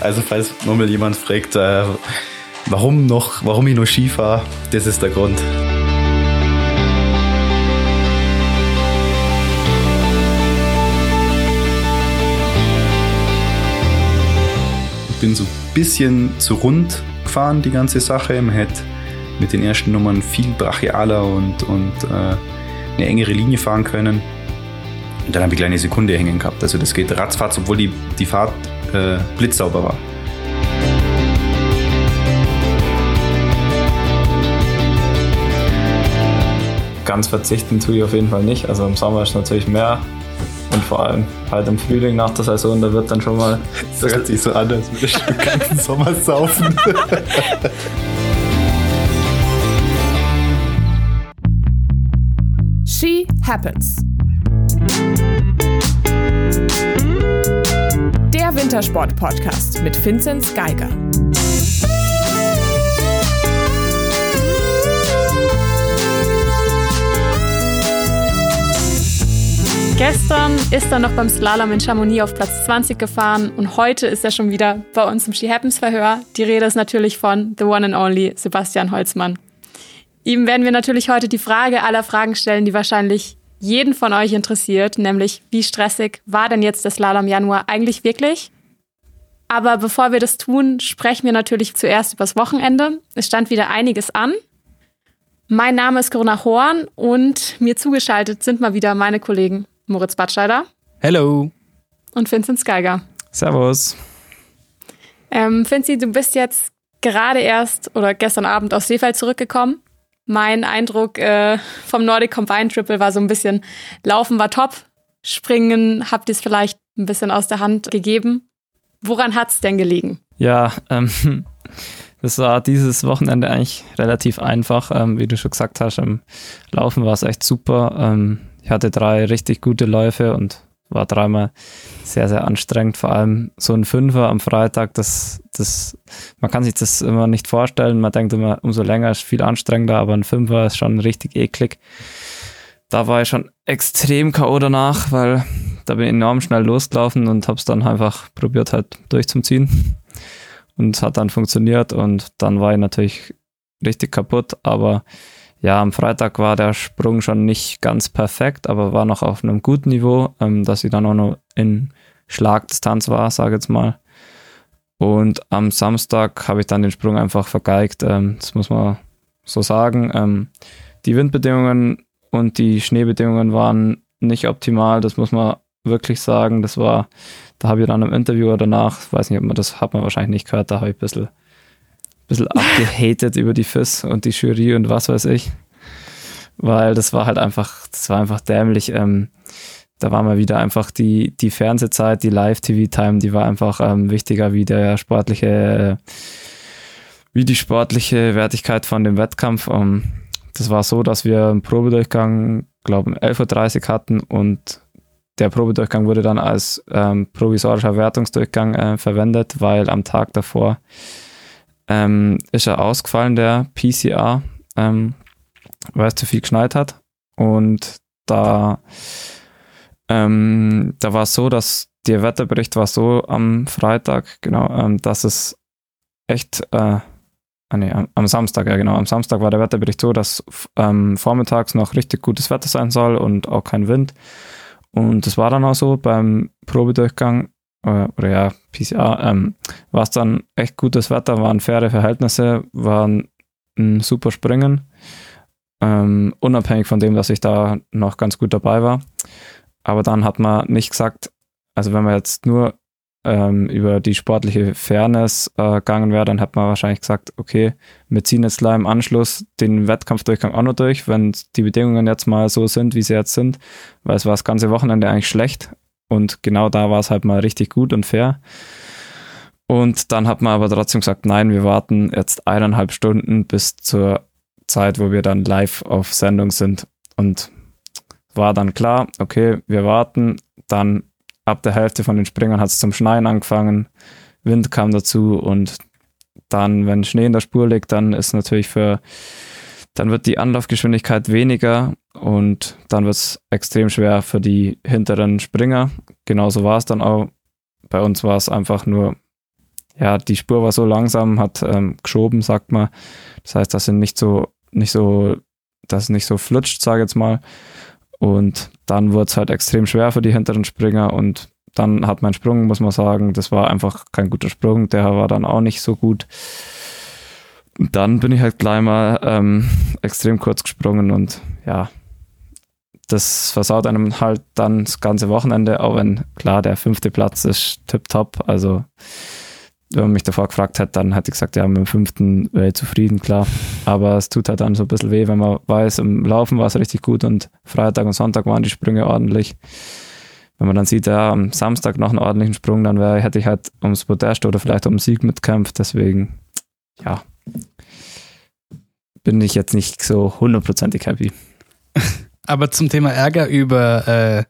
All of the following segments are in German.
Also falls nochmal jemand fragt, äh, warum noch, warum ich noch Ski fahre, das ist der Grund. Ich bin so ein bisschen zu rund gefahren, die ganze Sache. Man hätte mit den ersten Nummern viel brachialer und, und äh, eine engere Linie fahren können. Und dann habe ich eine kleine Sekunde hängen gehabt. Also das geht ratzfatz, obwohl die, die Fahrt äh, blitzsauber war. Ganz verzichten tue ich auf jeden Fall nicht. Also im Sommer ist natürlich mehr und vor allem halt im Frühling nach der Saison, da wird dann schon mal. Das hört sich so an, als würde ich den ganzen Sommer saufen. She Happens. Der Wintersport-Podcast mit Vinzenz Geiger. Gestern ist er noch beim Slalom in Chamonix auf Platz 20 gefahren und heute ist er schon wieder bei uns im Ski Happens Verhör. Die Rede ist natürlich von The One and Only Sebastian Holzmann. Ihm werden wir natürlich heute die Frage aller Fragen stellen, die wahrscheinlich jeden von euch interessiert, nämlich wie stressig war denn jetzt der Slalom Januar eigentlich wirklich? Aber bevor wir das tun, sprechen wir natürlich zuerst übers Wochenende. Es stand wieder einiges an. Mein Name ist Corona Horn und mir zugeschaltet sind mal wieder meine Kollegen Moritz Batscheider. Hello. Und Vincent Geiger. Servus. Ähm, Vinci, du bist jetzt gerade erst oder gestern Abend aus Seefeld zurückgekommen. Mein Eindruck äh, vom Nordic Combined Triple war so ein bisschen, Laufen war top, Springen habt ihr es vielleicht ein bisschen aus der Hand gegeben. Woran hat es denn gelegen? Ja, ähm, das war dieses Wochenende eigentlich relativ einfach. Ähm, wie du schon gesagt hast, im Laufen war es echt super. Ähm, ich hatte drei richtig gute Läufe und war dreimal sehr, sehr anstrengend. Vor allem so ein Fünfer am Freitag, das, das, man kann sich das immer nicht vorstellen. Man denkt immer, umso länger ist viel anstrengender, aber ein Fünfer ist schon richtig eklig. Da war ich schon extrem K.O. danach, weil da bin ich enorm schnell losgelaufen und habe es dann einfach probiert halt durchzuziehen. Und es hat dann funktioniert und dann war ich natürlich richtig kaputt, aber ja, am Freitag war der Sprung schon nicht ganz perfekt, aber war noch auf einem guten Niveau, ähm, dass ich dann auch noch in Schlagdistanz war, sage ich jetzt mal. Und am Samstag habe ich dann den Sprung einfach vergeigt. Ähm, das muss man so sagen. Ähm, die Windbedingungen und die Schneebedingungen waren nicht optimal, das muss man wirklich sagen. Das war, da habe ich dann im Interview danach, weiß nicht, ob man das hat man wahrscheinlich nicht gehört, da habe ich ein bisschen bisschen abgehatet über die FIS und die Jury und was weiß ich. Weil das war halt einfach, das war einfach dämlich. Ähm, da war mal wieder einfach die, die Fernsehzeit, die Live-TV-Time, die war einfach ähm, wichtiger wie der sportliche, wie die sportliche Wertigkeit von dem Wettkampf. Um, ähm, das war so, dass wir einen Probedurchgang, glaube ich, um 11.30 Uhr hatten und der Probedurchgang wurde dann als ähm, provisorischer Wertungsdurchgang äh, verwendet, weil am Tag davor ähm, ist er ausgefallen, der PCR, ähm, weil es zu viel geschneit hat. Und da, ähm, da war es so, dass der Wetterbericht war so am Freitag, genau, ähm, dass es echt, äh, ah, nee, am, am, Samstag, ja genau, am Samstag war der Wetterbericht so, dass ähm, vormittags noch richtig gutes Wetter sein soll und auch kein Wind. Und das war dann auch so beim Probedurchgang oder, oder ja, PCR, ähm, war es dann echt gutes Wetter, waren faire Verhältnisse, waren ein super Springen. Ähm, unabhängig von dem, dass ich da noch ganz gut dabei war. Aber dann hat man nicht gesagt, also wenn man jetzt nur ähm, über die sportliche Fairness äh, gegangen wäre, dann hätte man wahrscheinlich gesagt, okay, wir ziehen jetzt gleich im Anschluss den Wettkampfdurchgang auch noch durch, wenn die Bedingungen jetzt mal so sind, wie sie jetzt sind, weil es war das ganze Wochenende eigentlich schlecht und genau da war es halt mal richtig gut und fair. Und dann hat man aber trotzdem gesagt, nein, wir warten jetzt eineinhalb Stunden bis zur Zeit, wo wir dann live auf Sendung sind. Und war dann klar, okay, wir warten. Dann ab der Hälfte von den Springern hat es zum Schneien angefangen. Wind kam dazu und dann, wenn Schnee in der Spur liegt, dann ist natürlich für, dann wird die Anlaufgeschwindigkeit weniger und dann wird es extrem schwer für die hinteren Springer. Genauso war es dann auch. Bei uns war es einfach nur ja, die Spur war so langsam, hat ähm, geschoben, sagt man. Das heißt, dass sie nicht so, nicht so, dass es nicht so flutscht, sage ich jetzt mal. Und dann wurde es halt extrem schwer für die hinteren Springer und dann hat mein Sprung, muss man sagen, das war einfach kein guter Sprung. Der war dann auch nicht so gut. Und dann bin ich halt gleich mal ähm, extrem kurz gesprungen und ja, das versaut einem halt dann das ganze Wochenende, auch wenn klar der fünfte Platz ist tipptopp. Also wenn man mich davor gefragt hätte, dann hätte ich gesagt, ja, mit dem fünften wäre ich zufrieden, klar. Aber es tut halt dann so ein bisschen weh, wenn man weiß, im Laufen war es richtig gut und Freitag und Sonntag waren die Sprünge ordentlich. Wenn man dann sieht, ja, am Samstag noch einen ordentlichen Sprung, dann wär, hätte ich halt ums Podest oder vielleicht um Sieg mitkämpft. Deswegen, ja, bin ich jetzt nicht so hundertprozentig happy. Aber zum Thema Ärger über äh,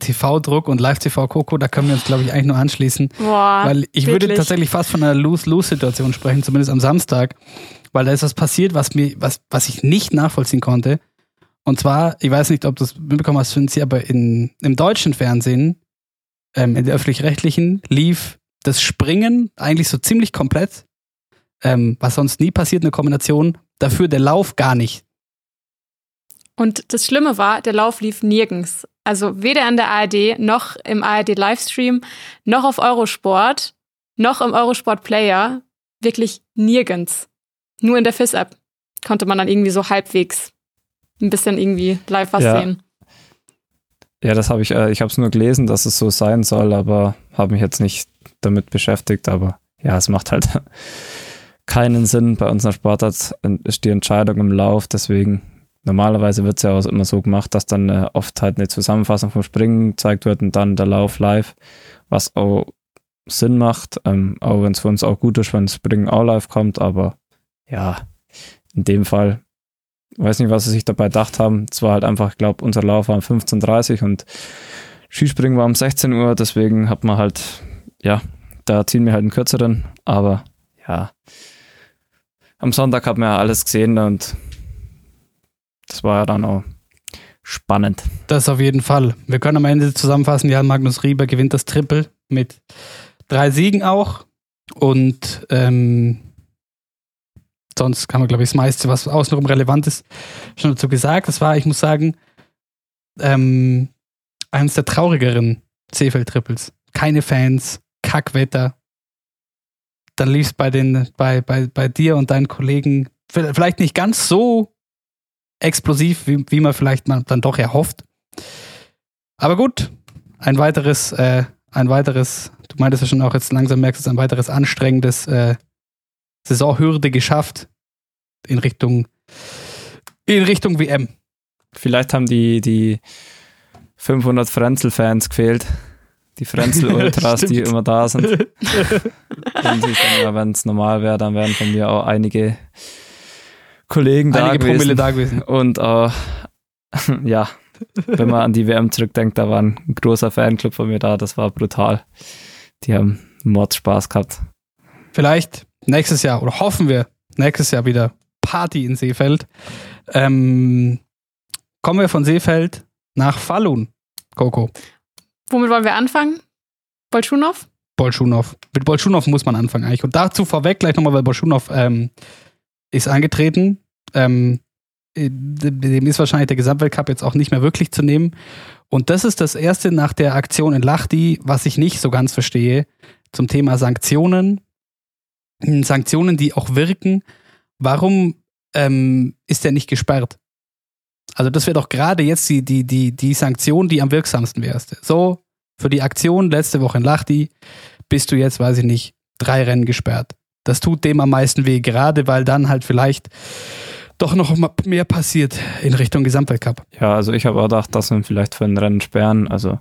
TV-Druck und Live-TV-Koko, da können wir uns, glaube ich, eigentlich nur anschließen. Boah, weil ich wirklich? würde tatsächlich fast von einer Lose-Lose-Situation sprechen, zumindest am Samstag. Weil da ist was passiert, was, mir, was, was ich nicht nachvollziehen konnte. Und zwar, ich weiß nicht, ob du es mitbekommen hast, Finzi, aber in, im deutschen Fernsehen, ähm, in der öffentlich-rechtlichen, lief das Springen eigentlich so ziemlich komplett, ähm, was sonst nie passiert, eine Kombination, dafür der Lauf gar nicht. Und das Schlimme war, der Lauf lief nirgends. Also weder in der ARD noch im ARD Livestream, noch auf Eurosport, noch im Eurosport Player. Wirklich nirgends. Nur in der FIS-App konnte man dann irgendwie so halbwegs ein bisschen irgendwie live was Ja. sehen. Ja, das habe ich, äh, ich habe es nur gelesen, dass es so sein soll, aber habe mich jetzt nicht damit beschäftigt. Aber ja, es macht halt keinen Sinn. Bei unserer Sportart. Ist die Entscheidung im Lauf, deswegen normalerweise wird es ja auch immer so gemacht, dass dann äh, oft halt eine Zusammenfassung vom Springen gezeigt wird und dann der Lauf live, was auch Sinn macht, ähm, auch wenn es für uns auch gut ist, wenn Springen auch live kommt, aber ja, in dem Fall weiß nicht, was sie sich dabei gedacht haben. Es war halt einfach, ich glaube, unser Lauf war um 15.30 Uhr und Skispringen war um 16 Uhr, deswegen hat man halt, ja, da ziehen wir halt einen kürzeren, aber ja, am Sonntag hat man ja alles gesehen und das war ja dann auch spannend. Das auf jeden Fall. Wir können am Ende zusammenfassen, Jan Magnus Rieber gewinnt das Triple mit drei Siegen auch. Und ähm, sonst kann man, glaube ich, das meiste, was außenrum relevant ist, schon dazu gesagt. Das war, ich muss sagen, ähm, eines der traurigeren Seefeld-Triples. Keine Fans, Kackwetter. Dann lief es bei, den, bei, bei, bei dir und deinen Kollegen vielleicht nicht ganz so explosiv, wie, wie man vielleicht man dann doch erhofft. Aber gut, ein weiteres, äh, ein weiteres, du meintest ja schon auch jetzt langsam merkst ein weiteres anstrengendes äh, Saisonhürde geschafft in Richtung in Richtung WM. Vielleicht haben die, die 500 Frenzel-Fans gefehlt. Die Frenzel-Ultras, die immer da sind. Wenn es normal wäre, dann wären von mir auch einige Kollegen da Einige gewesen. Promille da gewesen. Und äh, ja, wenn man an die WM zurückdenkt, da war ein großer Fanclub von mir da, das war brutal. Die haben Mordspaß gehabt. Vielleicht nächstes Jahr oder hoffen wir nächstes Jahr wieder Party in Seefeld. Ähm, kommen wir von Seefeld nach Falun, Coco. Womit wollen wir anfangen? Bolschunow? Bolschunow. Mit Bolschunow muss man anfangen eigentlich. Und dazu vorweg gleich nochmal, weil Bolschunow ähm, ist angetreten. Ähm, äh, dem ist wahrscheinlich der Gesamtweltcup jetzt auch nicht mehr wirklich zu nehmen. Und das ist das erste nach der Aktion in Lahti, was ich nicht so ganz verstehe, zum Thema Sanktionen. Hm, Sanktionen, die auch wirken. Warum ähm, ist der nicht gesperrt? Also das wäre doch gerade jetzt die, die, die, die Sanktion, die am wirksamsten wäre. So, für die Aktion letzte Woche in Lahti bist du jetzt, weiß ich nicht, drei Rennen gesperrt. Das tut dem am meisten weh, gerade weil dann halt vielleicht doch noch mehr passiert in Richtung Gesamtweltcup. Ja, also ich habe auch gedacht, dass ihn vielleicht für ein Rennen sperren. Also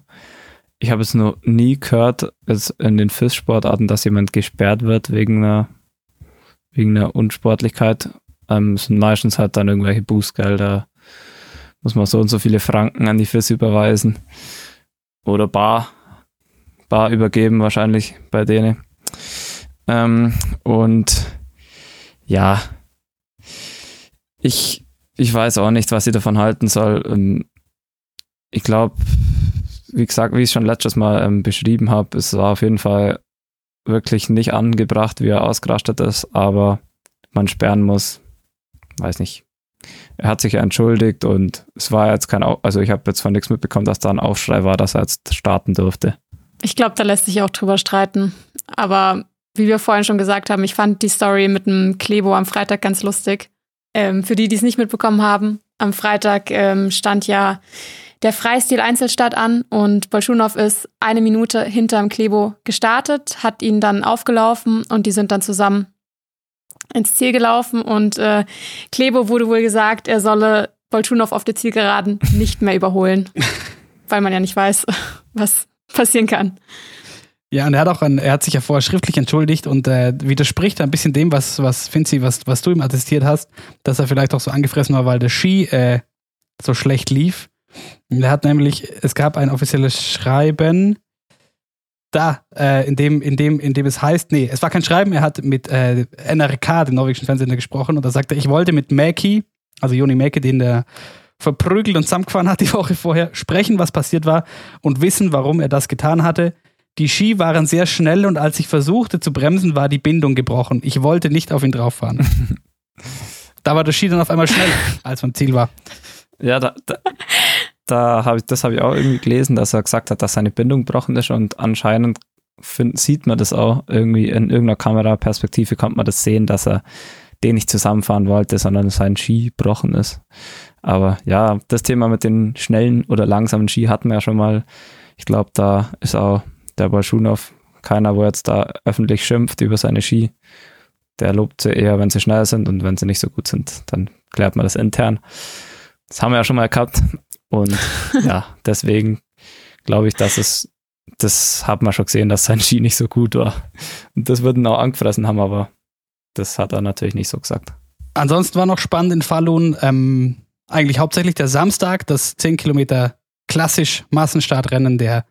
ich habe es noch nie gehört, jetzt in den FIS-Sportarten, dass jemand gesperrt wird wegen einer, wegen einer Unsportlichkeit. Ähm, meistens halt dann irgendwelche Bußgelder. Muss man so und so viele Franken an die FIS überweisen. Oder bar, bar übergeben wahrscheinlich bei denen. Ähm, und ja, ich, ich weiß auch nicht, was ich davon halten soll. Ähm, ich glaube, wie gesagt, wie ich schon letztes Mal ähm, beschrieben habe, es war auf jeden Fall wirklich nicht angebracht, wie er ausgerastet ist, aber man sperren muss, weiß nicht. Er hat sich entschuldigt und es war jetzt kein, Au also ich habe jetzt von nichts mitbekommen, dass da ein Aufschrei war, dass er jetzt starten durfte. Ich glaube, da lässt sich auch drüber streiten. Aber wie wir vorhin schon gesagt haben, ich fand die Story mit dem Klebo am Freitag ganz lustig. Ähm, für die, die es nicht mitbekommen haben, am Freitag ähm, stand ja der Freistil Einzelstadt an und Bolschunow ist eine Minute hinterm Klebo gestartet, hat ihn dann aufgelaufen und die sind dann zusammen ins Ziel gelaufen und äh, Klebo wurde wohl gesagt, er solle Bolschunow auf der Zielgeraden nicht mehr überholen, weil man ja nicht weiß, was passieren kann. Ja, und er hat auch ein, er hat sich ja vorher schriftlich entschuldigt und äh, widerspricht ein bisschen dem, was, was Finzi, was, was du ihm attestiert hast, dass er vielleicht auch so angefressen war, weil der Ski äh, so schlecht lief. Er hat nämlich, es gab ein offizielles Schreiben, da, äh, in, dem, in, dem, in dem es heißt, nee, es war kein Schreiben, er hat mit äh, NRK, dem norwegischen Fernsehsender, gesprochen und da sagte er, ich wollte mit Mäki, also Joni Mäki, den der verprügelt und zusammengefahren hat die Woche vorher, sprechen, was passiert war und wissen, warum er das getan hatte. Die Ski waren sehr schnell und als ich versuchte zu bremsen, war die Bindung gebrochen. Ich wollte nicht auf ihn drauffahren. da war der Ski dann auf einmal schneller, als man Ziel war. Ja, da, da, da habe ich, das habe ich auch irgendwie gelesen, dass er gesagt hat, dass seine Bindung gebrochen ist und anscheinend find, sieht man das auch irgendwie in irgendeiner Kameraperspektive kommt man das sehen, dass er den nicht zusammenfahren wollte, sondern sein Ski gebrochen ist. Aber ja, das Thema mit den schnellen oder langsamen Ski hatten wir ja schon mal. Ich glaube, da ist auch der Bolschunow keiner, wo jetzt da öffentlich schimpft über seine Ski. Der lobt sie eher, wenn sie schnell sind und wenn sie nicht so gut sind, dann klärt man das intern. Das haben wir ja schon mal gehabt. Und ja, deswegen glaube ich, dass es, das hat man schon gesehen, dass sein Ski nicht so gut war. Und das würden auch angefressen haben, aber das hat er natürlich nicht so gesagt. Ansonsten war noch spannend in Falun ähm, eigentlich hauptsächlich der Samstag, das 10 Kilometer klassisch Massenstartrennen der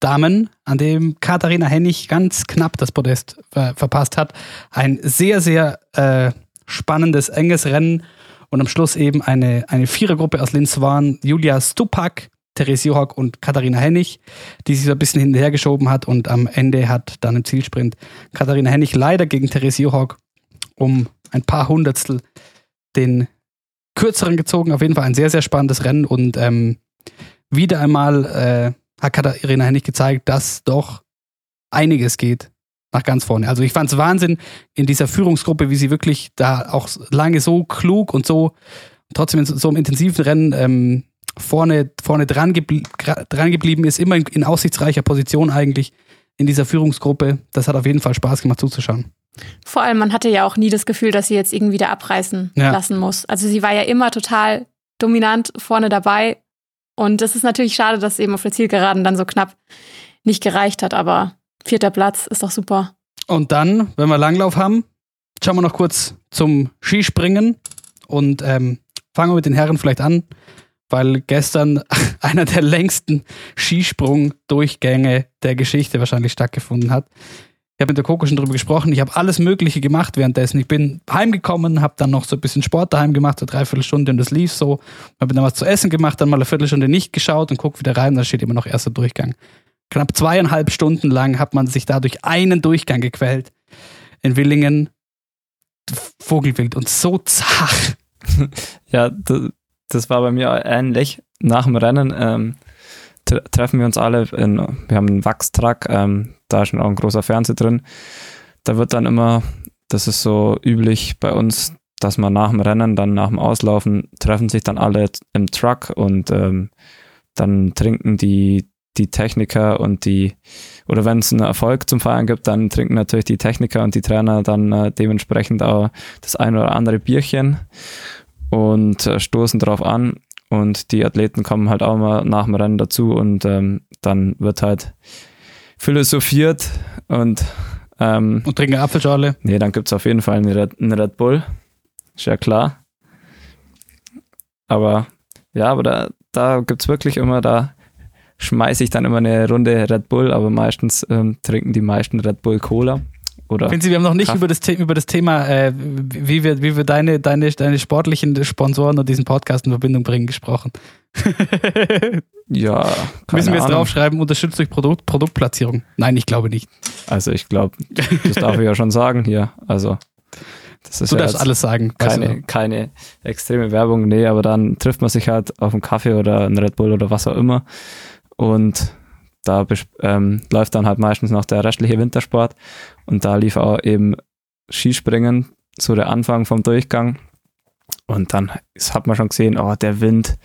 Damen, an dem Katharina Hennig ganz knapp das Podest ver verpasst hat. Ein sehr, sehr äh, spannendes, enges Rennen und am Schluss eben eine, eine Vierergruppe aus Linz waren Julia Stupak, Therese Johak und Katharina Hennig, die sich so ein bisschen hinterhergeschoben hat und am Ende hat dann im Zielsprint Katharina Hennig leider gegen Therese Johak um ein paar Hundertstel den kürzeren gezogen. Auf jeden Fall ein sehr, sehr spannendes Rennen und ähm, wieder einmal äh, hat Katharina Hennig gezeigt, dass doch einiges geht nach ganz vorne. Also ich fand es Wahnsinn in dieser Führungsgruppe, wie sie wirklich da auch lange so klug und so trotzdem in so einem intensiven Rennen ähm, vorne, vorne dran, geblie dran geblieben ist, immer in, in, aussichtsreicher Position eigentlich in dieser Führungsgruppe. Das hat auf jeden Fall Spaß gemacht zuzuschauen. Vor allem, man hatte ja auch nie das Gefühl, dass sie jetzt irgendwie da abreißen ja. lassen muss. Also sie war ja immer total dominant vorne dabei. Und es ist natürlich schade, dass eben auf der Zielgeraden dann so knapp nicht gereicht hat, aber Vierter Platz ist doch super. Und dann, wenn wir Langlauf haben, schauen wir noch kurz zum Skispringen und ähm, fangen wir mit den Herren vielleicht an, weil gestern einer der längsten Skisprung-Durchgänge der Geschichte wahrscheinlich stattgefunden hat. Ich habe mit der Coco schon drüber gesprochen. Ich habe alles Mögliche gemacht währenddessen. Ich bin heimgekommen, habe dann noch so ein bisschen Sport daheim gemacht, so dreiviertel Stunde und das lief so. Habe dann was zu essen gemacht, dann mal eine Viertelstunde nicht geschaut und guck wieder rein. Da steht immer noch erster Durchgang. Knapp zweieinhalb Stunden lang hat man sich dadurch einen Durchgang gequält. In Willingen Vogelwild und so zach. Ja, das war bei mir ähnlich. Nach dem Rennen ähm, treffen wir uns alle, in, wir haben einen Wachstruck, ähm, da ist schon auch ein großer Fernseher drin. Da wird dann immer, das ist so üblich bei uns, dass man nach dem Rennen, dann nach dem Auslaufen, treffen sich dann alle im Truck und ähm, dann trinken die die Techniker und die, oder wenn es einen Erfolg zum Feiern gibt, dann trinken natürlich die Techniker und die Trainer dann äh, dementsprechend auch das ein oder andere Bierchen und äh, stoßen drauf an. Und die Athleten kommen halt auch mal nach dem Rennen dazu und ähm, dann wird halt philosophiert und ähm, und trinken Apfelschale? Nee, dann gibt es auf jeden Fall einen Red, einen Red Bull. Ist ja klar. Aber ja, aber da, da gibt es wirklich immer, da schmeiße ich dann immer eine Runde Red Bull, aber meistens ähm, trinken die meisten Red Bull Cola. oder. Finden Sie, wir haben noch nicht Kraft- über das, über das Thema, äh, wie wir, wie wir deine, deine, deine sportlichen Sponsoren und diesen Podcast in Verbindung bringen, gesprochen. Ja, Müssen wir jetzt Ahnung. draufschreiben, unterstützt durch Produkt, Produktplatzierung? Nein, ich glaube nicht. Also ich glaube, das darf ich ja schon sagen hier. Also das ist Du ja darfst alles sagen. keine, Also, keine extreme Werbung, nee, aber dann trifft man sich halt auf einen Kaffee oder einen Red Bull oder was auch immer und da ähm, läuft dann halt meistens noch der restliche Wintersport und da lief auch eben Skispringen, so der Anfang vom Durchgang und dann hat man schon gesehen, oh, der Wind,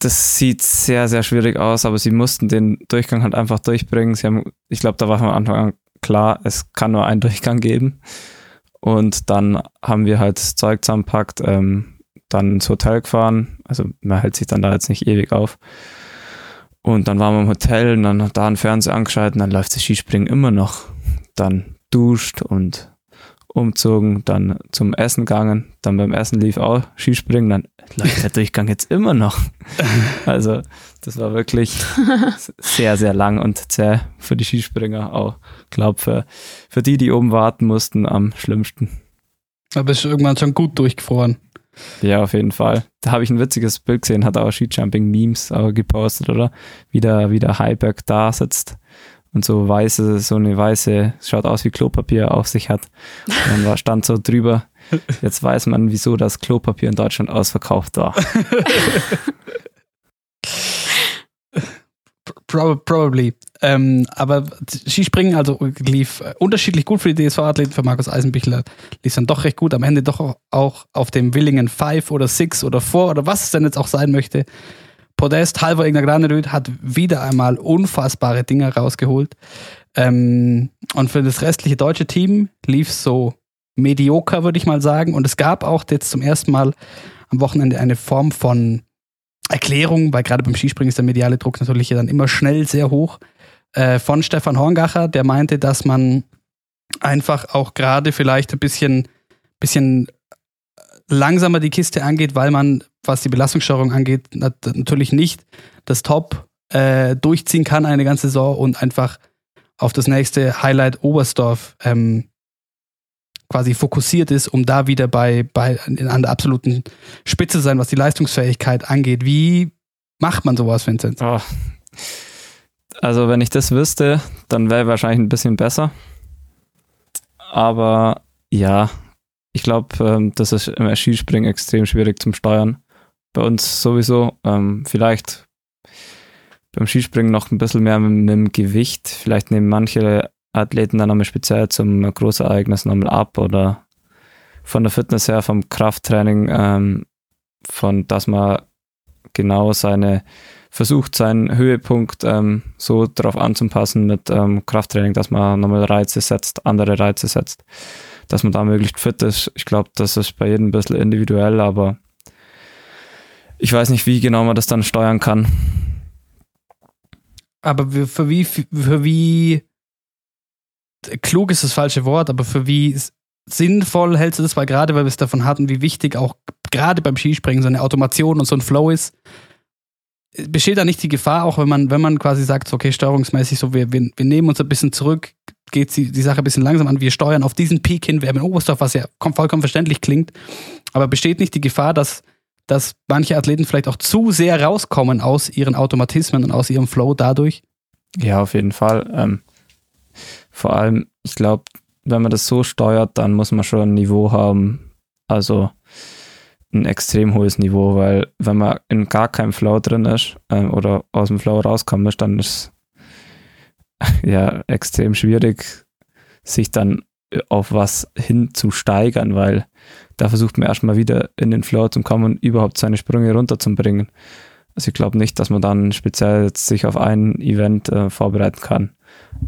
das sieht sehr, sehr schwierig aus, aber sie mussten den Durchgang halt einfach durchbringen. Sie haben, ich glaube, da war von Anfang an klar, es kann nur einen Durchgang geben. Und dann haben wir halt das Zeug zusammenpackt, ähm, dann ins Hotel gefahren. Also man hält sich dann da jetzt nicht ewig auf. Und dann waren wir im Hotel und dann hat da einen Fernseher angeschaltet, dann läuft das Skispringen immer noch. Dann duscht und umzogen, dann zum Essen gegangen, dann beim Essen lief auch Skispringen, dann läuft der Durchgang jetzt immer noch. Also das war wirklich sehr, sehr lang und zäh für die Skispringer auch. glaube für, für die, die oben warten mussten, am schlimmsten. aber ist irgendwann schon gut durchgefroren. Ja, auf jeden Fall. Da habe ich ein witziges Bild gesehen, hat auch Skijumping-Memes gepostet, oder? Wie der, wie der Heiberg da sitzt und so weiße, so eine weiße, schaut aus wie Klopapier auf sich hat. Und dann war, stand so drüber, jetzt weiß man, wieso das Klopapier in Deutschland ausverkauft war. Pro probably. Ähm, aber Skispringen, also lief äh, unterschiedlich gut für die DSV-Athleten, für Markus Eisenbichler lief dann doch recht gut. Am Ende doch auch, auf dem Willingen 5 oder 6 oder 4 oder was es denn jetzt auch sein möchte. Podest, Halvor Egner Graneröd hat wieder einmal unfassbare Dinge rausgeholt. Ähm, und für das restliche deutsche Team lief so medioker, würde ich mal sagen. Und es gab auch jetzt zum ersten Mal am Wochenende eine Form von Erklärung, weil gerade beim Skispringen ist der mediale Druck natürlich dann immer schnell sehr hoch, äh, von Stefan Horngacher, der meinte, dass man einfach auch gerade vielleicht ein bisschen, bisschen langsamer die Kiste angeht, weil man, was die Belastungssteuerung angeht, nat natürlich nicht das Top äh, durchziehen kann eine ganze Saison und einfach auf das nächste Highlight Oberstdorf ähm, quasi fokussiert ist, um da wieder bei, bei an der absoluten Spitze zu sein, was die Leistungsfähigkeit angeht. Wie macht man sowas, Vincent? Oh. Also, wenn ich das wüsste, dann wäre wahrscheinlich ein bisschen besser. Aber ja, ich glaube, ähm, das ist im Skispringen extrem schwierig zum Steuern. Bei uns sowieso. Ähm, vielleicht beim Skispringen noch ein bisschen mehr mit dem Gewicht. Vielleicht nehmen manche Athleten dann nochmal speziell zum Großereignis nochmal ab oder von der Fitness her, vom Krafttraining, ähm, von dass man genau seine versucht, seinen Höhepunkt ähm, so darauf anzupassen mit ähm, Krafttraining, dass man nochmal Reize setzt, andere Reize setzt, dass man da möglichst fit ist. Ich glaube, das ist bei jedem ein bisschen individuell, aber ich weiß nicht, wie genau man das dann steuern kann. Aber für, wie, für wie klug ist das falsche Wort, aber für wie sinnvoll hältst du das, weil gerade weil wir es davon hatten, wie wichtig auch gerade beim Skispringen so eine Automation und so ein Flow ist, besteht da nicht die Gefahr, auch wenn man, wenn man quasi sagt, okay, steuerungsmäßig, so, wir, wir, wir nehmen uns ein bisschen zurück, geht die, die Sache ein bisschen langsam an, wir steuern auf diesen Peak hin, wir haben in Oberstdorf, was ja vollkommen verständlich klingt, aber besteht nicht die Gefahr, dass, dass manche Athleten vielleicht auch zu sehr rauskommen aus ihren Automatismen und aus ihrem Flow dadurch? Ja, auf jeden Fall. Ähm, vor allem, ich glaube, wenn man das so steuert, dann muss man schon ein Niveau haben, also ein extrem hohes Niveau, weil wenn man in gar keinem Flow drin ist ähm, oder aus dem Flow rauskommt ist, dann ist ja extrem schwierig, sich dann auf was hinzusteigern, weil da versucht man erstmal wieder in den Flow zu kommen und überhaupt seine Sprünge runterzubringen. Also ich glaube nicht, dass man dann speziell sich auf ein Event äh, vorbereiten kann.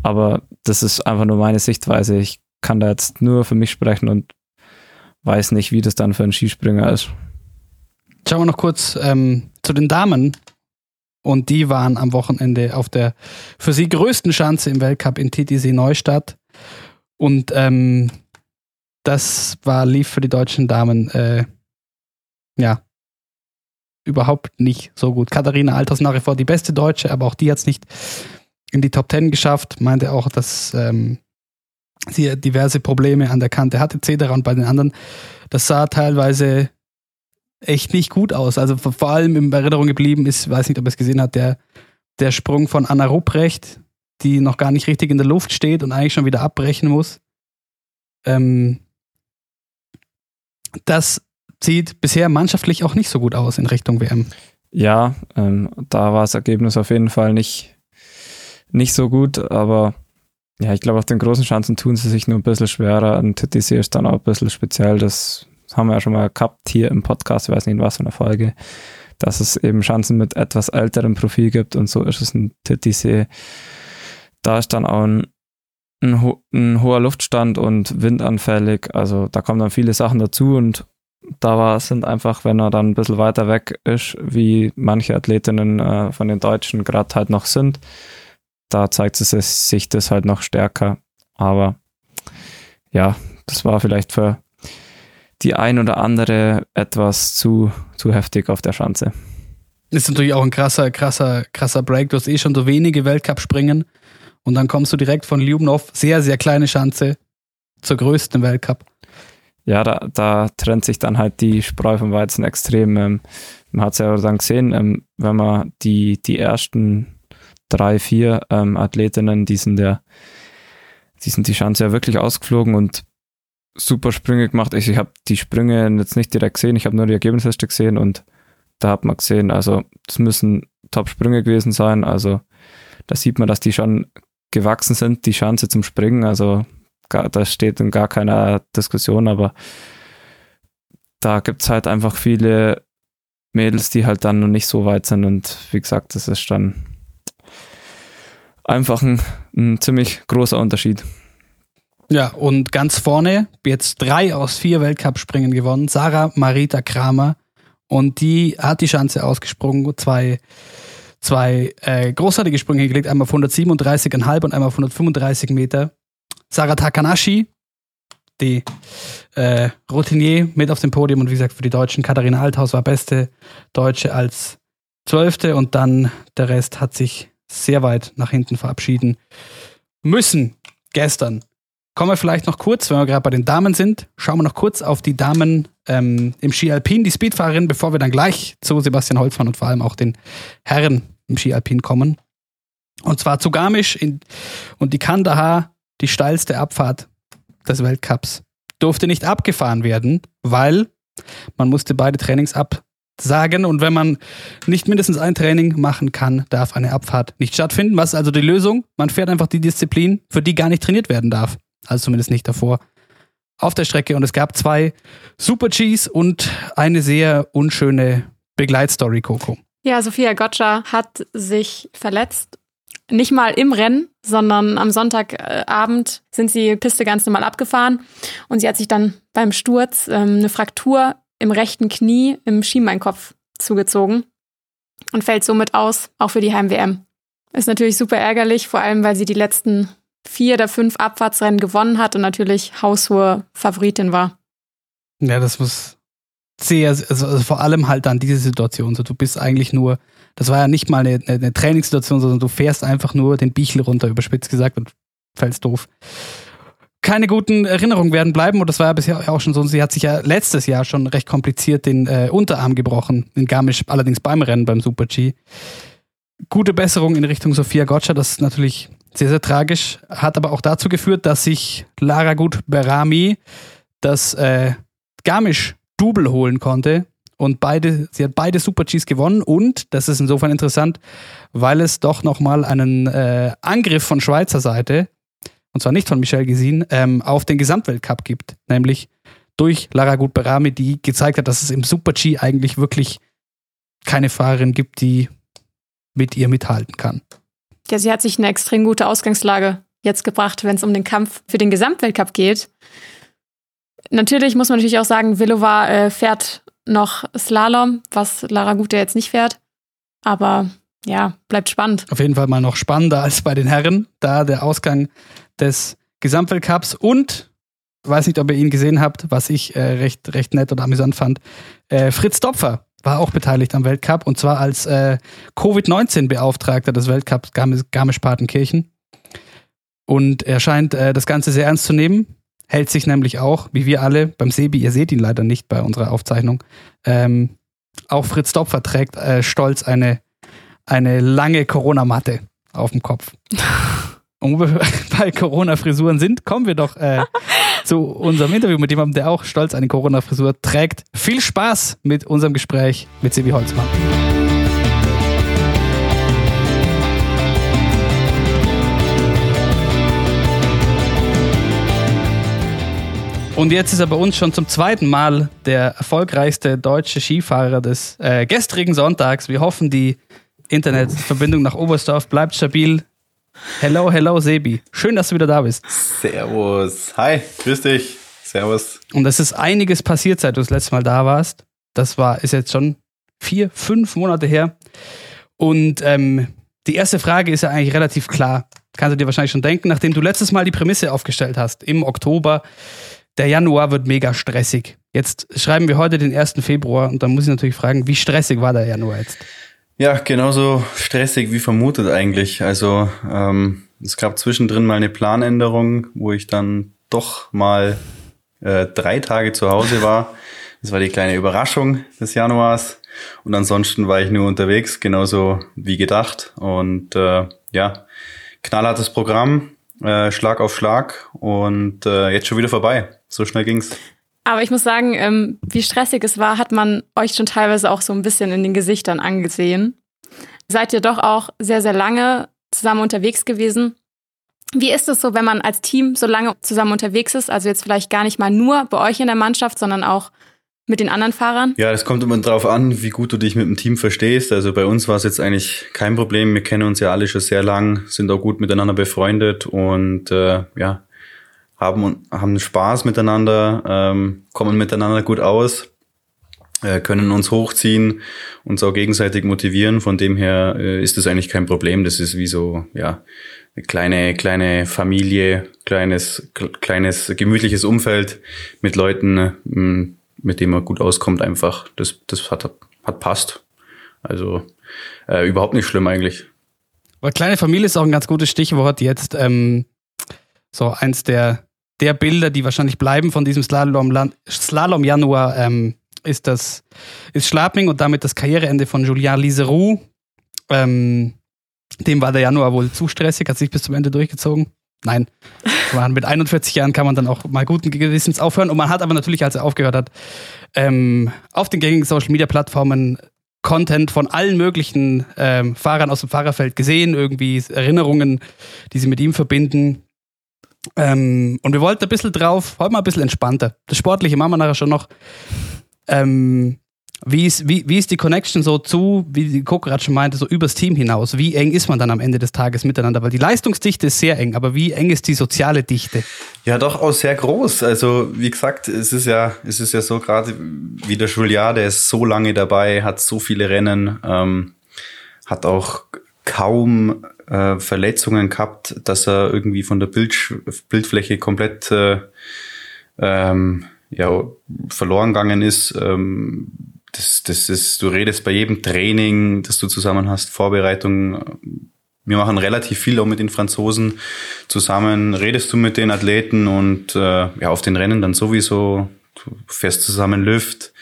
Aber das ist einfach nur meine Sichtweise. Ich kann da jetzt nur für mich sprechen und weiß nicht, wie das dann für einen Skispringer ist. Schauen wir noch kurz ähm, zu den Damen. Und die waren am Wochenende auf der für sie größten Schanze im Weltcup in TTC Neustadt. Und ähm, das war, lief für die deutschen Damen, äh, ja, überhaupt nicht so gut. Katharina Alters nach wie vor die beste Deutsche, aber auch die hat es nicht in die Top Ten geschafft. Meinte auch, dass ähm, sie diverse Probleme an der Kante hatte, etc. Und bei den anderen, das sah teilweise echt nicht gut aus. Also vor allem in Erinnerung geblieben ist, weiß nicht, ob er es gesehen hat, der, der Sprung von Anna Rupprecht, die noch gar nicht richtig in der Luft steht und eigentlich schon wieder abbrechen muss. Ähm, das sieht bisher mannschaftlich auch nicht so gut aus in Richtung WM. Ja, ähm, da war das Ergebnis auf jeden Fall nicht, nicht so gut, aber ja, ich glaube, auf den großen Chancen tun sie sich nur ein bisschen schwerer. Ein TTC ist dann auch ein bisschen speziell. Das haben wir ja schon mal gehabt hier im Podcast, ich weiß nicht in was für einer Folge, dass es eben Chancen mit etwas älterem Profil gibt und so ist es ein TTC. Da ist dann auch ein, ein, ho ein hoher Luftstand und windanfällig. Also da kommen dann viele Sachen dazu und da war, sind einfach, wenn er dann ein bisschen weiter weg ist, wie manche Athletinnen äh, von den Deutschen gerade halt noch sind, da zeigt es sich das halt noch stärker. Aber ja, das war vielleicht für die ein oder andere etwas zu, zu heftig auf der Schanze. Ist natürlich auch ein krasser, krasser, krasser Break. Du hast eh schon so wenige Weltcup-Springen und dann kommst du direkt von Ljubnov, sehr, sehr kleine Schanze, zur größten Weltcup. Ja, da, da trennt sich dann halt die Spreu vom Weizen extrem. Ähm, man hat es ja dann gesehen, ähm, wenn man die, die ersten drei, vier ähm, Athletinnen, die sind der, die sind die Schanze ja wirklich ausgeflogen und super Sprünge gemacht. Ich, ich habe die Sprünge jetzt nicht direkt gesehen, ich habe nur die Ergebnisliste gesehen und da hat man gesehen, also es müssen Top-Sprünge gewesen sein. Also da sieht man, dass die schon gewachsen sind, die Chance zum Springen. Also da steht in gar keiner Diskussion, aber da gibt es halt einfach viele Mädels, die halt dann noch nicht so weit sind und wie gesagt, das ist dann einfach ein, ein ziemlich großer Unterschied. Ja, und ganz vorne, jetzt drei aus vier Weltcup-Springen gewonnen, Sarah Marita Kramer. Und die hat die Chance ausgesprungen, zwei, zwei äh, großartige Sprünge gelegt, einmal auf 137,5 und einmal auf 135 Meter. Sarah Takanashi, die äh, Routinier mit auf dem Podium und wie gesagt für die Deutschen. Katharina Althaus war beste Deutsche als Zwölfte und dann der Rest hat sich sehr weit nach hinten verabschieden müssen gestern. Kommen wir vielleicht noch kurz, wenn wir gerade bei den Damen sind, schauen wir noch kurz auf die Damen ähm, im Ski Alpin, die Speedfahrerin, bevor wir dann gleich zu Sebastian Holzmann und vor allem auch den Herren im Ski Alpin kommen. Und zwar zu Garmisch in, und die Kandahar, die steilste Abfahrt des Weltcups, durfte nicht abgefahren werden, weil man musste beide Trainings absagen und wenn man nicht mindestens ein Training machen kann, darf eine Abfahrt nicht stattfinden. Was ist also die Lösung? Man fährt einfach die Disziplin, für die gar nicht trainiert werden darf also zumindest nicht davor, auf der Strecke. Und es gab zwei Super Gs und eine sehr unschöne Begleitstory, Coco. Ja, Sophia Gotcha hat sich verletzt. Nicht mal im Rennen, sondern am Sonntagabend sind sie Piste ganz normal abgefahren und sie hat sich dann beim Sturz ähm, eine Fraktur im rechten Knie im Schienbeinkopf zugezogen und fällt somit aus, auch für die Heim-WM. Ist natürlich super ärgerlich, vor allem weil sie die letzten vier der fünf Abfahrtsrennen gewonnen hat und natürlich haushohe Favoritin war. Ja, das muss sehr, also, also, vor allem halt dann diese Situation. So, du bist eigentlich nur, das war ja nicht mal eine, eine Trainingssituation, sondern du fährst einfach nur den Bichel runter, überspitzt gesagt, und fällst doof. Keine guten Erinnerungen werden bleiben, und das war ja bisher auch schon so. Sie hat sich ja letztes Jahr schon recht kompliziert den äh, Unterarm gebrochen, in Garmisch, allerdings beim Rennen beim Super G. Gute Besserung in Richtung Sophia Gotcha, das ist natürlich sehr, sehr tragisch. Hat aber auch dazu geführt, dass sich Lara Gut Berami das äh, Garmisch-Double holen konnte. Und beide, sie hat beide Super Gs gewonnen und das ist insofern interessant, weil es doch nochmal einen äh, Angriff von Schweizer Seite, und zwar nicht von Michel Gesin, ähm, auf den Gesamtweltcup gibt. Nämlich durch Lara Gut Berami, die gezeigt hat, dass es im Super G eigentlich wirklich keine Fahrerin gibt, die mit ihr mithalten kann. Ja, sie hat sich eine extrem gute Ausgangslage jetzt gebracht, wenn es um den Kampf für den Gesamtweltcup geht. Natürlich muss man natürlich auch sagen, Vilova äh, fährt noch Slalom, was Lara Gute jetzt nicht fährt. Aber ja, bleibt spannend. Auf jeden Fall mal noch spannender als bei den Herren, da der Ausgang des Gesamtweltcups und weiß nicht, ob ihr ihn gesehen habt, was ich äh, recht, recht nett und amüsant fand. Äh, Fritz Dopfer war auch beteiligt am Weltcup und zwar als äh, Covid-19-Beauftragter des Weltcups Garmisch-Partenkirchen. Und er scheint äh, das Ganze sehr ernst zu nehmen, hält sich nämlich auch, wie wir alle beim Sebi, ihr seht ihn leider nicht bei unserer Aufzeichnung, ähm, auch Fritz Dopfer trägt äh, stolz eine, eine lange Corona-Matte auf dem Kopf. Und wo wir bei Corona-Frisuren sind, kommen wir doch äh, zu unserem Interview mit jemandem, der auch stolz eine Corona-Frisur trägt. Viel Spaß mit unserem Gespräch mit Sebi Holzmann. Und jetzt ist er bei uns schon zum zweiten Mal der erfolgreichste deutsche Skifahrer des äh, gestrigen Sonntags. Wir hoffen, die Internetverbindung nach Oberstdorf bleibt stabil. Hello, hello, Sebi. Schön, dass du wieder da bist. Servus. Hi, grüß dich. Servus. Und es ist einiges passiert, seit du das letzte Mal da warst. Das war, ist jetzt schon vier, fünf Monate her. Und ähm, die erste Frage ist ja eigentlich relativ klar. Kannst du dir wahrscheinlich schon denken, nachdem du letztes Mal die Prämisse aufgestellt hast, im Oktober, der Januar wird mega stressig. Jetzt schreiben wir heute den 1. Februar und dann muss ich natürlich fragen, wie stressig war der Januar jetzt? Ja, genauso stressig wie vermutet eigentlich. Also ähm, es gab zwischendrin mal eine Planänderung, wo ich dann doch mal äh, drei Tage zu Hause war. Das war die kleine Überraschung des Januars. Und ansonsten war ich nur unterwegs, genauso wie gedacht. Und äh, ja, knallhartes Programm, äh, Schlag auf Schlag und äh, jetzt schon wieder vorbei. So schnell ging's. Aber ich muss sagen, ähm, wie stressig es war, hat man euch schon teilweise auch so ein bisschen in den Gesichtern angesehen. Seid ihr doch auch sehr, sehr lange zusammen unterwegs gewesen. Wie ist es so, wenn man als Team so lange zusammen unterwegs ist? Also jetzt vielleicht gar nicht mal nur bei euch in der Mannschaft, sondern auch mit den anderen Fahrern? Ja, das kommt immer drauf an, wie gut du dich mit dem Team verstehst. Also bei uns war es jetzt eigentlich kein Problem. Wir kennen uns ja alle schon sehr lang, sind auch gut miteinander befreundet und äh, ja, haben, haben Spaß miteinander, ähm, kommen miteinander gut aus, äh, können uns hochziehen, uns auch gegenseitig motivieren. Von dem her äh, ist das eigentlich kein Problem. Das ist wie so, ja, eine kleine, kleine Familie, kleines, kleines, gemütliches Umfeld mit Leuten, mit denen man gut auskommt einfach. Das, das hat, hat passt. Also äh, überhaupt nicht schlimm eigentlich. Aber kleine Familie ist auch ein ganz gutes Stichwort jetzt. Ähm, so eins der der Bilder, die wahrscheinlich bleiben von diesem Slalom, Slalom Januar, ähm, ist das ist Schlaping und damit das Karriereende von Julien Liseroux. Ähm, dem war der Januar wohl zu stressig, hat sich bis zum Ende durchgezogen. Nein, mit 41 Jahren kann man dann auch mal guten Gewissens aufhören. Und man hat aber natürlich, als er aufgehört hat, ähm, auf den gängigen Social Media Plattformen Content von allen möglichen ähm, Fahrern aus dem Fahrerfeld gesehen, irgendwie Erinnerungen, die sie mit ihm verbinden. Ähm, und wir wollten ein bisschen drauf, heute mal ein bisschen entspannter. Das Sportliche machen wir nachher schon noch. Ähm, wie, ist, wie, wie ist die Connection so zu, wie die gerade schon meinte, so übers Team hinaus? Wie eng ist man dann am Ende des Tages miteinander? Weil die Leistungsdichte ist sehr eng, aber wie eng ist die soziale Dichte? Ja, doch auch sehr groß. Also, wie gesagt, es ist ja, es ist ja so gerade wie der Juliard, der ist so lange dabei, hat so viele Rennen, ähm, hat auch kaum äh, Verletzungen gehabt, dass er irgendwie von der Bild, Bildfläche komplett äh, ähm, ja, verloren gegangen ist. Ähm, das, das ist, du redest bei jedem Training, das du zusammen hast, Vorbereitung. Wir machen relativ viel auch mit den Franzosen zusammen. Redest du mit den Athleten und äh, ja, auf den Rennen dann sowieso. Du fährst zusammen Lüft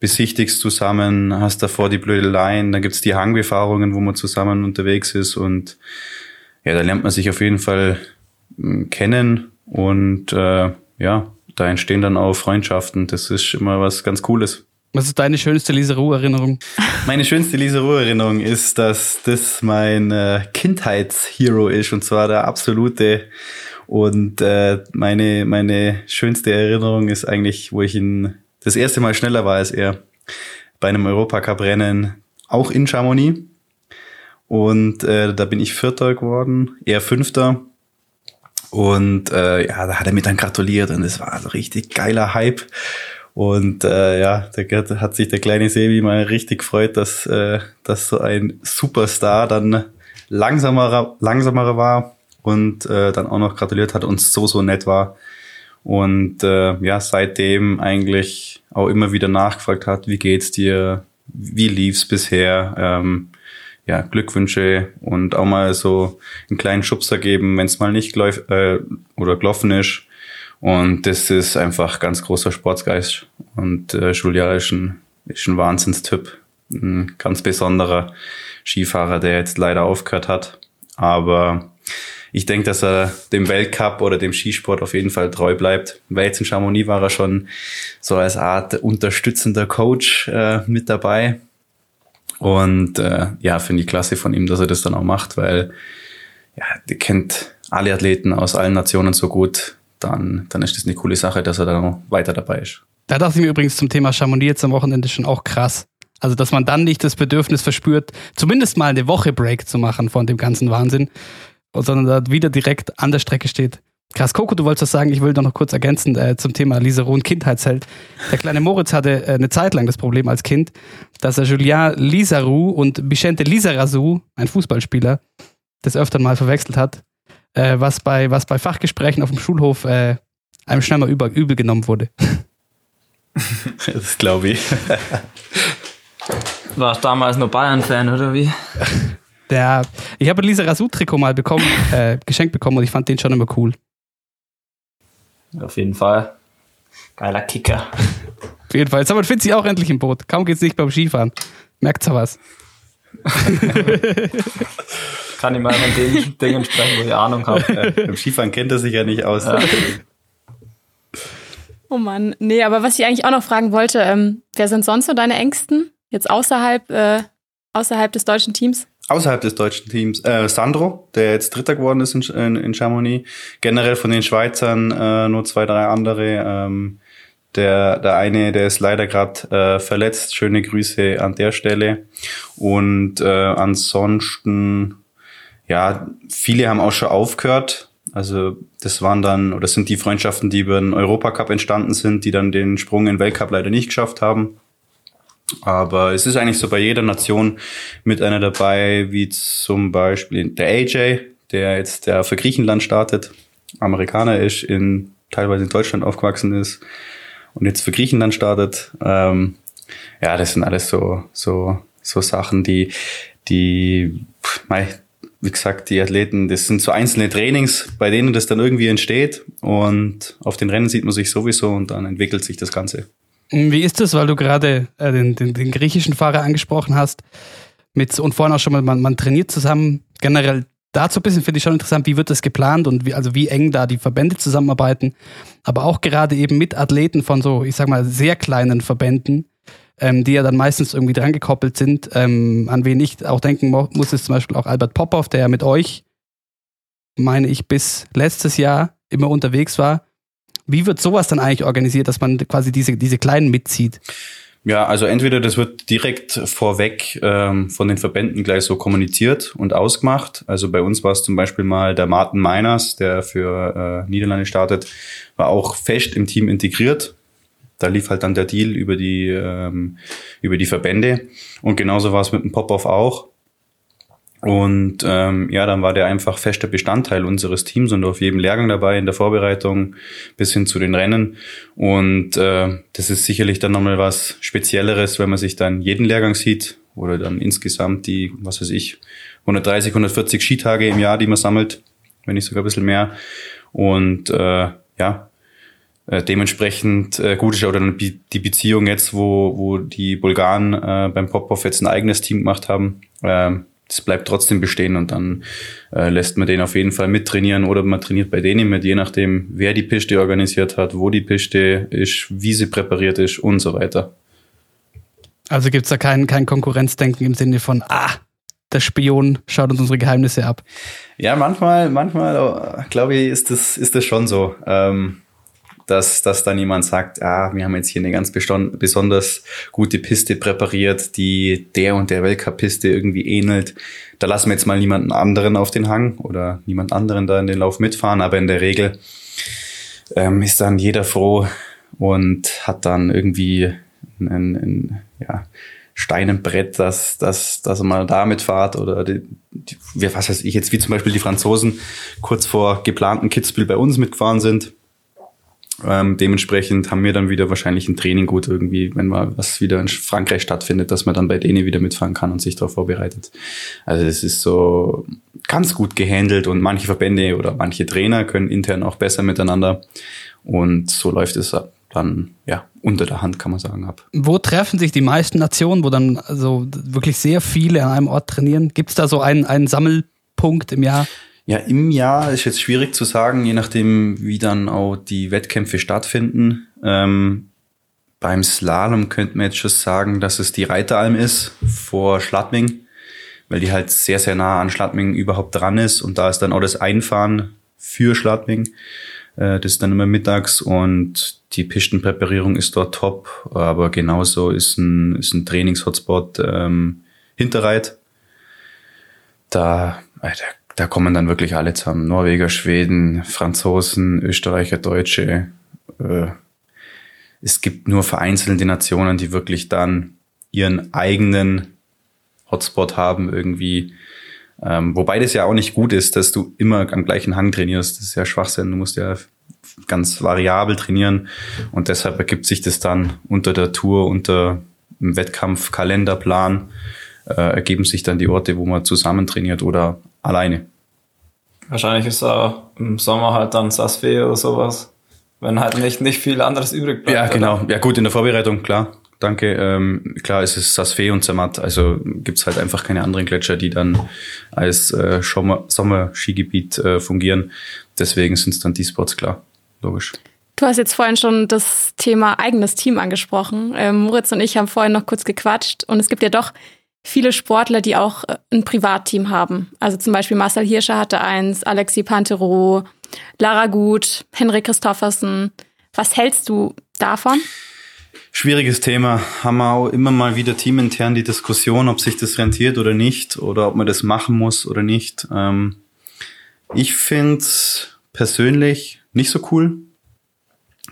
besichtigst zusammen, hast davor die Blödeleien, dann gibt's die Hangbefahrungen, wo man zusammen unterwegs ist und ja, da lernt man sich auf jeden Fall hm, kennen und äh, ja, da entstehen dann auch Freundschaften. Das ist immer was ganz Cooles. Was ist deine schönste Liseroux-Erinnerung? Meine schönste Liseroux-Erinnerung ist, dass das mein äh, Kindheitshero ist und zwar der absolute. Und äh, meine, meine schönste Erinnerung ist eigentlich, wo ich ihn das erste Mal schneller war als er bei einem Europacup-Rennen, auch in Chamonix. Und äh, da bin ich Vierter geworden, er Fünfter. Und äh, ja, da hat er mir dann gratuliert und es war so richtig geiler Hype. Und äh, ja, da hat sich der kleine Sebi mal richtig gefreut, dass, äh, dass so ein Superstar dann langsamer, langsamer war und äh, dann auch noch gratuliert hat und so, so nett war. Und äh, ja, seitdem eigentlich auch immer wieder nachgefragt hat, wie geht's dir, wie lief's bisher. Ähm, ja, Glückwünsche und auch mal so einen kleinen Schubser geben, wenn es mal nicht läuft äh, oder gelaufen ist. Und das ist einfach ganz großer Sportsgeist. Und äh, Julia ist ein, ist ein Wahnsinnstyp. Ein ganz besonderer Skifahrer, der jetzt leider aufgehört hat. Aber ich denke, dass er dem Weltcup oder dem Skisport auf jeden Fall treu bleibt. Weil jetzt in Chamonix war er schon so als Art unterstützender Coach äh, mit dabei. Und äh, ja, finde ich klasse von ihm, dass er das dann auch macht, weil ja, der kennt alle Athleten aus allen Nationen so gut. Dann, dann ist das eine coole Sache, dass er da noch weiter dabei ist. Da dachte ich mir übrigens zum Thema Chamonix jetzt am Wochenende schon auch krass. Also, dass man dann nicht das Bedürfnis verspürt, zumindest mal eine Woche Break zu machen von dem ganzen Wahnsinn, sondern da wieder direkt an der Strecke steht. Krass, Coco, du wolltest was sagen, ich will doch noch kurz ergänzen äh, zum Thema Lisa Rohn Kindheitsheld. Der kleine Moritz hatte äh, eine Zeit lang das Problem als Kind, dass er Julien Lisaru und Vicente Lizarazu, ein Fußballspieler, des Öfteren mal verwechselt hat, äh, was, bei, was bei Fachgesprächen auf dem Schulhof äh, einem schnell mal über, übel genommen wurde. das glaube ich. Warst damals nur Bayern-Fan, oder wie? Der, ich habe ein Lisa Rasu-Trikot mal bekommen, äh, geschenkt bekommen und ich fand den schon immer cool. Auf jeden Fall. Geiler Kicker. Auf jeden Fall. Jetzt haben wir auch endlich im Boot. Kaum geht's nicht beim Skifahren. Merkt's ja was. Kann ich mal von den Dingen sprechen, wo ich Ahnung habe. Ja, beim Skifahren kennt er sich ja nicht aus. Ja. Oh Mann, nee, aber was ich eigentlich auch noch fragen wollte, ähm, wer sind sonst so deine Ängsten? Jetzt außerhalb, äh, außerhalb des deutschen Teams? Außerhalb des deutschen Teams. Äh, Sandro, der jetzt Dritter geworden ist in, in, in Chamonix. Generell von den Schweizern äh, nur zwei, drei andere. Ähm, der, der eine, der ist leider gerade äh, verletzt. Schöne Grüße an der Stelle. Und äh, ansonsten, ja, viele haben auch schon aufgehört. Also das waren dann, oder sind die Freundschaften, die über den Europacup entstanden sind, die dann den Sprung in den Weltcup leider nicht geschafft haben. Aber es ist eigentlich so bei jeder Nation mit einer dabei, wie zum Beispiel der AJ, der jetzt der für Griechenland startet, Amerikaner ist, in teilweise in Deutschland aufgewachsen ist und jetzt für Griechenland startet. Ähm, ja, das sind alles so so so Sachen, die die wie gesagt, die Athleten, das sind so einzelne Trainings, bei denen das dann irgendwie entsteht und auf den Rennen sieht man sich sowieso und dann entwickelt sich das Ganze. Wie ist das, weil du gerade äh, den, den, den, griechischen Fahrer angesprochen hast? Mit, und vorhin auch schon mal, man, man trainiert zusammen. Generell dazu ein bisschen finde ich schon interessant, wie wird das geplant und wie, also wie eng da die Verbände zusammenarbeiten. Aber auch gerade eben mit Athleten von so, ich sag mal, sehr kleinen Verbänden, ähm, die ja dann meistens irgendwie dran gekoppelt sind. Ähm, an wen ich auch denken muss, ist zum Beispiel auch Albert Popov, der ja mit euch, meine ich, bis letztes Jahr immer unterwegs war. Wie wird sowas dann eigentlich organisiert, dass man quasi diese, diese Kleinen mitzieht? Ja, also entweder das wird direkt vorweg ähm, von den Verbänden gleich so kommuniziert und ausgemacht. Also bei uns war es zum Beispiel mal der Martin Meiners, der für äh, Niederlande startet, war auch fest im Team integriert. Da lief halt dann der Deal über die ähm, über die Verbände und genauso war es mit dem Popov auch. Und ähm, ja, dann war der einfach fester Bestandteil unseres Teams und auf jedem Lehrgang dabei in der Vorbereitung bis hin zu den Rennen. Und äh, das ist sicherlich dann nochmal was Spezielleres, wenn man sich dann jeden Lehrgang sieht oder dann insgesamt die, was weiß ich, 130, 140 Skitage im Jahr, die man sammelt, wenn nicht sogar ein bisschen mehr. Und äh, ja, äh, dementsprechend äh, gut ist dann die Beziehung jetzt, wo, wo die Bulgaren äh, beim Popov jetzt ein eigenes Team gemacht haben. Äh, das bleibt trotzdem bestehen und dann äh, lässt man den auf jeden Fall mittrainieren oder man trainiert bei denen mit, je nachdem, wer die Piste organisiert hat, wo die Piste ist, wie sie präpariert ist und so weiter. Also gibt es da kein, kein Konkurrenzdenken im Sinne von, ah, der Spion schaut uns unsere Geheimnisse ab. Ja, manchmal, manchmal, oh, glaube ich, ist das, ist das schon so. Ähm, dass, dass dann jemand sagt, ah, wir haben jetzt hier eine ganz besonders gute Piste präpariert, die der und der Weltcup-Piste irgendwie ähnelt. Da lassen wir jetzt mal niemanden anderen auf den Hang oder niemand anderen da in den Lauf mitfahren, aber in der Regel ähm, ist dann jeder froh und hat dann irgendwie ein, ein ja, Steinenbrett, dass, dass, dass er mal damit fahrt oder die, die, was weiß ich jetzt, wie zum Beispiel die Franzosen kurz vor geplanten Kitzbühel bei uns mitgefahren sind Ähm, dementsprechend haben wir dann wieder wahrscheinlich ein Training gut irgendwie, wenn mal was wieder in Frankreich stattfindet, dass man dann bei denen wieder mitfahren kann und sich darauf vorbereitet. Also das ist so ganz gut gehandelt und manche Verbände oder manche Trainer können intern auch besser miteinander und so läuft es dann ja unter der Hand kann man sagen ab. Wo treffen sich die meisten Nationen, wo dann also wirklich sehr viele an einem Ort trainieren? Gibt es da so einen, einen Sammelpunkt im Jahr? Ja, im Jahr ist jetzt schwierig zu sagen, je nachdem, wie dann auch die Wettkämpfe stattfinden. Ähm, beim Slalom könnte man jetzt schon sagen, dass es die Reiteralm ist vor Schladming, weil die halt sehr, sehr nah an Schladming überhaupt dran ist und da ist dann auch das Einfahren für Schladming. Äh, das ist dann immer mittags und die Pistenpräparierung ist dort top, aber genauso ist ein, ist ein Trainingshotspot ähm, Hinterreit. Da, Alter, da kommen dann wirklich alle zusammen. Norweger, Schweden, Franzosen, Österreicher, Deutsche. Äh, es gibt nur vereinzelte Nationen, die wirklich dann ihren eigenen Hotspot haben irgendwie. Ähm, wobei das ja auch nicht gut ist, dass du immer am gleichen Hang trainierst. Das ist ja Schwachsinn. Du musst ja ganz variabel trainieren. Und deshalb ergibt sich das dann unter der Tour, unter dem Wettkampfkalenderplan, äh, ergeben sich dann die Orte, wo man zusammen trainiert oder alleine. Wahrscheinlich ist da im Sommer halt dann Sasfe oder sowas. Wenn halt nicht, nicht viel anderes übrig bleibt. Ja, genau. Oder? Ja, gut, in der Vorbereitung, klar. Danke. Ähm, klar, es ist Sasfe und Zermatt. Also gibt's halt einfach keine anderen Gletscher, die dann als äh, Sommerskigebiet äh, fungieren. Deswegen sind's dann die Spots, klar. Logisch. Du hast jetzt vorhin schon das Thema eigenes Team angesprochen. Ähm, Moritz und ich haben vorhin noch kurz gequatscht und es gibt ja doch viele Sportler, die auch äh, ein Privatteam haben. Also zum Beispiel Marcel Hirscher hatte eins, Alexi Pantero, Lara Gut, Henrik Christoffersen. Was hältst du davon? Schwieriges Thema. Haben wir auch immer mal wieder teamintern die Diskussion, ob sich das rentiert oder nicht oder ob man das machen muss oder nicht. Ähm, ich finde persönlich nicht so cool.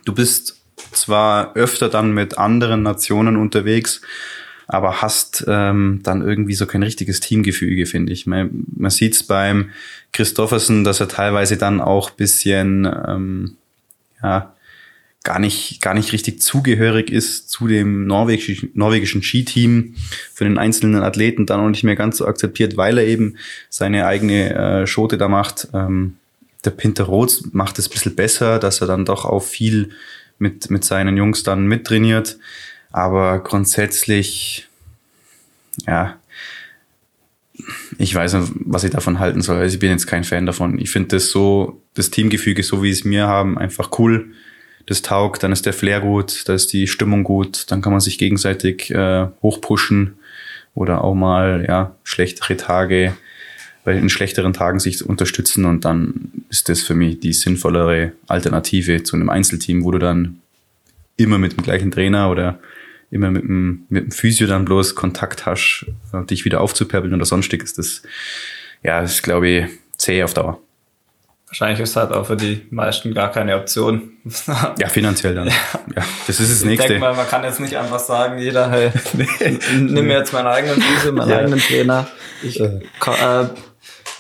Du bist zwar öfter dann mit anderen Nationen unterwegs, aber hast ähm, dann irgendwie so kein richtiges Teamgefüge, finde ich. Man, man sieht es beim Christoffersen, dass er teilweise dann auch bisschen ähm, ja, gar nicht, gar nicht richtig zugehörig ist zu dem norwegischen, norwegischen Skiteam, für den einzelnen Athleten dann auch nicht mehr ganz so akzeptiert, weil er eben seine eigene äh, Schote da macht. Ähm, der Pinter Roth macht es ein bisschen besser, dass er dann doch auch viel mit, mit seinen Jungs dann mittrainiert. Aber grundsätzlich, ja, ich weiß nicht, was ich davon halten soll. Also ich bin jetzt kein Fan davon. Ich finde das so, das Teamgefüge, so wie es mir haben, einfach cool. Das taugt, dann ist der Flair gut, da ist die Stimmung gut, dann kann man sich gegenseitig äh, hochpushen oder auch mal ja schlechtere Tage, bei den schlechteren Tagen sich unterstützen und dann ist das für mich die sinnvollere Alternative zu einem Einzelteam, wo du dann immer mit dem gleichen Trainer oder immer mit dem, mit dem Physio dann bloß Kontakt hast, äh, dich wieder aufzupäppeln oder sonstiges. Das, ja, ist, glaube ich, zäh auf Dauer. Wahrscheinlich ist halt auch für die meisten gar keine Option. ja, finanziell dann. Ja. ja das ist das Nächste. Ich denke mal, man kann jetzt nicht einfach sagen, jeder, hey, nimm mir jetzt meinen eigenen Physio, meinen ja. eigenen Trainer. Ich äh,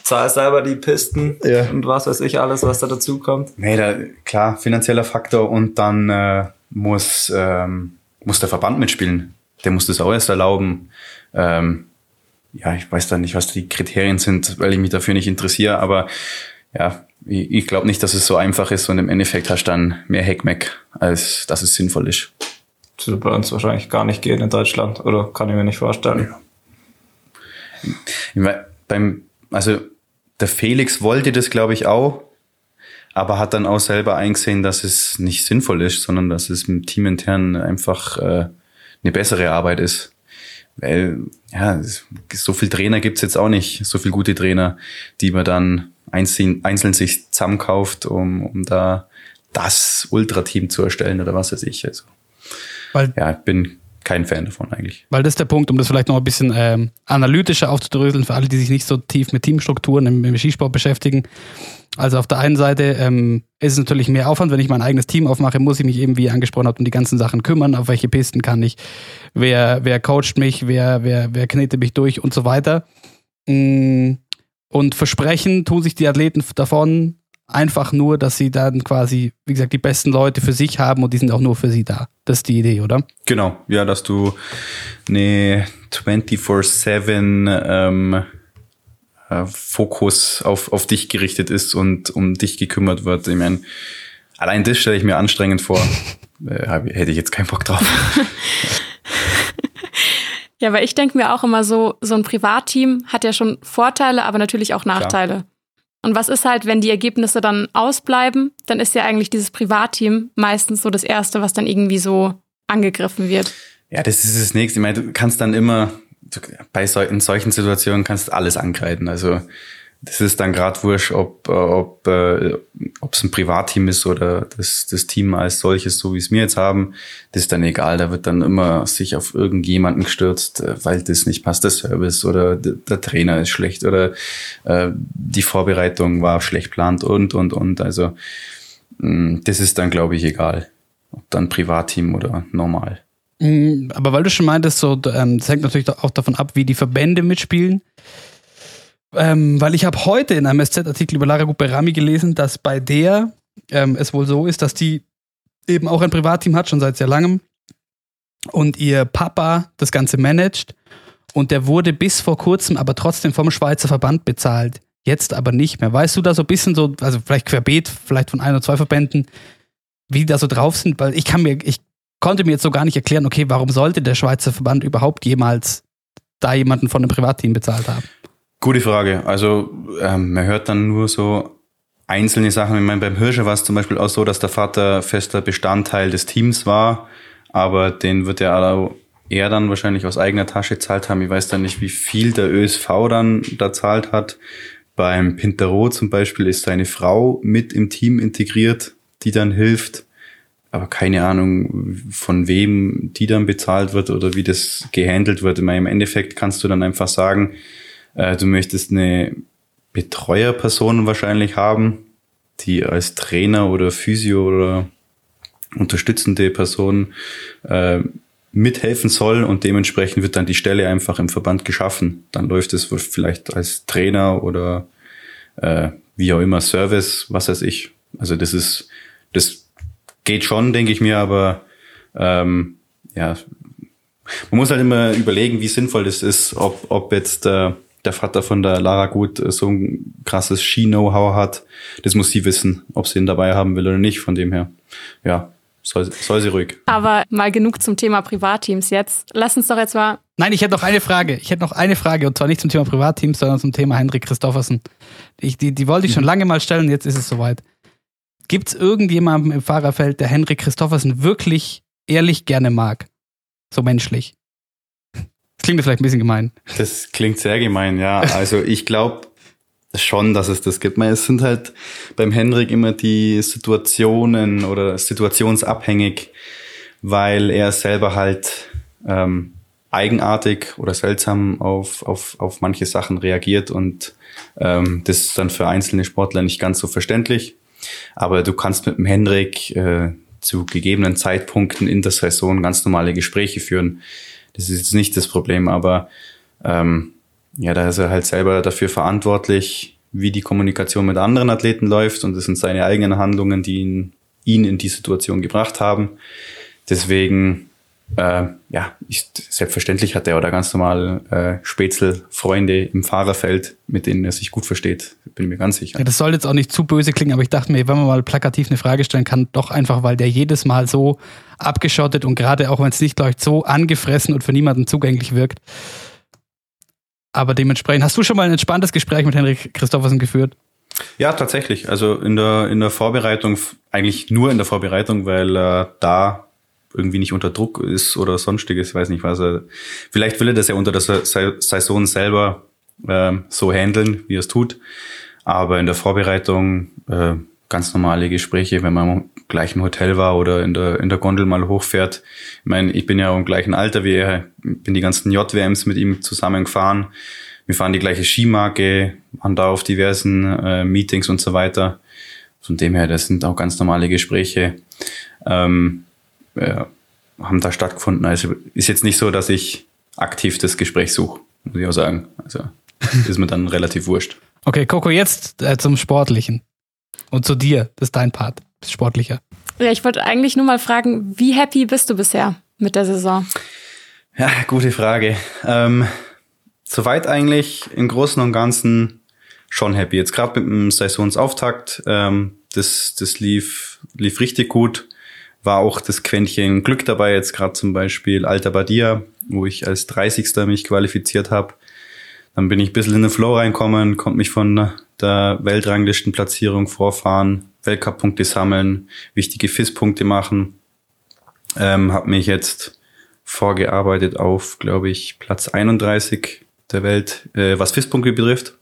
zahle selber die Pisten ja. und was weiß ich alles, was da dazu kommt. Nee, da, klar, finanzieller Faktor und dann äh, muss ähm, muss der Verband mitspielen. Der muss das auch erst erlauben. Ähm, ja, ich weiß da nicht, was die Kriterien sind, weil ich mich dafür nicht interessiere, aber ja, ich, ich glaube nicht, dass es so einfach ist und im Endeffekt hast du dann mehr Heckmeck, als dass es sinnvoll ist. Das würde bei uns wahrscheinlich gar nicht gehen in Deutschland, oder kann ich mir nicht vorstellen. Ja. Beim, also der Felix wollte das, glaube ich, auch, aber hat dann auch selber eingesehen, dass es nicht sinnvoll ist, sondern dass es im Team intern einfach äh, eine bessere Arbeit ist. Weil, ja, so viel Trainer gibt's jetzt auch nicht, so viel gute Trainer, die man dann einzeln, einzeln sich zusammenkauft, um, um da das Ultrateam zu erstellen oder was weiß ich. Also, Weil, ja, ich bin kein Fan davon eigentlich. Weil das ist der Punkt, um das vielleicht noch ein bisschen ähm, analytischer aufzudröseln, für alle, die sich nicht so tief mit Teamstrukturen im, im Skisport beschäftigen. Also auf der einen Seite ähm, ist es natürlich mehr Aufwand, wenn ich mein eigenes Team aufmache, muss ich mich eben, wie ihr angesprochen habt, um die ganzen Sachen kümmern. Auf welche Pisten kann ich? Wer, wer coacht mich? Wer, wer, wer knetet mich durch und so weiter? Mm, und versprechen tun sich die Athleten davon einfach nur, dass sie dann quasi, wie gesagt, die besten Leute für sich haben und die sind auch nur für sie da. Das ist die Idee, oder? Genau, ja, dass du eine 24-7 ähm, äh, Fokus auf, auf dich gerichtet ist und um dich gekümmert wird. Ich meine, allein das stelle ich mir anstrengend vor. äh, hätte ich jetzt keinen Bock drauf. ja, weil ich denke mir auch immer so, so ein Privatteam hat ja schon Vorteile, aber natürlich auch Nachteile. Klar. Und was ist halt, wenn die Ergebnisse dann ausbleiben, dann ist ja eigentlich dieses Privatteam meistens so das Erste, was dann irgendwie so angegriffen wird. Ja, das ist das Nächste. Ich meine, du kannst dann immer, bei so, in solchen Situationen kannst du alles angreifen. Also das ist dann gerade wurscht, ob ob äh, ob es ein Privatteam ist oder das das Team als solches, so wie es mir jetzt haben, das ist dann egal. Da wird dann immer sich auf irgendjemanden gestürzt, äh, weil das nicht passt, der Service oder der Trainer ist schlecht oder äh, die Vorbereitung war schlecht plant und und und. Also mh, mm, das ist dann glaube ich egal, ob dann Privatteam oder normal. Mm, aber weil du schon meintest, so ähm, das hängt natürlich auch davon ab, wie die Verbände mitspielen. Ähm, weil ich habe heute in einem SZ-Artikel über Lara Guperami gelesen, dass bei der ähm, es wohl so ist, dass die eben auch ein Privatteam hat, schon seit sehr langem. Und ihr Papa das Ganze managt. Und der wurde bis vor kurzem aber trotzdem vom Schweizer Verband bezahlt. Jetzt aber nicht mehr. Weißt du da so ein bisschen so, also vielleicht querbeet, vielleicht von ein oder zwei Verbänden, wie die da so drauf sind? Weil ich kann mir, ich konnte mir jetzt so gar nicht erklären, okay, warum sollte der Schweizer Verband überhaupt jemals da jemanden von einem Privatteam bezahlt haben? Gute Frage. Also ähm, man hört dann nur so einzelne Sachen. Ich meine, beim Hirscher war es zum Beispiel auch so, dass der Vater fester Bestandteil des Teams war, aber den wird er er dann wahrscheinlich aus eigener Tasche zahlt haben. Ich weiß dann nicht, wie viel der ÖSV dann da zahlt hat. Beim Pintero zum Beispiel ist seine Frau mit im Team integriert, die dann hilft. Aber keine Ahnung, von wem die dann bezahlt wird oder wie das gehandelt wird. Im Endeffekt kannst du dann einfach sagen, äh, du möchtest eine Betreuerperson wahrscheinlich haben, die als Trainer oder Physio oder unterstützende Person äh, mithelfen soll und dementsprechend wird dann die Stelle einfach im Verband geschaffen. Dann läuft es vielleicht als Trainer oder äh, wie auch immer Service, was weiß ich. Also das ist, das geht schon, denke ich mir, aber ähm, ja, man muss halt immer überlegen, wie sinnvoll das ist, ob, ob jetzt äh, der Vater von der Lara Gut äh, so ein krasses Ski-Know-how hat. Das muss sie wissen, ob sie ihn dabei haben will oder nicht. Von dem her, ja, soll, soll sie ruhig. Aber mal genug zum Thema Privatteams jetzt. Lass uns doch jetzt mal. Nein, ich hätte noch eine Frage. Ich hätte noch eine Frage und zwar nicht zum Thema Privatteams, sondern zum Thema Hendrik Christoffersen. Ich, die, die wollte ich schon mhm. lange mal stellen, jetzt ist es soweit. Gibt es irgendjemanden im Fahrerfeld, der Hendrik Christoffersen wirklich ehrlich gerne mag? So menschlich. Das klingt vielleicht ein bisschen gemein. Das klingt sehr gemein, ja. Also ich glaube schon, dass es das gibt. Es sind halt beim Henrik immer die Situationen oder situationsabhängig, weil er selber halt ähm, eigenartig oder seltsam auf, auf, auf manche Sachen reagiert und ähm, das ist dann für einzelne Sportler nicht ganz so verständlich. Aber du kannst mit dem Henrik äh, zu gegebenen Zeitpunkten in der Saison ganz normale Gespräche führen. Das ist jetzt nicht das Problem, aber ähm, ja, da ist er halt selber dafür verantwortlich, wie die Kommunikation mit anderen Athleten läuft und das sind seine eigenen Handlungen, die ihn, ihn in die Situation gebracht haben. Deswegen äh, ja, ich, selbstverständlich hat er oder ganz normal äh, Spätzle-Freunde im Fahrerfeld, mit denen er sich gut versteht. Bin mir ganz sicher. Ja, das soll jetzt auch nicht zu böse klingen, aber ich dachte mir, wenn man mal plakativ eine Frage stellen kann, doch einfach, weil der jedes Mal so abgeschottet und gerade auch wenn es nicht läuft, so angefressen und für niemanden zugänglich wirkt. Aber dementsprechend, hast du schon mal ein entspanntes Gespräch mit Henrik Christoffersen geführt? Ja, tatsächlich. Also in der, in der Vorbereitung, eigentlich nur in der Vorbereitung, weil äh, da irgendwie nicht unter Druck ist oder sonstiges, weiß nicht was. Er, vielleicht will er das ja unter der Saison selber äh, so handeln, wie er es tut. Aber in der Vorbereitung äh, ganz normale Gespräche, wenn man im gleichen Hotel war oder in der, in der Gondel mal hochfährt. Ich meine, ich bin ja im gleichen Alter wie er, bin die ganzen JWMs mit ihm zusammen gefahren. Wir fahren die gleiche Skimarke, waren da auf diversen äh, Meetings und so weiter. Von dem her, das sind auch ganz normale Gespräche. Ähm, äh, haben da stattgefunden. Also ist jetzt nicht so, dass ich aktiv das Gespräch suche, muss ich auch sagen. Also ist mir dann relativ wurscht. Okay, Coco, jetzt äh, zum Sportlichen. Und zu dir, das ist dein Part, bist sportlicher. Ja, ich wollte eigentlich nur mal fragen, wie happy bist du bisher mit der Saison? Ja, gute Frage. Ähm, soweit eigentlich im Großen und Ganzen schon happy. Jetzt gerade mit dem Saisonsauftakt, ähm, das, das lief, lief richtig gut. War auch das Quäntchen Glück dabei, jetzt gerade zum Beispiel Alta Badia, wo ich als 30. mich qualifiziert habe. Dann bin ich ein bisschen in den Flow reinkommen, konnte mich von der Weltranglistenplatzierung vorfahren, Weltcup-Punkte sammeln, wichtige FIS-Punkte machen. Ähm, habe mich jetzt vorgearbeitet auf, glaube ich, Platz 31 der Welt, äh, was FIS-Punkte betrifft.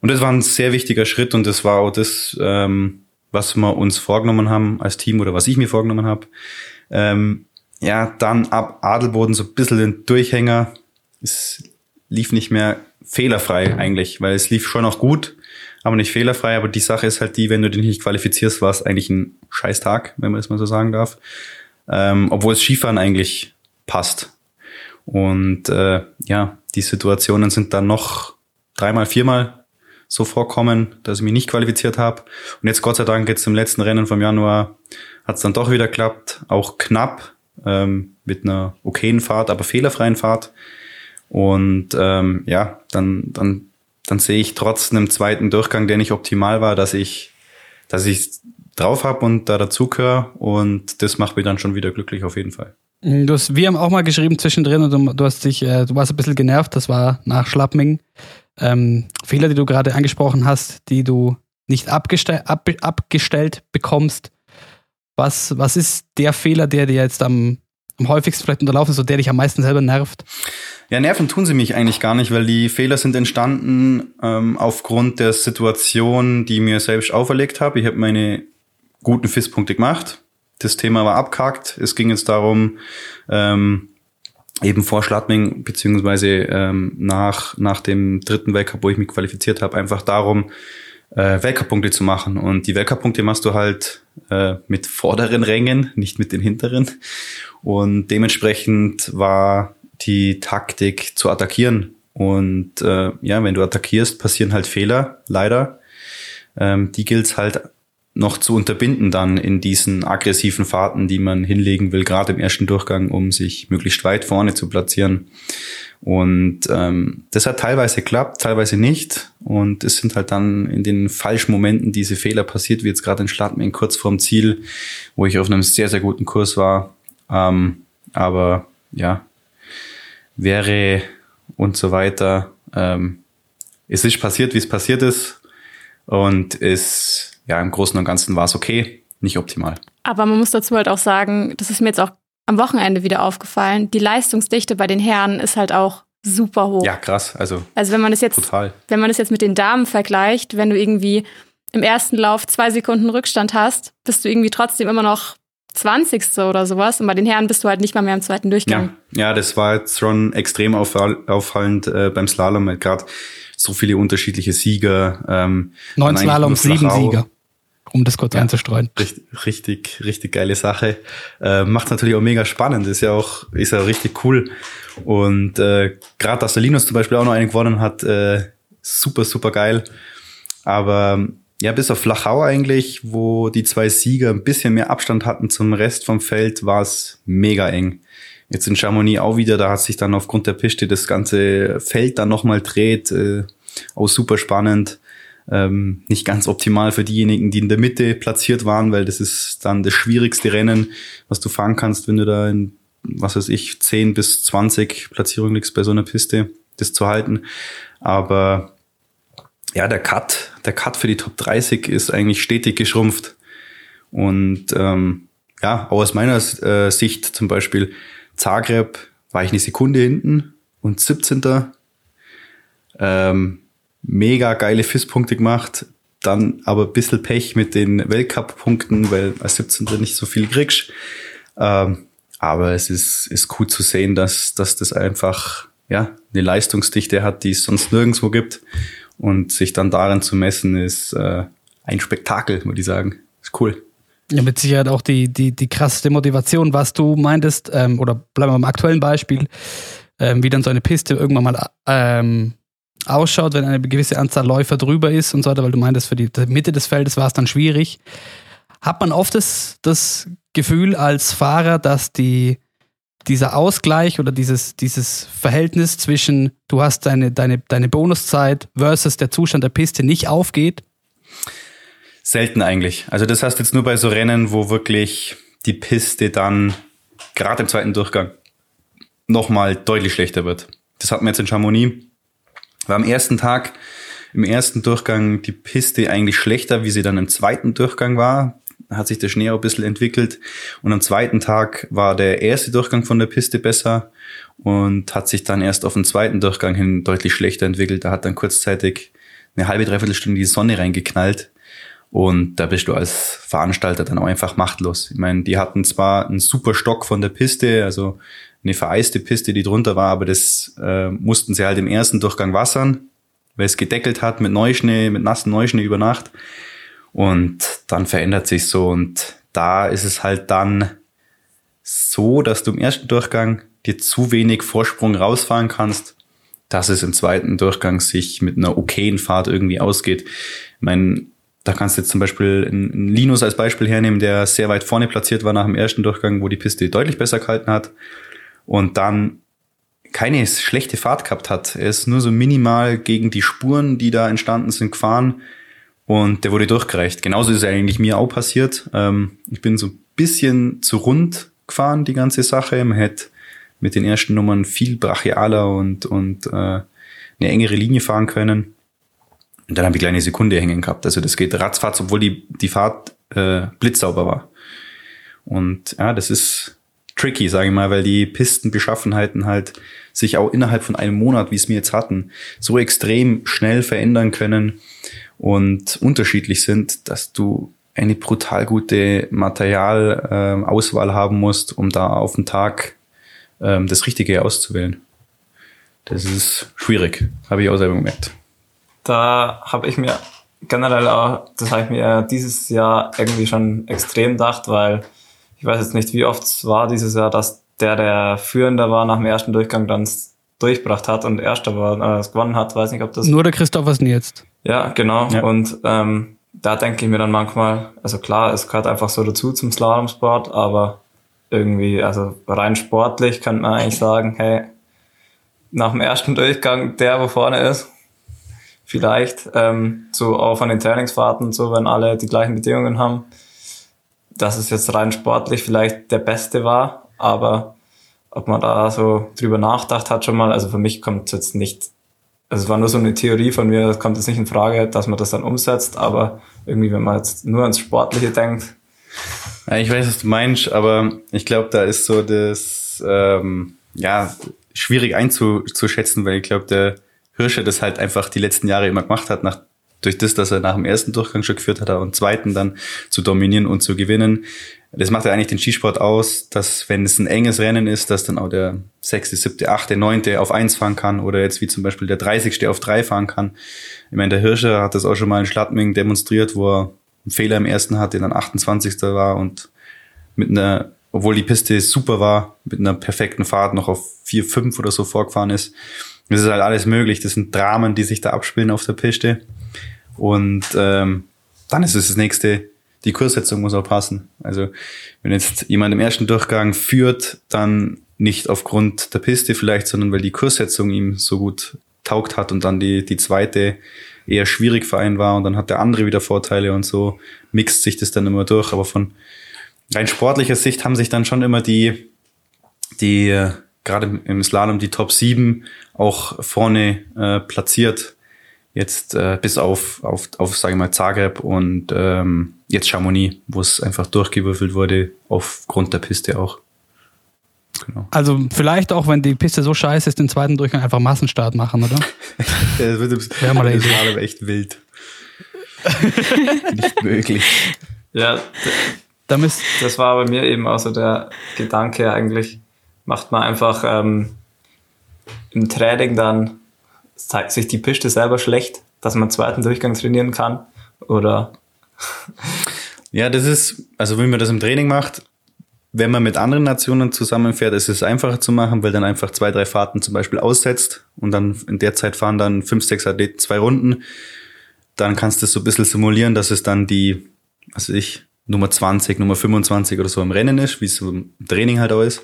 Und das war ein sehr wichtiger Schritt und das war auch das, ähm, was wir uns vorgenommen haben als Team oder was ich mir vorgenommen habe. Ähm, ja, dann ab Adelboden so ein bisschen den Durchhänger. Es lief nicht mehr fehlerfrei eigentlich, weil es lief schon auch gut, aber nicht fehlerfrei. Aber die Sache ist halt die, wenn du dich nicht qualifizierst, war es eigentlich ein Scheißtag, wenn man das mal so sagen darf. Ähm, obwohl es Skifahren eigentlich passt. Und äh, ja, die Situationen sind dann noch dreimal, viermal so vorkommen, dass ich mich nicht qualifiziert habe. Und jetzt Gott sei Dank jetzt im letzten Rennen vom Januar hat es dann doch wieder geklappt, auch knapp ähm, mit einer okayen Fahrt, aber fehlerfreien Fahrt. Und ähm, ja, dann, dann, dann sehe ich trotz einem zweiten Durchgang, der nicht optimal war, dass ich, dass ich drauf habe und da dazugehöre. Und das macht mich dann schon wieder glücklich auf jeden Fall. Du hast, wir haben auch mal geschrieben zwischendrin und du, du hast dich, äh, du warst ein bisschen genervt, das war nach Schlappming. Ähm, Fehler, die du gerade angesprochen hast, die du nicht abgestell, ab, abgestellt bekommst. Was, was ist der Fehler, der dir jetzt am, am häufigsten vielleicht unterlaufen ist, so der dich am meisten selber nervt? Ja, nerven tun sie mich eigentlich gar nicht, weil die Fehler sind entstanden ähm, aufgrund der Situation, die mir selbst auferlegt habe. Ich habe meine guten FIS-Punkte gemacht. Das Thema war abgehakt. Es ging jetzt darum, ähm, eben vor Schladming, beziehungsweise ähm, nach, nach dem dritten Weltcup, wo ich mich qualifiziert habe, einfach darum, äh, Weltcup-Punkte zu machen. Und die Weltcup-Punkte machst du halt äh, mit vorderen Rängen, nicht mit den hinteren. Und dementsprechend war die Taktik zu attackieren. Und äh, ja, wenn du attackierst, passieren halt Fehler, leider. Ähm, die gilt halt noch zu unterbinden dann in diesen aggressiven Fahrten, die man hinlegen will, gerade im ersten Durchgang, um sich möglichst weit vorne zu platzieren. Und ähm, das hat teilweise geklappt, teilweise nicht. Und es sind halt dann in den falschen Momenten diese Fehler passiert, wie jetzt gerade in Schladming kurz vorm Ziel, wo ich auf einem sehr, sehr guten Kurs war. Ähm, aber ja, wäre und so weiter. Ähm, es ist passiert, wie es passiert ist. Und es ja, im Großen und Ganzen war es okay, nicht optimal. Aber man muss dazu halt auch sagen, das ist mir jetzt auch am Wochenende wieder aufgefallen, die Leistungsdichte bei den Herren ist halt auch super hoch. Ja, krass. Also, also wenn man es jetzt, total. wenn man es jetzt mit den Damen vergleicht, wenn du irgendwie im ersten Lauf zwei Sekunden Rückstand hast, bist du irgendwie trotzdem immer noch 20. oder sowas. Und bei den Herren bist du halt nicht mal mehr im zweiten Durchgang. Ja, ja das war jetzt schon extrem auffallend äh, beim Slalom. Gerade so viele unterschiedliche Sieger. Ähm, Neun Slalom, sieben Sieger um das kurz ja, einzustreuen. Richtig, richtig, richtig geile Sache. Äh, macht natürlich auch mega spannend, ist ja auch, ist ja richtig cool. Und äh, gerade, dass der Linus zum Beispiel auch noch einen gewonnen hat, äh, super, super geil. Aber ja, bis auf Flachau eigentlich, wo die zwei Sieger ein bisschen mehr Abstand hatten zum Rest vom Feld, war es mega eng. Jetzt in Chamonix auch wieder, da hat sich dann aufgrund der Piste das ganze Feld dann nochmal dreht. Äh, auch super spannend. Ähm, nicht ganz optimal für diejenigen, die in der Mitte platziert waren, weil das ist dann das schwierigste Rennen, was du fahren kannst, wenn du da in, was weiß ich, 10 bis 20 Platzierungen liegst bei so einer Piste, das zu halten. Aber ja, der Cut, der Cut für die Top 30 ist eigentlich stetig geschrumpft. Und ähm, ja, auch aus meiner äh, Sicht zum Beispiel Zagreb war ich eine Sekunde hinten und 17. Ähm, mega geile FIS-Punkte gemacht, dann aber ein bisschen Pech mit den Weltcup-Punkten, weil als 17. nicht so viel kriegst. Ähm, aber es ist, ist gut zu sehen, dass, dass das einfach ja, eine Leistungsdichte hat, die es sonst nirgendwo gibt. Und sich dann darin zu messen, ist äh, ein Spektakel, würde ich sagen. Ist cool. Ja, mit Sicherheit auch die, die, die krasseste Motivation, was du meintest, ähm, oder bleiben wir beim aktuellen Beispiel, ähm, wie dann so eine Piste irgendwann mal ähm, ausschaut, wenn eine gewisse Anzahl Läufer drüber ist und so weiter, weil du meintest, für die Mitte des Feldes war es dann schwierig. Hat man oft das, das Gefühl als Fahrer, dass die, dieser Ausgleich oder dieses, dieses Verhältnis zwischen du hast deine, deine, deine Bonuszeit versus der Zustand der Piste nicht aufgeht? Selten eigentlich. Also das heißt jetzt nur bei so Rennen, wo wirklich die Piste dann gerade im zweiten Durchgang nochmal deutlich schlechter wird. Das hatten wir jetzt in Chamonix. War am ersten Tag, im ersten Durchgang die Piste eigentlich schlechter, wie sie dann im zweiten Durchgang war. Hat sich der Schnee auch ein bisschen entwickelt. Und am zweiten Tag war der erste Durchgang von der Piste besser und hat sich dann erst auf den zweiten Durchgang hin deutlich schlechter entwickelt. Da hat dann kurzzeitig eine halbe, dreiviertel Stunde die Sonne reingeknallt. Und da bist du als Veranstalter dann auch einfach machtlos. Ich meine, die hatten zwar einen super Stock von der Piste, also eine vereiste Piste, die drunter war, aber das äh, mussten sie halt im ersten Durchgang wassern, weil es gedeckelt hat mit Neuschnee, mit nassen Neuschnee über Nacht. Und dann verändert sich so und da ist es halt dann so, dass du im ersten Durchgang dir zu wenig Vorsprung rausfahren kannst, dass es im zweiten Durchgang sich mit einer okayen Fahrt irgendwie ausgeht. Ich meine, da kannst du jetzt zum Beispiel einen Linus als Beispiel hernehmen, der sehr weit vorne platziert war nach dem ersten Durchgang, wo die Piste deutlich besser gehalten hat und dann keine schlechte Fahrt gehabt hat. Er ist nur so minimal gegen die Spuren, die da entstanden sind, gefahren und der wurde durchgereicht. Genauso ist eigentlich mir auch passiert. Ähm, ich bin so ein bisschen zu rund gefahren, die ganze Sache. Man hätte mit den ersten Nummern viel brachialer und, und äh, eine engere Linie fahren können. Und dann habe ich eine Sekunde hängen gehabt. Also das geht ratzfatz, obwohl die, die Fahrt äh, blitzsauber war. Und ja, das ist tricky, sage ich mal, weil die Pistenbeschaffenheiten halt sich auch innerhalb von einem Monat, wie es wir jetzt hatten, so extrem schnell verändern können und unterschiedlich sind, dass du eine brutal gute Materialauswahl äh, haben musst, um da auf den Tag ähm, das Richtige auszuwählen. Das ist schwierig, habe ich auch selber gemerkt da habe ich mir generell auch, das habe ich mir dieses Jahr irgendwie schon extrem gedacht, weil ich weiß jetzt nicht, wie oft es war dieses Jahr, dass der, der Führender war nach dem ersten Durchgang, dann durchgebracht hat und Erster war, äh, gewonnen hat, weiß nicht, ob das... Nur der Christophersen jetzt. Ja, genau. Ja. Und ähm, da denke ich mir dann manchmal, also klar, es gehört einfach so dazu zum Slalomsport, aber irgendwie, also rein sportlich könnte man eigentlich sagen, hey, nach dem ersten Durchgang, der, wo vorne ist, vielleicht, ähm, so auch von den Trainingsfahrten, so wenn alle die gleichen Bedingungen haben, dass es jetzt rein sportlich vielleicht der Beste war, aber ob man da so drüber nachgedacht hat schon mal, also für mich kommt es jetzt nicht, also es war nur so eine Theorie von mir, kommt jetzt nicht in Frage, dass man das dann umsetzt, aber irgendwie, wenn man jetzt nur ans Sportliche denkt. Ja, ich weiß, was du meinst, aber ich glaube, da ist so das, ähm, ja, schwierig einzuschätzen, weil ich glaube, der Hirscher das halt einfach die letzten Jahre immer gemacht hat, nach, durch das, dass er nach dem ersten Durchgang schon geführt hat und zweiten dann zu dominieren und zu gewinnen. Das macht ja eigentlich den Skisport aus, dass wenn es ein enges Rennen ist, dass dann auch der sechste, siebte, achte, neunte auf eins fahren kann oder jetzt wie zum Beispiel der dreißigste auf drei fahren kann. Ich meine, der Hirscher hat das auch schon mal in Schladming demonstriert, wo er einen Fehler im ersten hatte, dann 28. war und mit einer, obwohl die Piste super war, mit einer perfekten Fahrt noch auf vier, fünf oder so vorgefahren ist. Das ist halt alles möglich. Das sind Dramen, die sich da abspielen auf der Piste. Und ähm, dann ist es das nächste, die Kurssetzung muss auch passen. Also wenn jetzt jemand im ersten Durchgang führt, dann nicht aufgrund der Piste vielleicht, sondern weil die Kurssetzung ihm so gut taugt hat und dann die, die zweite eher schwierig für einen war und dann hat der andere wieder Vorteile und so mixt sich das dann immer durch. Aber von rein sportlicher Sicht haben sich dann schon immer die, die gerade im Slalom die Top 7 auch vorne äh, platziert. Jetzt äh, bis auf, auf, auf sage ich mal, Zagreb und ähm, jetzt Chamonix, wo es einfach durchgewürfelt wurde, aufgrund der Piste auch. Genau. Also vielleicht auch, wenn die Piste so scheiße ist, den zweiten Durchgang einfach Massenstart machen, oder? das wird im ja, mal Slalom echt wild. Nicht möglich. Ja, das war bei mir eben auch so der Gedanke eigentlich, macht man einfach ähm, im Training dann, zeigt sich die Piste selber schlecht, dass man zweiten Durchgang trainieren kann? Oder? ja, das ist, also wenn man das im Training macht, wenn man mit anderen Nationen zusammenfährt, ist es einfacher zu machen, weil dann einfach zwei, drei Fahrten zum Beispiel aussetzt und dann in der Zeit fahren dann fünf, sechs Athleten zwei Runden. Dann kannst du es so ein bisschen simulieren, dass es dann die, was weiß ich, Nummer 20, Nummer 25 oder so im Rennen ist, wie es im Training halt auch ist.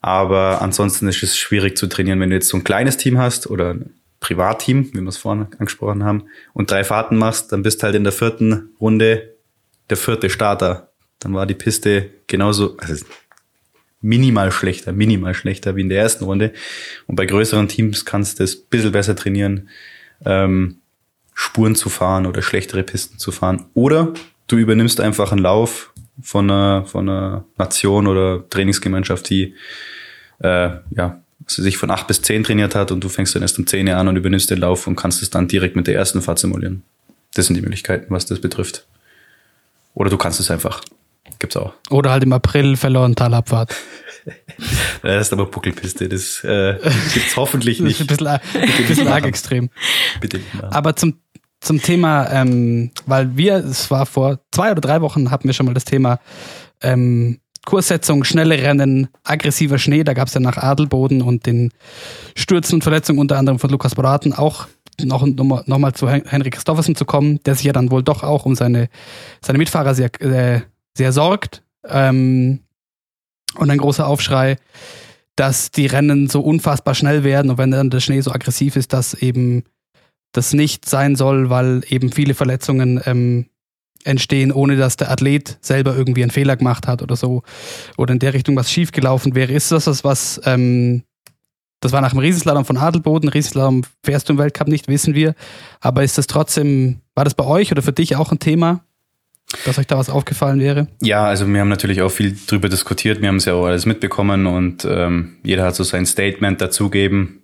Aber ansonsten ist es schwierig zu trainieren, wenn du jetzt so ein kleines Team hast oder ein Privatteam, wie wir es vorhin angesprochen haben, und drei Fahrten machst, dann bist halt in der vierten Runde der vierte Starter dann war die Piste genauso, also minimal schlechter, minimal schlechter wie in der ersten Runde. Und bei größeren Teams kannst du das ein bisschen besser trainieren, ähm, Spuren zu fahren oder schlechtere Pisten zu fahren. Oder du übernimmst einfach einen Lauf von einer, von einer Nation oder Trainingsgemeinschaft, die äh, ja, also sich von acht bis zehn trainiert hat und du fängst dann erst um zehn an und übernimmst den Lauf und kannst es dann direkt mit der ersten Fahrt simulieren. Das sind die Möglichkeiten, was das betrifft. Oder du kannst es einfach. Gibt's auch. Oder halt im April verloren Talabfahrt. das ist aber Buckelpiste. Das äh, gibt's hoffentlich nicht. Das ist ein bisschen, ein bisschen arg extrem. Bitte. Aber zum, zum Thema, ähm, weil wir, es war vor zwei oder drei Wochen, hatten wir schon mal das Thema ähm, Kurssetzung, schnelle Rennen, aggressiver Schnee. Da gab es ja nach Adelboden und den Stürzen und Verletzungen unter anderem von Lukas Braten auch noch, noch, noch mal zu Henrik Christoffersen zu kommen, der sich ja dann wohl doch auch um seine, seine Mitfahrer sehr, äh, sehr sorgt. Ähm, und ein großer Aufschrei, dass die Rennen so unfassbar schnell werden und wenn dann der Schnee so aggressiv ist, dass eben das nicht sein soll, weil eben viele Verletzungen ähm, entstehen, ohne dass der Athlet selber irgendwie einen Fehler gemacht hat oder so oder in der Richtung was schiefgelaufen wäre. Ist das was, was ähm, das war nach dem Riesenslalom von Adelboden. Riesenslalom fährst du im Weltcup nicht, wissen wir. Aber ist das trotzdem, war das bei euch oder für dich auch ein Thema? dass euch da was aufgefallen wäre? Ja, also wir haben natürlich auch viel drüber diskutiert. Wir haben es ja auch alles mitbekommen und ähm, jeder hat so sein Statement dazugeben.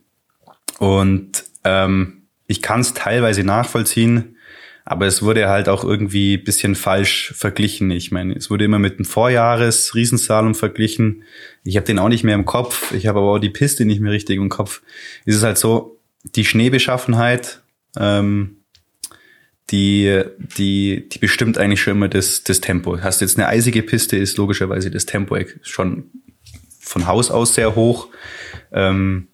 Und ähm, ich kann es teilweise nachvollziehen, aber es wurde halt auch irgendwie bisschen falsch verglichen. Ich meine, es wurde immer mit dem Vorjahres Riesensalon verglichen. Ich habe den auch nicht mehr im Kopf. Ich habe aber auch die Piste nicht mehr richtig im Kopf. Es ist halt so, die Schneebeschaffenheit ähm, die, die, die bestimmt eigentlich schon immer das, das Tempo. Hast du jetzt eine eisige Piste, ist logischerweise das Tempo schon von Haus aus sehr hoch. Ähm,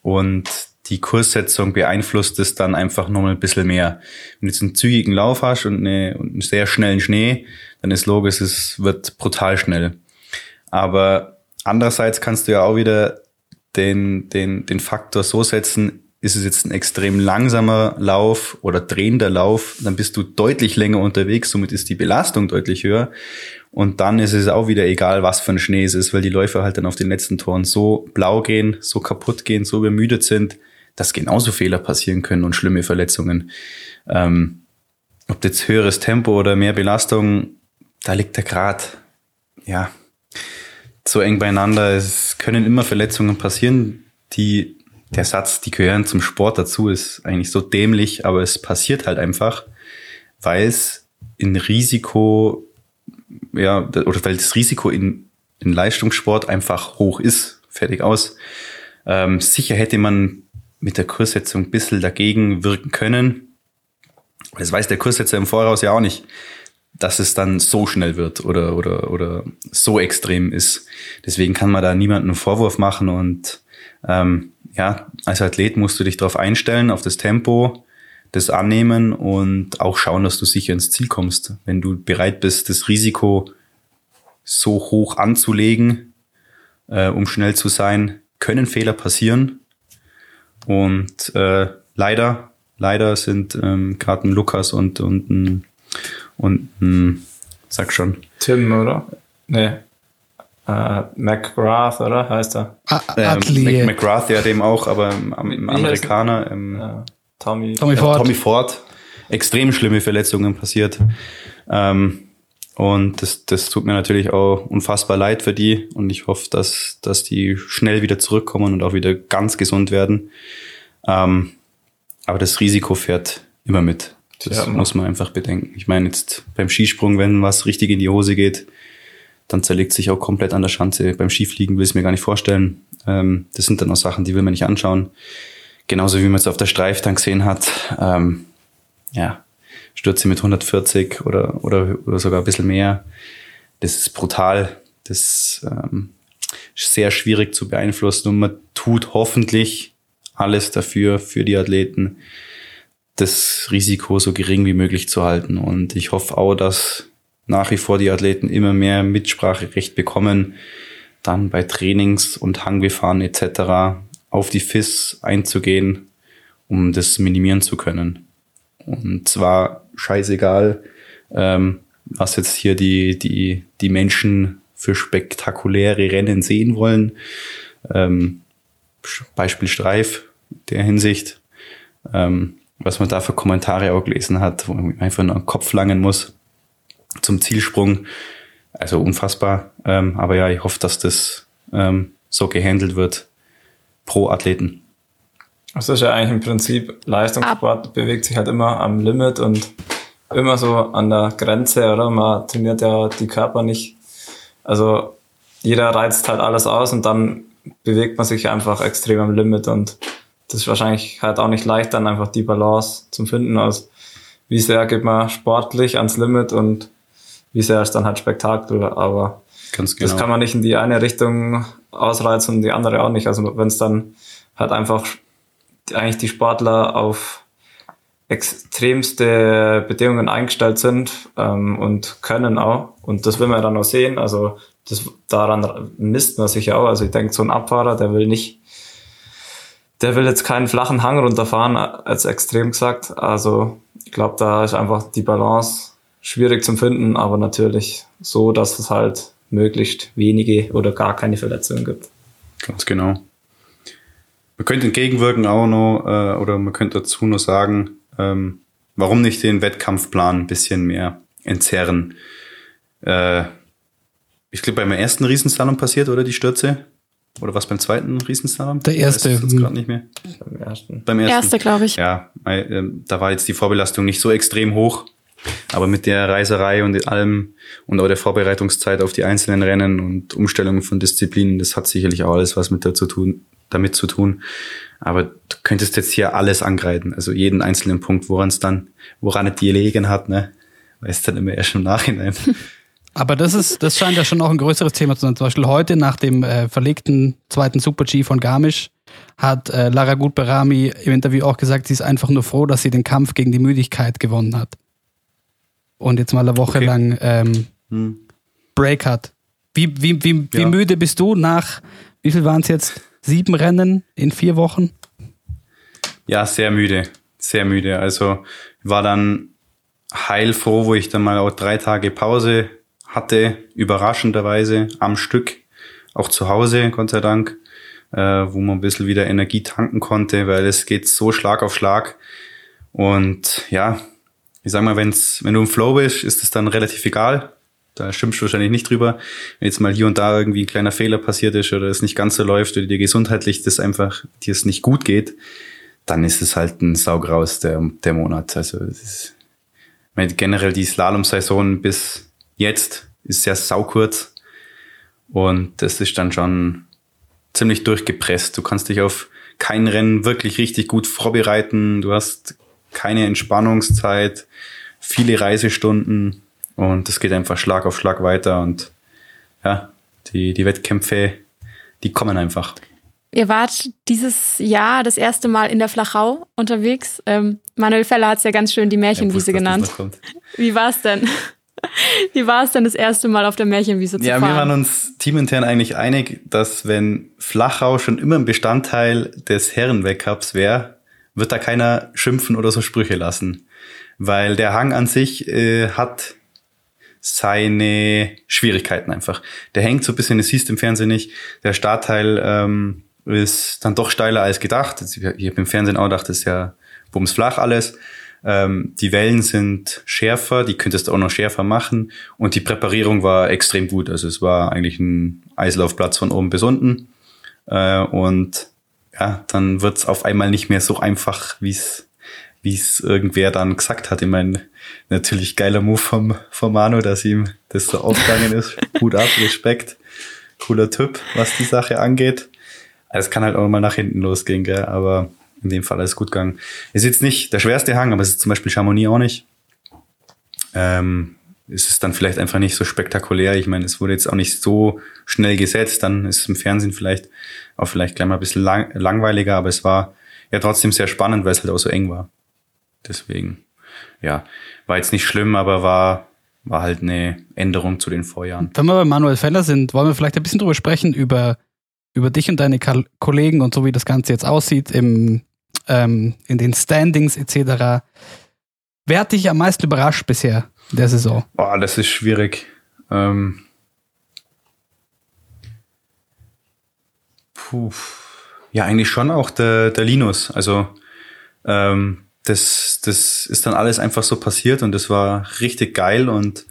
und die Kurssetzung beeinflusst es dann einfach nochmal ein bisschen mehr. Wenn du jetzt einen zügigen Lauf hast und, eine, und einen sehr schnellen Schnee, dann ist logisch, es wird brutal schnell. Aber andererseits kannst du ja auch wieder den, den, den Faktor so setzen, ist es jetzt ein extrem langsamer Lauf oder drehender Lauf, dann bist du deutlich länger unterwegs, somit ist die Belastung deutlich höher. Und dann ist es auch wieder egal, was für ein Schnee es ist, weil die Läufer halt dann auf den letzten Toren so blau gehen, so kaputt gehen, so übermüdet sind, dass genauso Fehler passieren können und schlimme Verletzungen. Ähm, ob jetzt höheres Tempo oder mehr Belastung, da liegt der Grad, ja, so eng beieinander. Es können immer Verletzungen passieren, die der Satz, die gehören zum Sport dazu, ist eigentlich so dämlich, aber es passiert halt einfach, weil es in Risiko, ja, oder weil das Risiko in, in Leistungssport einfach hoch ist. Fertig aus. Ähm, sicher hätte man mit der Kurssetzung ein bisschen dagegen wirken können. Das weiß der Kurssetzer im Voraus ja auch nicht, dass es dann so schnell wird oder, oder, oder so extrem ist. Deswegen kann man da niemanden einen Vorwurf machen und ähm, ja, als Athlet musst du dich darauf einstellen, auf das Tempo, das annehmen und auch schauen, dass du sicher ins Ziel kommst. Wenn du bereit bist, das Risiko so hoch anzulegen, äh, um schnell zu sein, können Fehler passieren. Und äh, leider, leider sind ähm, gerade ein Lukas und, und ein, und ein, sag schon. Tim, oder? Nee. Uh, McGrath, oder? Heißt er? Ah, ähm, McGrath, ja, dem auch, aber im, im Amerikaner. Im, ja. Tommy, Tommy, Ford. Tommy Ford. Extrem schlimme Verletzungen passiert. Ähm, und das, das tut mir natürlich auch unfassbar leid für die. Und ich hoffe, dass, dass die schnell wieder zurückkommen und auch wieder ganz gesund werden. Ähm, aber das Risiko fährt immer mit. Das ja, muss man einfach bedenken. Ich meine, jetzt beim Skisprung, wenn was richtig in die Hose geht, dann zerlegt sich auch komplett an der Schanze. Beim Skifliegen will ich mir gar nicht vorstellen. Ähm, das sind dann auch Sachen, die will man nicht anschauen. Genauso wie man es auf der Streif dann gesehen hat. Ähm, ja, Stürze mit 140 oder, oder, oder sogar ein bisschen mehr. Das ist brutal. das ähm, ist sehr schwierig zu beeinflussen und man tut hoffentlich alles dafür, für die Athleten, das Risiko so gering wie möglich zu halten. Und ich hoffe auch, dass nach wie vor die Athleten immer mehr Mitspracherecht bekommen, dann bei Trainings und Hangbefahren etc. auf die FIS einzugehen, um das minimieren zu können. Und zwar scheißegal, ähm, was jetzt hier die, die, die Menschen für spektakuläre Rennen sehen wollen. Ähm, Beispiel Streif der Hinsicht. Ähm, was man da für Kommentare auch gelesen hat, wo man einfach nur einen Kopf langen muss zum Zielsprung. Also unfassbar. Ähm, aber ja, ich hoffe, dass das ähm, so gehandelt wird pro Athleten. Das ist ja eigentlich im Prinzip Leistungssport, Ab. bewegt sich halt immer am Limit und immer so an der Grenze, oder? Man trainiert ja die Körper nicht. Also jeder reizt halt alles aus und dann bewegt man sich einfach extrem am Limit und das ist wahrscheinlich halt auch nicht leicht, dann einfach die Balance zu finden, aus wie sehr geht man sportlich ans Limit und wie sehr ist dann halt Spektakel, aber Ganz genau. das kann man nicht in die eine Richtung ausreizen und die andere auch nicht. Also wenn es dann halt einfach eigentlich die Sportler auf extremste Bedingungen eingestellt sind ähm, und können auch. Und das will man dann auch sehen. Also das, daran misst man sich auch. Also ich denke, so ein Abfahrer, der will nicht der will jetzt keinen flachen Hang runterfahren, als extrem gesagt. Also ich glaube, da ist einfach die Balance schwierig zu finden, aber natürlich so, dass es halt möglichst wenige oder gar keine Verletzungen gibt. Ganz genau. Man könnte entgegenwirken auch noch, äh, oder man könnte dazu nur sagen, ähm, warum nicht den Wettkampfplan ein bisschen mehr entzerren. Äh, ich glaube, beim ersten Riesenslalom passiert, oder die Stürze? Oder was beim zweiten Riesenslalom? Der erste. Ich weiß gerade nicht mehr. Beim ersten. Beim ersten. Erste, glaube ich. Ja, ähm, da war jetzt die Vorbelastung nicht so extrem hoch. Aber mit der Reiserei und allem und auch der Vorbereitungszeit auf die einzelnen Rennen und Umstellungen von Disziplinen, das hat sicherlich auch alles was mit dazu tun, damit zu tun. Aber du könntest jetzt hier alles angreifen, also jeden einzelnen Punkt, woran es dann, woran es die gelegen hat, ne? Weißt dann immer erst im Nachhinein. Aber das ist, das scheint ja schon auch ein größeres Thema zu sein. Zum Beispiel heute nach dem äh, verlegten zweiten Super-G von Garmisch hat äh, Lara Gutberami im Interview auch gesagt, sie ist einfach nur froh, dass sie den Kampf gegen die Müdigkeit gewonnen hat. Und jetzt mal eine Woche okay. lang ähm, hm. Break hat. Wie, wie, wie, wie ja. müde bist du nach, wie viel waren es jetzt? Sieben Rennen in vier Wochen? Ja, sehr müde. Sehr müde. Also war dann heilfroh, wo ich dann mal auch drei Tage Pause hatte, überraschenderweise am Stück, auch zu Hause, Gott sei Dank, äh, wo man ein bisschen wieder Energie tanken konnte, weil es geht so Schlag auf Schlag. Und ja, ich sag mal, wenn's, wenn du im Flow bist, ist es dann relativ egal. Da schimpfst du wahrscheinlich nicht drüber. Wenn jetzt mal hier und da irgendwie ein kleiner Fehler passiert ist oder es nicht ganz so läuft oder dir gesundheitlich das einfach, dir es nicht gut geht, dann ist es halt ein Saugraus der, der Monat. Also es ist, generell die Slalom-Saison bis jetzt ist sehr saukurz und das ist dann schon ziemlich durchgepresst. Du kannst dich auf kein Rennen wirklich richtig gut vorbereiten. Du hast keine Entspannungszeit, viele Reisestunden und es geht einfach Schlag auf Schlag weiter und ja, die, die Wettkämpfe, die kommen einfach. Ihr wart dieses Jahr das erste Mal in der Flachau unterwegs. Ähm, Manuel Feller hat es ja ganz schön die Märchenwiese ja, genannt. Wie war es denn? Wie war es denn das erste Mal auf der Märchenwiese zu ja, fahren? Ja, wir waren uns teamintern eigentlich einig, dass wenn Flachau schon immer ein Bestandteil des Herrenwettcups wäre, wird da keiner schimpfen oder so Sprüche lassen. Weil der Hang an sich äh, hat seine Schwierigkeiten einfach. Der hängt so ein bisschen, das siehst im Fernsehen nicht. Der Startteil ähm, ist dann doch steiler als gedacht. Ich habe im Fernsehen auch gedacht, das ist ja bumsflach alles. Ähm, die Wellen sind schärfer, die könntest du auch noch schärfer machen und die Präparierung war extrem gut. Also es war eigentlich ein Eislaufplatz von oben bis unten. Äh, und ja, dann wird's auf einmal nicht mehr so einfach, wie es wie es irgendwer dann gesagt hat. Ich meine, natürlich geiler Move vom, vom Manu, dass ihm das so aufgegangen ist. Hut ab, Respekt. Cooler Typ, was die Sache angeht. Also es kann halt auch mal nach hinten losgehen, gell? aber in dem Fall alles gut gegangen. Ist jetzt nicht der schwerste Hang, aber es ist zum Beispiel Chamonix auch nicht. Ähm, ist es dann vielleicht einfach nicht so spektakulär. Ich meine, es wurde jetzt auch nicht so schnell gesetzt, dann ist es im Fernsehen vielleicht auch vielleicht gleich mal ein bisschen lang, langweiliger, aber es war ja trotzdem sehr spannend, weil es halt auch so eng war. Deswegen, ja, war jetzt nicht schlimm, aber war, war halt eine Änderung zu den Vorjahren. Wenn wir bei Manuel Feller sind, wollen wir vielleicht ein bisschen drüber sprechen, über, über dich und deine Ka Kollegen und so, wie das Ganze jetzt aussieht im, ähm, in den Standings etc. Wer hat dich am meisten überrascht bisher der Saison? Boah, das ist schwierig. Ähm Puh. Ja, eigentlich schon auch der, der Linus. Also ähm, das, das ist dann alles einfach so passiert und das war richtig geil und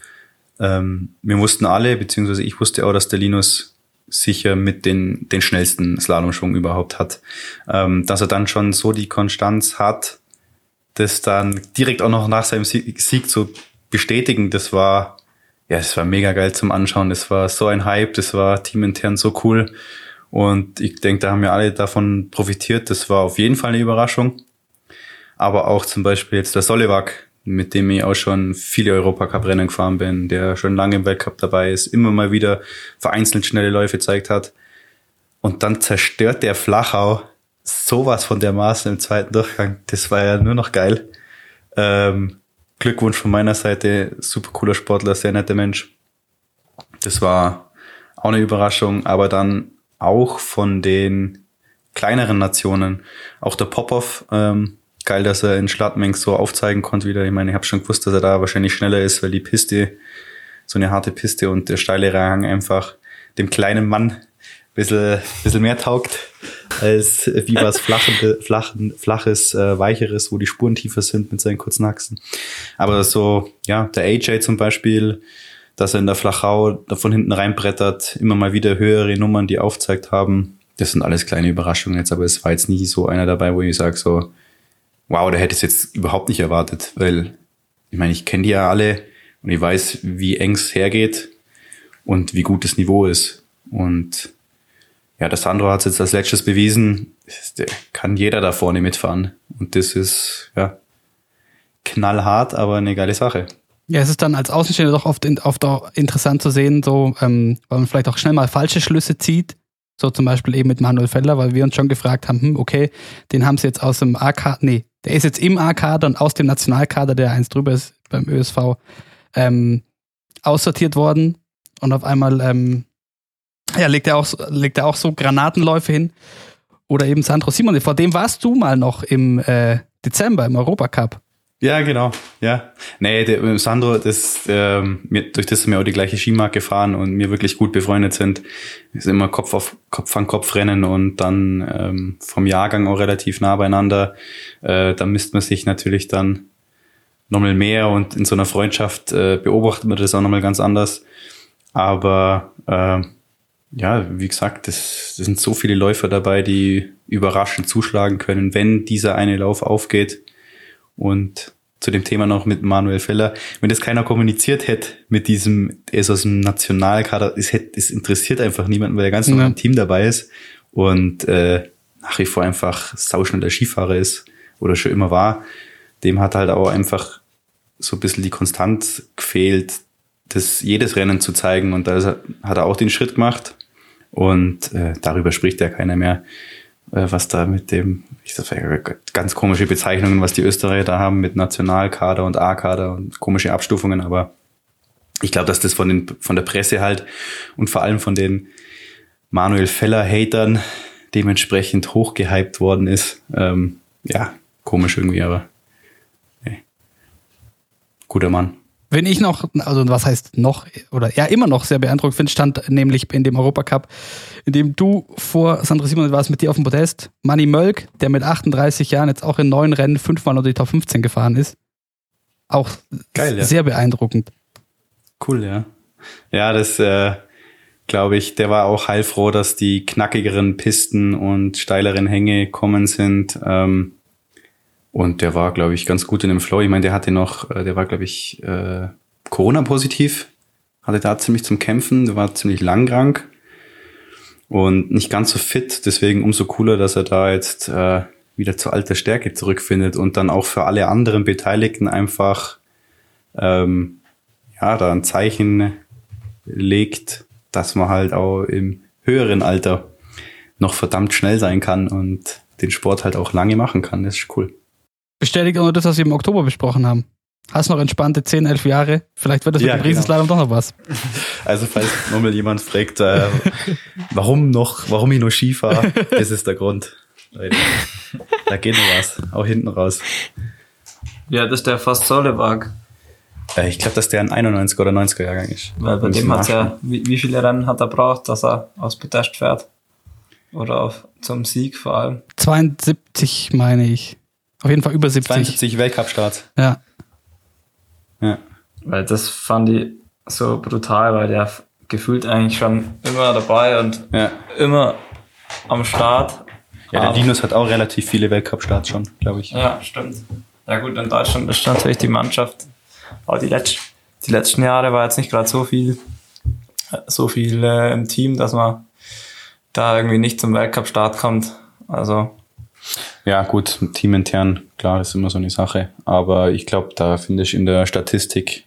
ähm, wir wussten alle, beziehungsweise ich wusste auch, dass der Linus sicher mit den, den schnellsten Slalomschwung überhaupt hat. Ähm, dass er dann schon so die Konstanz hat, das dann direkt auch noch nach seinem Sieg zu bestätigen, das war, ja, das war mega geil zum Anschauen. Das war so ein Hype, das war teamintern so cool. Und ich denke, da haben wir alle davon profitiert. Das war auf jeden Fall eine Überraschung aber auch zum Beispiel jetzt der Solivak, mit dem ich auch schon viele Europacup-Rennen gefahren bin, der schon lange im Weltcup dabei ist, immer mal wieder vereinzelt schnelle Läufe gezeigt hat. Und dann zerstört der Flachau sowas von dermaßen im zweiten Durchgang. Das war ja nur noch geil. Ähm, Glückwunsch von meiner Seite, super cooler Sportler, sehr netter Mensch. Das war auch eine Überraschung, aber dann auch von den kleineren Nationen, auch der Popov, ähm, geil, dass er in Schladming so aufzeigen konnte wieder. Ich meine, ich habe schon gewusst, dass er da wahrscheinlich schneller ist, weil die Piste, so eine harte Piste und der steile Rang einfach dem kleinen Mann ein bisschen, bisschen mehr taugt als wie was flachen, flachen, flaches, äh, weicheres, wo die Spuren tiefer sind mit seinen kurzen Achsen. Aber so, ja, der AJ zum Beispiel, dass er in der Flachau von hinten reinbrettert, immer mal wieder höhere Nummern, die aufzeigt haben. Das sind alles kleine Überraschungen jetzt, aber es war jetzt nie so einer dabei, wo ich sage so, wow, da hätte ich es jetzt überhaupt nicht erwartet, weil ich meine, ich kenne die ja alle und ich weiß, wie eng es hergeht und wie gut das Niveau ist. Und ja, der Sandro hat es jetzt als letztes bewiesen, der kann jeder da vorne mitfahren. Und das ist ja knallhart, aber eine geile Sache. Ja, es ist dann als Außenstehender doch oft, oft auch interessant zu sehen, so, ähm, weil man vielleicht auch schnell mal falsche Schlüsse zieht. So zum Beispiel eben mit Manuel Feller, weil wir uns schon gefragt haben, hm, okay, den haben sie jetzt aus dem AK, nee, der ist jetzt im A-Kader und aus dem Nationalkader, der eins drüber ist beim ÖSV, ähm, aussortiert worden. Und auf einmal ähm, ja, legt er auch, legt er auch so Granatenläufe hin. Oder eben Sandro Simone. Vor dem warst du mal noch im äh, Dezember im Europacup. Ja, genau. Ja. Nee, der, Sandro, das, ähm, mir, durch das wir auch die gleiche Skimarke fahren und wir wirklich gut befreundet sind, ist immer Kopf auf Kopf an Kopf rennen und dann ähm, vom Jahrgang auch relativ nah beieinander. Äh, da misst man sich natürlich dann nochmal mehr und in so einer Freundschaft äh, beobachtet man das auch nochmal ganz anders. Aber äh, ja, wie gesagt, das, das sind so viele Läufer dabei, die überraschend zuschlagen können, wenn dieser eine Lauf aufgeht und zu dem Thema noch mit Manuel Feller, wenn das keiner kommuniziert hätte mit diesem, er ist aus dem Nationalkader, es, hätte, es interessiert einfach niemanden, weil er ganz normal ja. im Team dabei ist und äh, nach wie vor einfach sauschneller Skifahrer ist oder schon immer war, dem hat halt auch einfach so ein bisschen die Konstanz gefehlt, das jedes Rennen zu zeigen und da hat er auch den Schritt gemacht und äh, darüber spricht ja keiner mehr. Äh, was da mit dem, ich sag, ganz komische Bezeichnungen, was die Österreicher da haben mit Nationalkader und A-Kader und komische Abstufungen, aber ich glaube, dass das von, den, von der Presse halt und vor allem von den Manuel Feller-Hatern dementsprechend hochgehypt worden ist. Ähm, ja, komisch irgendwie, aber nee. guter Mann. Wenn ich noch, also was heißt noch, oder ja, immer noch sehr beeindruckt finde, stand nämlich in dem Europacup, in dem du vor Sandra Simon warst mit dir auf dem Podest, Manny Mölk, der mit 38 Jahren jetzt auch in neun Rennen fünfmal unter die Top 15 gefahren ist. Auch Geil, ja. sehr beeindruckend. Cool, ja. Ja, das äh, glaube ich, der war auch heilfroh, dass die knackigeren Pisten und steileren Hänge kommen sind. Ähm, und der war, glaube ich, ganz gut in dem Flow. Ich meine, der hatte noch, äh, der war, glaube ich, äh, Corona-positiv, hatte da ziemlich zum Kämpfen, der war ziemlich langkrank und nicht ganz so fit. Deswegen umso cooler, dass er da jetzt äh, wieder zur alter Stärke zurückfindet und dann auch für alle anderen Beteiligten einfach ähm, ja, da ein Zeichen legt, dass man halt auch im höheren Alter noch verdammt schnell sein kann und den Sport halt auch lange machen kann. Das ist cool. Bestätigt auch nur das, was wir im Oktober besprochen haben. Hast noch entspannte 10, 11 Jahre. Vielleicht wird das Ja, mit dem Riesenslalom doch noch was. Also falls nochmal jemand fragt, äh, warum noch, warum ich noch Ski fahre, das ist der Grund. Leute. Da geht noch was, auch hinten raus. Ja, das ist der fast Solebag. Äh, ich glaube, dass der ein 91er oder 90er Jahrgang ist. Weil bei dem hat ja, wie, wie viele Rennen hat er braucht, dass er aus Podest fährt? Oder auf, zum Sieg vor allem. 72 meine ich. Auf jeden Fall über 70. 72 Weltcup-Starts. Ja. Ja. Weil das fand ich so brutal, weil der gefühlt eigentlich schon immer dabei und Ja. immer am Start. Ja, der Linus hat auch relativ viele Weltcup-Starts schon, glaube ich. Ja, stimmt. Ja gut, in Deutschland ist natürlich die Mannschaft. Aber die, letz die letzten Jahre war jetzt nicht gerade so viel, so viel äh, im Team, dass man da irgendwie nicht zum Weltcup-Start kommt. Also Ja, gut, teamintern, klar, ist immer so eine Sache. Aber ich glaube, da finde ich in der Statistik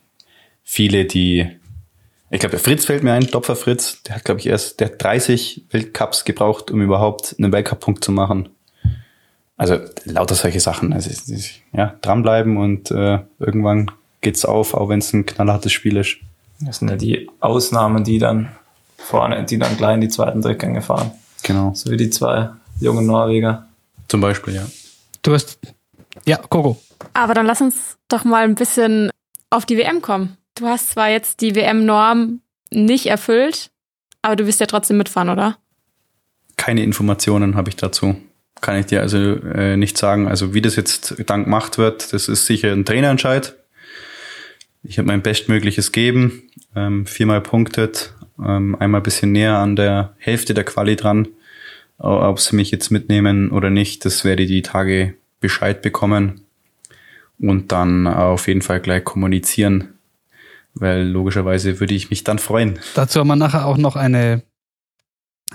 viele, die. Ich glaube, der Fritz fällt mir ein, Dopfer Fritz, der hat, glaube ich, erst, der hat 30 Weltcups gebraucht, um überhaupt einen Weltcup-Punkt zu machen. Also lauter solche Sachen. Also ja, dranbleiben und äh, irgendwann geht's auf, auch wenn es ein knallhartes Spiel ist. das sind ja die Ausnahmen, die dann vorne, die dann gleich in die zweiten Durchgänge fahren. Genau. So wie die zwei jungen Norweger. Zum Beispiel, ja. Du hast. Ja, Coco. Aber dann lass uns doch mal ein bisschen auf die WM kommen. Du hast zwar jetzt die WM-Norm nicht erfüllt, aber du wirst ja trotzdem mitfahren, oder? Keine Informationen habe ich dazu. Kann ich dir also äh, nicht sagen. Also wie das jetzt dann gemacht wird, das ist sicher ein Trainerentscheid. Ich habe mein Bestmögliches geben, ähm, viermal punktet, ähm, einmal ein bisschen näher an der Hälfte der Quali dran. O- Ob sie mich jetzt mitnehmen oder nicht, das werde ich die Tage Bescheid bekommen und dann auf jeden Fall gleich kommunizieren, weil logischerweise würde ich mich dann freuen. Dazu haben wir nachher auch noch eine,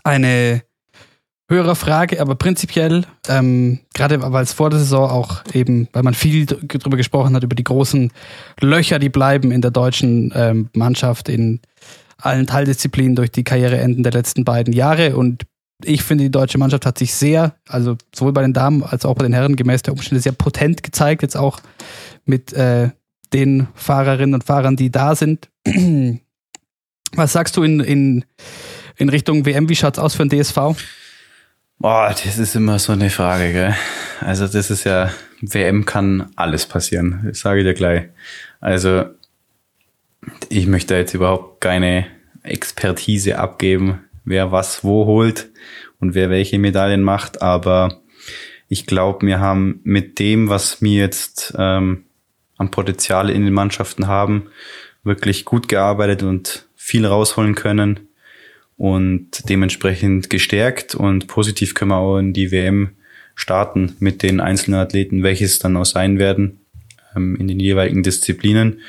eine höhere Frage, aber prinzipiell, ähm, gerade weil es vor der Saison auch eben, weil man viel d- drüber gesprochen hat, über die großen Löcher, die bleiben in der deutschen ähm, Mannschaft in allen Teildisziplinen durch die Karriereenden der letzten beiden Jahre. Und ich finde, die deutsche Mannschaft hat sich sehr, also sowohl bei den Damen als auch bei den Herren gemäß der Umstände sehr potent gezeigt, jetzt auch mit äh, den Fahrerinnen und Fahrern, die da sind. Was sagst du in, in, in Richtung WM? Wie schaut's aus für den DSV? Boah, das ist immer so eine Frage, gell? Also das ist ja, WM kann alles passieren, das sage ich dir gleich. Also ich möchte jetzt überhaupt keine Expertise abgeben, wer was wo holt und wer welche Medaillen macht, aber ich glaube, wir haben mit dem, was wir jetzt ähm, an Potenzial in den Mannschaften haben, wirklich gut gearbeitet und viel rausholen können und dementsprechend gestärkt und positiv können wir auch in die WM starten mit den einzelnen Athleten, welches dann auch sein werden ähm, in den jeweiligen Disziplinen.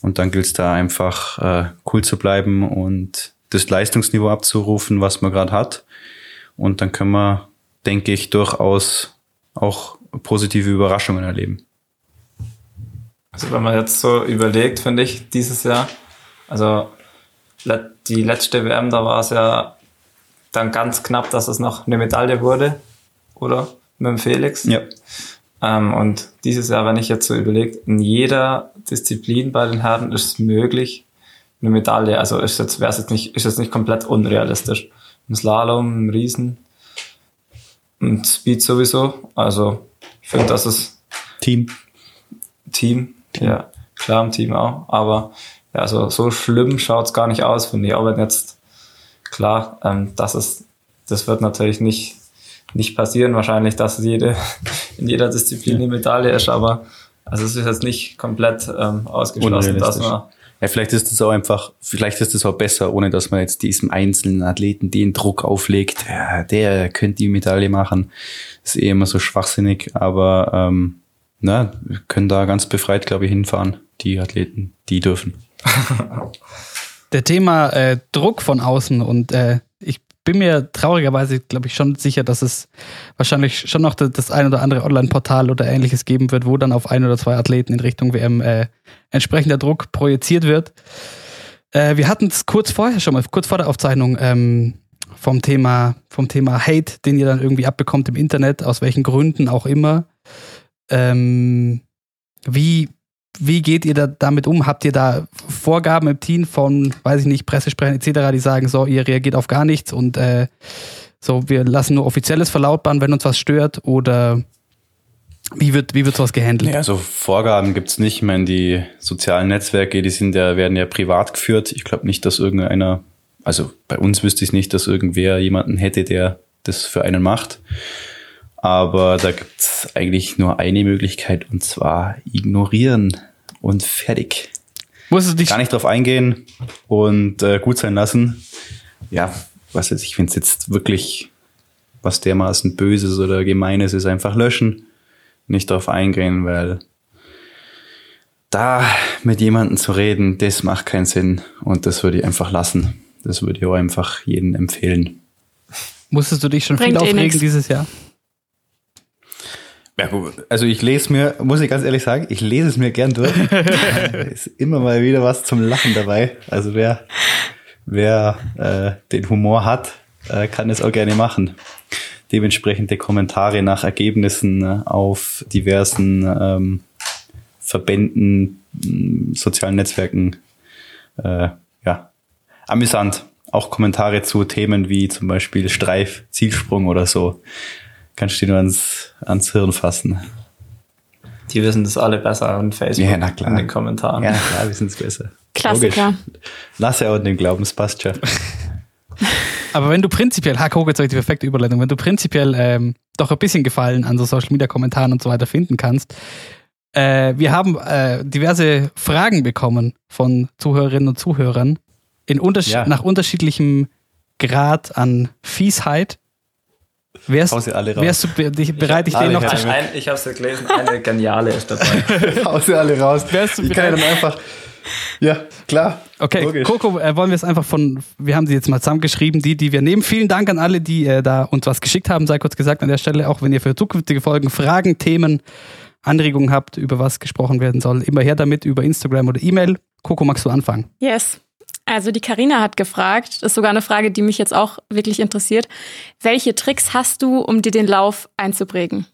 Und dann gilt es da einfach äh, cool zu bleiben und das Leistungsniveau abzurufen, was man gerade hat. Und dann können wir, denke ich, durchaus auch positive Überraschungen erleben. Also wenn man jetzt so überlegt, finde ich, dieses Jahr, also die letzte WM, da war es ja dann ganz knapp, dass es noch eine Medaille wurde, oder? Mit dem Felix. Ja. Ähm, und dieses Jahr, wenn ich jetzt so überlege, in jeder Disziplin bei den Herren ist es möglich, eine Medaille, also ist jetzt, wäre es jetzt nicht, ist jetzt nicht komplett unrealistisch. Im Slalom, im Riesen, und Speed sowieso. Also ich finde, das ist Team. Team, ja, klar im Team auch, aber ja, also so schlimm schaut's gar nicht aus, finde ich. Aber jetzt, klar, ähm, das ist, das wird natürlich nicht, nicht passieren, wahrscheinlich, dass jede, in jeder Disziplin eine Medaille ist, aber also es ist jetzt nicht komplett ähm, ausgeschlossen, dass man Ja, vielleicht ist es auch einfach, vielleicht ist es auch besser, ohne dass man jetzt diesem einzelnen Athleten den Druck auflegt, ja, der könnte die Medaille machen. ist eh immer so schwachsinnig, aber ähm, na, wir können da ganz befreit, glaube ich, hinfahren, die Athleten, die dürfen. Der Thema äh, Druck von außen und äh, bin mir traurigerweise, glaube ich, schon sicher, dass es wahrscheinlich schon noch das ein oder andere Online-Portal oder ähnliches geben wird, wo dann auf ein oder zwei Athleten in Richtung WM äh, entsprechender Druck projiziert wird. Äh, wir hatten es kurz vorher schon mal, kurz vor der Aufzeichnung, ähm, vom Thema, vom Thema Hate, den ihr dann irgendwie abbekommt im Internet, aus welchen Gründen auch immer. Ähm, wie, wie geht ihr da damit um? Habt ihr da Vorgaben im Team von, weiß ich nicht, Pressesprechern etc., die sagen, so, ihr reagiert auf gar nichts und äh, so, wir lassen nur offizielles verlautbaren, wenn uns was stört oder wie wird, wie wird sowas gehandelt? Ja, also Vorgaben gibt's nicht. Ich meine, die sozialen Netzwerke, die sind ja, werden ja privat geführt. Ich glaube nicht, dass irgendeiner, also bei uns wüsste ich nicht, dass irgendwer jemanden hätte, der das für einen macht. Aber da gibt's eigentlich nur eine Möglichkeit und zwar ignorieren und fertig. Muss es dich Gar nicht drauf eingehen und äh, gut sein lassen. Ja, was weiß ich, wenn es jetzt wirklich was dermaßen Böses oder Gemeines ist, einfach löschen nicht darauf eingehen, weil da mit jemandem zu reden, das macht keinen Sinn und das würde ich einfach lassen. Das würde ich auch einfach jedem empfehlen. Musstest du dich schon Bringt viel eh aufregen nix. dieses Jahr? Ja, gut. Also ich lese mir, muss ich ganz ehrlich sagen, ich lese es mir gern durch. Ist immer mal wieder was zum Lachen dabei. Also wer, wer äh, den Humor hat, äh, kann es auch gerne machen. Dementsprechende Kommentare nach Ergebnissen äh, auf diversen ähm, Verbänden, sozialen Netzwerken. Äh, ja, amüsant. Auch Kommentare zu Themen wie zum Beispiel Streif, Zielsprung oder so. Kannst du dir nur ans, ans Hirn fassen. Die wissen das alle besser an Facebook Ja, na klar. in den Kommentaren. Ja, klar, wir sind es besser. Klassiker. Logisch. Lass ja auch den Glauben, es passt schon. Aber wenn du prinzipiell, Hack hoch jetzt die perfekte Überleitung, wenn du prinzipiell ähm, doch ein bisschen Gefallen an so Social Media Kommentaren und so weiter finden kannst, äh, wir haben äh, diverse Fragen bekommen von Zuhörerinnen und Zuhörern in unterschied Ja. nach unterschiedlichem Grad an Fiesheit. Wärst, Hau sie alle raus. wärst du dich bereit, dich alle den noch zu Ein, ein, ich habe es ja gelesen, eine geniale ist dabei. Hau sie alle raus. Wärst du ich kann ja bereit? dann einfach. Ja, klar. Okay, Logisch. Coco, äh, wollen wir es einfach von, wir haben sie jetzt mal zusammengeschrieben, die, die wir nehmen. Vielen Dank an alle, die äh, da uns was geschickt haben, sei kurz gesagt an der Stelle, auch wenn ihr für zukünftige Folgen Fragen, Themen, Anregungen habt, über was gesprochen werden soll, immer her damit über Instagram oder E-Mail. Coco, magst du anfangen? Yes. Also die Karina hat gefragt, das ist sogar eine Frage, die mich jetzt auch wirklich interessiert. Welche Tricks hast du, um dir den Lauf einzuprägen?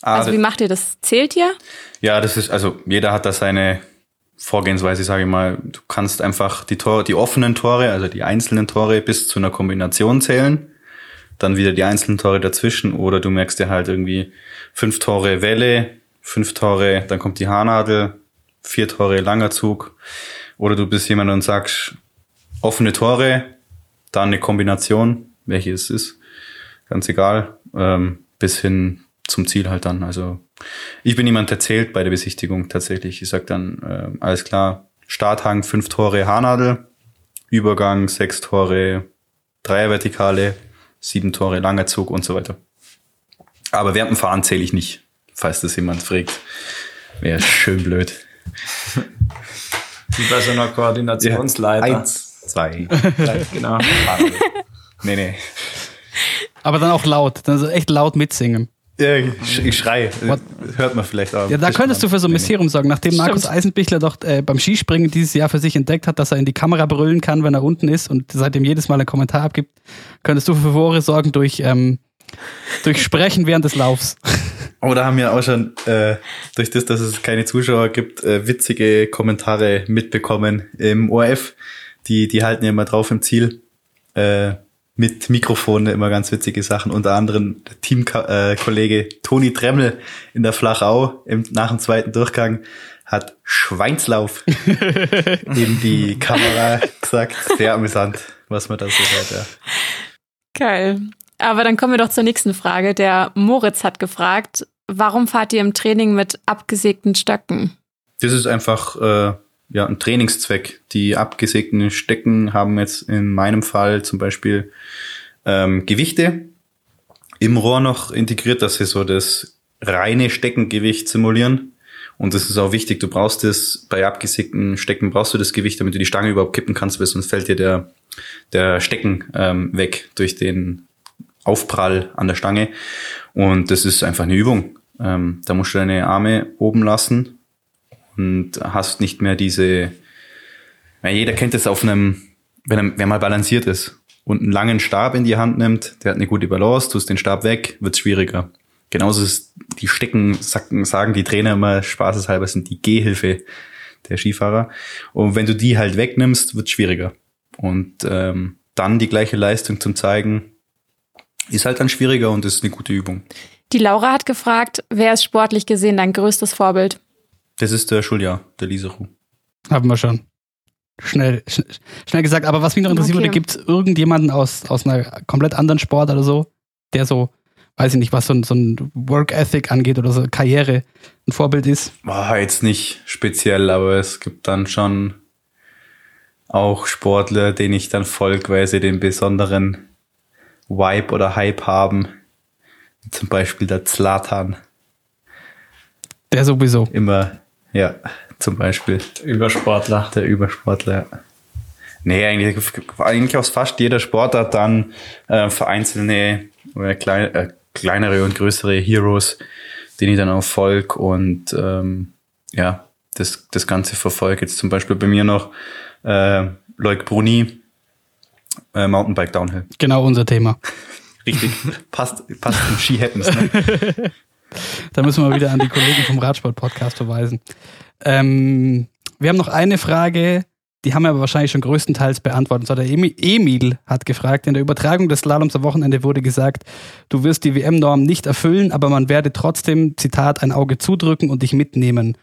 Ah, Also wie macht ihr das? Zählt ihr? Ja, das ist, also jeder hat da seine Vorgehensweise, sage ich mal. Du kannst einfach die Tore, die offenen Tore, also die einzelnen Tore bis zu einer Kombination zählen. Dann wieder die einzelnen Tore dazwischen oder du merkst dir halt irgendwie fünf Tore Welle, fünf Tore, dann kommt die Haarnadel, vier Tore langer Zug. Oder du bist jemand und sagst offene Tore, dann eine Kombination, welche es ist, ganz egal, ähm, bis hin zum Ziel halt dann. Also ich bin jemand, der zählt bei der Besichtigung tatsächlich. Ich sag dann, äh, alles klar, Starthang, fünf Tore Haarnadel, Übergang, sechs Tore Dreiervertikale, sieben Tore langer Zug und so weiter. Aber während dem Fahren zähle ich nicht, falls das jemand fragt. Wäre schön blöd. Wie bei so einer Koordinationsleiter. Eins, zwei, drei, Genau. Nee, nee. Aber dann auch laut, dann so echt laut mitsingen. Ja, ich, ich schrei. What? Hört man vielleicht auch. Ja, da könntest du für so ein. Mysterium sorgen. Nachdem Stimmt. Markus Eisenbichler doch äh, beim Skispringen dieses Jahr für sich entdeckt hat, dass er in die Kamera brüllen kann, wenn er unten ist und seitdem jedes Mal einen Kommentar abgibt, könntest du für Furore sorgen durch, ähm, durch Sprechen während des Laufs. Oh, da haben wir auch schon äh, durch das, dass es keine Zuschauer gibt, äh, witzige Kommentare mitbekommen im ORF. Die, die halten ja immer drauf im Ziel. Äh, mit Mikrofon immer ganz witzige Sachen. Unter anderem der Teamkollege äh, Toni Dremmel in der Flachau im, nach dem zweiten Durchgang hat Schweinslauf in die Kamera gesagt. Sehr amüsant, was man da so hört. Ja. Geil. Aber dann kommen wir doch zur nächsten Frage. Der Moritz hat gefragt, warum fahrt ihr im Training mit abgesägten Stöcken? Das ist einfach äh, ja ein Trainingszweck. Die abgesägten Stecken haben jetzt in meinem Fall zum Beispiel ähm, Gewichte im Rohr noch integriert, dass sie so das reine Steckengewicht simulieren. Und das ist auch wichtig. Du brauchst das bei abgesickten Stecken brauchst du das Gewicht, damit du die Stange überhaupt kippen kannst, weil sonst fällt dir der, der Stecken ähm, weg durch den Aufprall an der Stange. Und das ist einfach eine Übung. Ähm, da musst du deine Arme oben lassen und hast nicht mehr diese, ja, jeder kennt das auf einem, wenn er, wenn mal balanciert ist und einen langen Stab in die Hand nimmt, der hat eine gute Balance, tust den Stab weg, wird's schwieriger. Genauso ist die Stecken, sagen die Trainer immer spaßeshalber, sind die Gehhilfe der Skifahrer. Und wenn du die halt wegnimmst, wird's schwieriger. Und ähm, dann die gleiche Leistung zum zeigen, ist halt dann schwieriger und ist eine gute Übung. Die Laura hat gefragt, wer ist sportlich gesehen dein größtes Vorbild? Das ist der Schuljahr, der Liseru. Haben wir schon. Schnell, schnell, schnell gesagt. Aber was mich noch interessiert Okay. würde, gibt es irgendjemanden aus, aus einer komplett anderen Sport oder so, der so, weiß ich nicht, was so ein, so ein Work Ethic angeht oder so Karriere ein Vorbild ist? War jetzt nicht speziell, aber es gibt dann schon auch Sportler, denen ich dann folge, weil sie den besonderen Vibe oder Hype haben. Zum Beispiel der Zlatan. Der sowieso. Immer, ja, zum Beispiel Übersportler. der Übersportler. ja. Nee, eigentlich, eigentlich aus fast jeder Sportart dann äh, vereinzelte oder klein, äh, kleinere und größere Heroes, denen ich dann auch folg und ähm, ja, das, das Ganze verfolge. Jetzt zum Beispiel bei mir noch äh, Loic Bruni, äh, Mountainbike Downhill. Genau unser Thema. Richtig, passt, passt in Ski Happens. Ne? Da müssen wir wieder an die Kollegen vom Radsport-Podcast verweisen. Ähm, wir haben noch eine Frage, die haben wir aber wahrscheinlich schon größtenteils beantwortet. Und zwar der Emi- Emil hat gefragt, in der Übertragung des Slaloms am Wochenende wurde gesagt, du wirst die WM-Norm nicht erfüllen, aber man werde trotzdem, Zitat, ein Auge zudrücken und dich mitnehmen.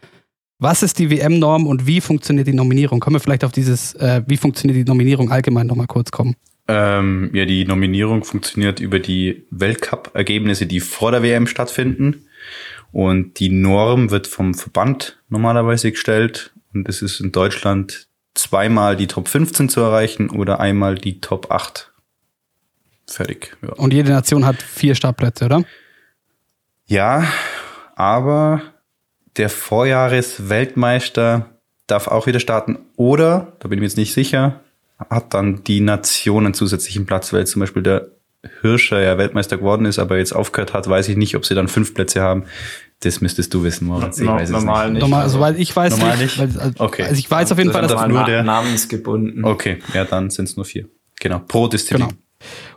Was ist die WM-Norm und wie funktioniert die Nominierung? Können wir vielleicht auf dieses, äh, wie funktioniert die Nominierung allgemein nochmal kurz kommen? Ähm, ja, die Nominierung funktioniert über die Weltcup-Ergebnisse, die vor der WM stattfinden. Und die Norm wird vom Verband normalerweise gestellt. Und es ist in Deutschland zweimal die Top 15 zu erreichen oder einmal die Top 8. Fertig. Ja, Und jede Nation hat vier Startplätze, oder? ja aber der Vorjahres-Weltmeister darf auch wieder starten. Oder, da bin ich mir jetzt nicht sicher, hat dann die Nation einen zusätzlichen Platz, weil zum Beispiel der Hirscher ja Weltmeister geworden ist, aber jetzt aufgehört hat, weiß ich nicht, ob sie dann fünf Plätze haben. Das müsstest du wissen, Moritz. Ich No- weiß es normal nicht. nicht. Normal, soweit ich weiß Normal nicht. nicht? Weil, also, Okay. also ich weiß auf jeden Das Fall, dass nur der- namensgebunden. Okay, ja, dann sind es nur vier. Genau, pro Disziplin. Genau.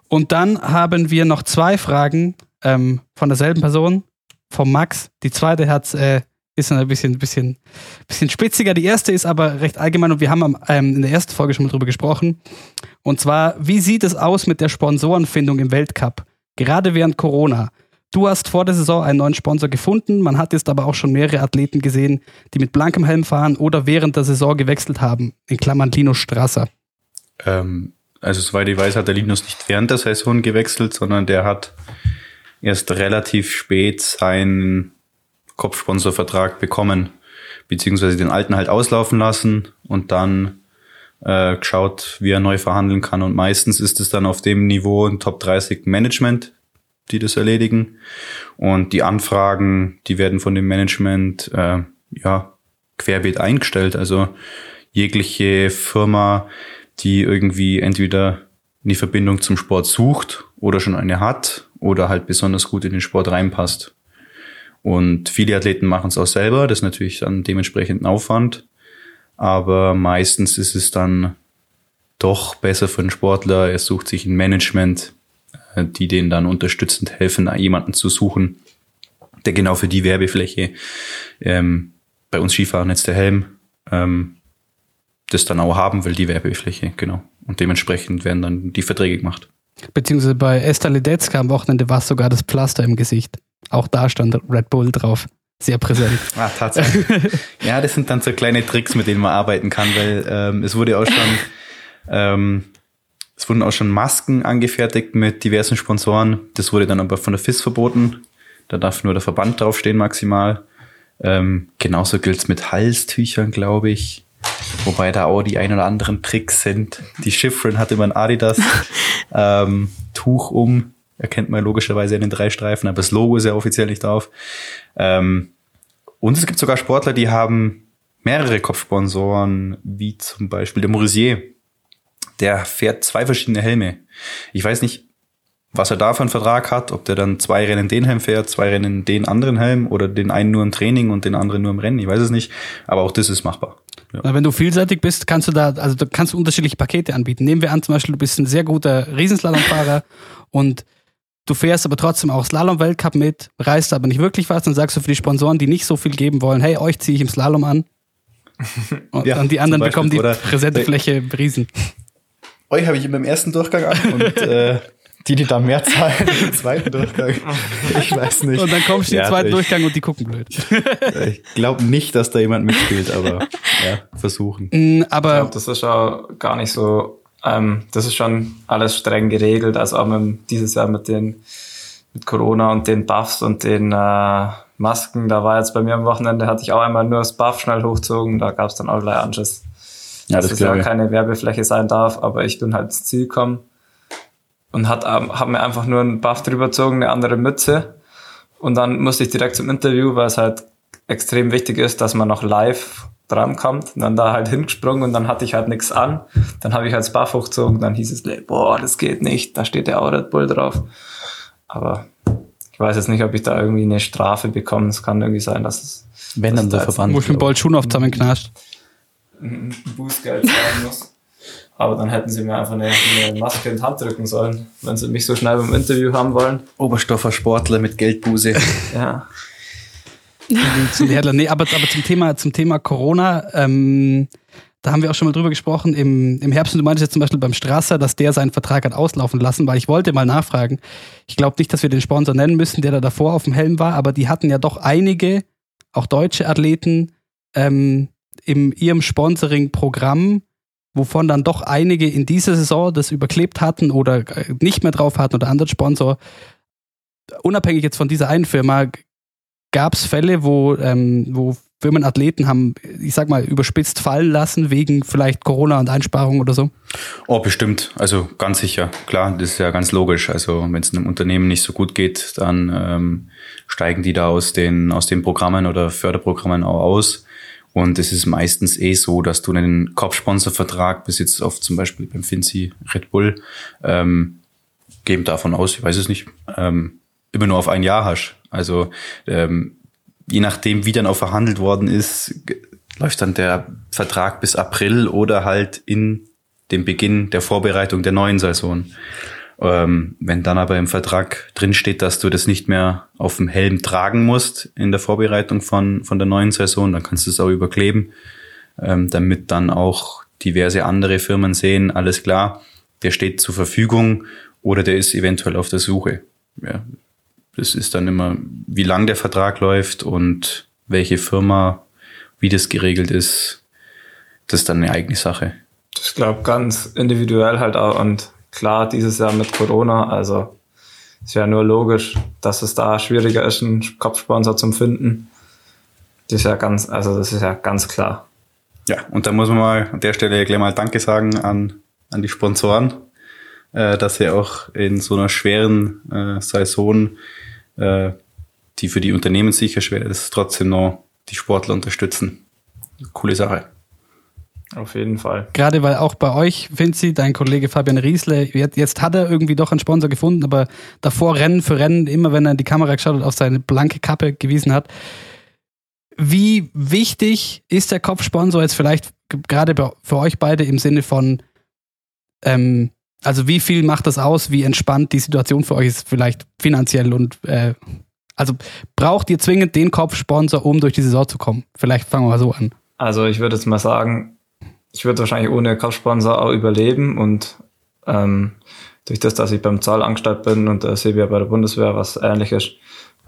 Und dann haben wir noch zwei Fragen ähm, von derselben Person, vom Max. Die zweite hat, äh, ist ein bisschen, bisschen, bisschen spitziger. Die erste ist aber recht allgemein und wir haben am, ähm, in der ersten Folge schon mal drüber gesprochen. Und zwar, wie sieht es aus mit der Sponsorenfindung im Weltcup? Gerade während Corona. Du hast vor der Saison einen neuen Sponsor gefunden. Man hat jetzt aber auch schon mehrere Athleten gesehen, die mit blankem Helm fahren oder während der Saison gewechselt haben. In Klammern Lino Strasser. Ähm, also soweit ich weiß, hat der Linus nicht während der Saison gewechselt, sondern der hat erst relativ spät seinen Kopfsponsorvertrag bekommen, beziehungsweise den alten halt auslaufen lassen und dann äh, geschaut, wie er neu verhandeln kann. Und meistens ist es dann auf dem Niveau ein Top 30 Management, die das erledigen. Und die Anfragen, die werden von dem Management äh, ja querbeet eingestellt. Also jegliche Firma, die irgendwie entweder eine Verbindung zum Sport sucht oder schon eine hat oder halt besonders gut in den Sport reinpasst. Und viele Athleten machen es auch selber, das ist natürlich dann dementsprechend ein Aufwand. Aber meistens ist es dann doch besser für den Sportler. Er sucht sich ein Management, äh, die den dann unterstützend helfen, jemanden zu suchen, der genau für die Werbefläche, ähm, bei uns Skifahren jetzt der Helm, ähm, das dann auch haben will, die Werbefläche, genau. Und dementsprechend werden dann die Verträge gemacht. Beziehungsweise bei Esther Ledetzka am Wochenende war es sogar das Pflaster im Gesicht. Auch da stand Red Bull drauf. Sehr präsent. Ah, Tatsache. ja, das sind dann so kleine Tricks, mit denen man arbeiten kann, weil ähm, es wurde auch schon, ähm, es wurden auch schon Masken angefertigt mit diversen Sponsoren. Das wurde dann aber von der FIS verboten. Da darf nur der Verband draufstehen maximal. Ähm, genauso gilt's mit Halstüchern, glaube ich. Wobei da auch die ein oder anderen Tricks sind. Die Schiffrin hat immer ein Adidas ähm, Tuch um. Erkennt man logischerweise in den drei Streifen, aber das Logo ist ja offiziell nicht drauf. Ähm, Und es gibt sogar Sportler, die haben mehrere Kopfsponsoren, wie zum Beispiel der Morisier. Der fährt zwei verschiedene Helme. Ich weiß nicht, was er da für einen Vertrag hat, ob der dann zwei Rennen den Helm fährt, zwei Rennen den anderen Helm oder den einen nur im Training und den anderen nur im Rennen. Ich weiß es nicht, aber auch das ist machbar. Ja. Wenn du vielseitig bist, kannst du da, also du kannst unterschiedliche Pakete anbieten. Nehmen wir an, zum Beispiel, du bist ein sehr guter Riesenslalomfahrer und du fährst aber trotzdem auch Slalom-Weltcup mit, reißt aber nicht wirklich was, dann sagst du für die Sponsoren, die nicht so viel geben wollen, hey, euch ziehe ich im Slalom an. Und ja, dann die anderen bekommen die präsente Fläche Riesen. Euch habe ich immer im ersten Durchgang an und äh, die, die da mehr zahlen im zweiten Durchgang. Ich weiß nicht. Und dann kommst du ja, im zweiten Durchgang und die gucken blöd. Ich glaube nicht, dass da jemand mitspielt, aber ja, versuchen. Mm, aber ich glaube, das ist auch gar nicht so, ähm, das ist schon alles streng geregelt. Also auch mit, dieses Jahr mit den mit Corona und den Buffs und den äh, Masken, da war jetzt bei mir am Wochenende, hatte ich auch einmal nur das Buff schnell hochgezogen, da gab es dann auch gleich Anschiss. Ja, das dass es ja keine Werbefläche sein darf, aber ich bin halt ins Ziel gekommen und hat, ähm, hat mir einfach nur einen Buff drüber gezogen, eine andere Mütze. Und dann musste ich direkt zum Interview, weil es halt extrem wichtig ist, dass man noch live drankommt. Und dann da halt hingesprungen und dann hatte ich halt nichts an. Dann habe ich halt das Buff hochgezogen, dann hieß es, boah, das geht nicht, da steht der Red Bull drauf. Aber ich weiß jetzt nicht, ob ich da irgendwie eine Strafe bekomme. Es kann irgendwie sein, dass es. Wenn dann der Verband. Wo ich mit Bolt Schuhen auf zusammenknascht. Ein Bußgeld zahlen muss. Aber dann hätten sie mir einfach eine, eine, Maske in die Hand drücken sollen, wenn sie mich so schnell beim Interview haben wollen. Oberstoffer Sportler mit Geldbuße. ja. nee, aber, aber zum Thema, zum Thema Corona, ähm, da haben wir auch schon mal drüber gesprochen im, im Herbst. Und du meintest jetzt zum Beispiel beim Strasser, dass der seinen Vertrag hat auslaufen lassen, weil ich wollte mal nachfragen. Ich glaube nicht, dass wir den Sponsor nennen müssen, der da davor auf dem Helm war, aber die hatten ja doch einige, auch deutsche Athleten, ähm, in ihrem Sponsoring-Programm wovon dann doch einige in dieser Saison das überklebt hatten oder äh, nicht mehr drauf hatten oder anderen Sponsor. Unabhängig jetzt von dieser einen Firma, gab es Fälle, wo, ähm, wo Firmen Athleten haben, ich sag mal, überspitzt fallen lassen wegen vielleicht Corona und Einsparungen oder so? Oh, bestimmt. Also ganz sicher. Klar, das ist ja ganz logisch. Also wenn es einem Unternehmen nicht so gut geht, dann ähm, steigen die da aus den, aus den Programmen oder Förderprogrammen auch aus. Und es ist meistens eh so, dass du einen Kopfsponsorvertrag jetzt auf zum Beispiel beim Finzi Red Bull, ähm, geben davon aus, ich weiß es nicht, ähm, immer nur auf ein Jahr hast. Also ähm, je nachdem, wie dann auch verhandelt worden ist, läuft dann der Vertrag bis April oder halt in dem Beginn der Vorbereitung der neuen Saison. Ähm, wenn dann aber im Vertrag drin steht, dass du das nicht mehr auf dem Helm tragen musst in der Vorbereitung von, von der neuen Saison, dann kannst du es auch überkleben, ähm, damit dann auch diverse andere Firmen sehen, alles klar, der steht zur Verfügung oder der ist eventuell auf der Suche. Ja, das ist dann immer, wie lang der Vertrag läuft und welche Firma, wie das geregelt ist, das ist dann eine eigene Sache. Ich glaube ganz individuell halt auch und klar, dieses Jahr mit Corona, also es wäre nur logisch, dass es da schwieriger ist, einen Kopfsponsor zu finden. Das ist ja ganz, also das ist ja ganz klar. Ja, und da muss man mal an der Stelle gleich mal Danke sagen an, an die Sponsoren, äh, dass sie auch in so einer schweren äh, Saison, äh, die für die Unternehmen sicher schwer ist, trotzdem noch die Sportler unterstützen. Coole Sache. Auf jeden Fall. Gerade weil auch bei euch, Vinci, dein Kollege Fabian Riesle, jetzt hat er irgendwie doch einen Sponsor gefunden, aber davor Rennen für Rennen, immer wenn er in die Kamera geschaut hat, auf seine blanke Kappe gewiesen hat. Wie wichtig ist der Kopfsponsor jetzt vielleicht gerade für euch beide im Sinne von, ähm, also wie viel macht das aus, wie entspannt die Situation für euch ist, vielleicht finanziell und äh, also braucht ihr zwingend den Kopfsponsor, um durch die Saison zu kommen? Vielleicht fangen wir mal so an. Also ich würde jetzt mal sagen, ich würde wahrscheinlich ohne Kopfsponsor auch überleben und ähm, durch das, dass ich beim Zoll angestellt bin und der Sebi bei der Bundeswehr was ähnliches,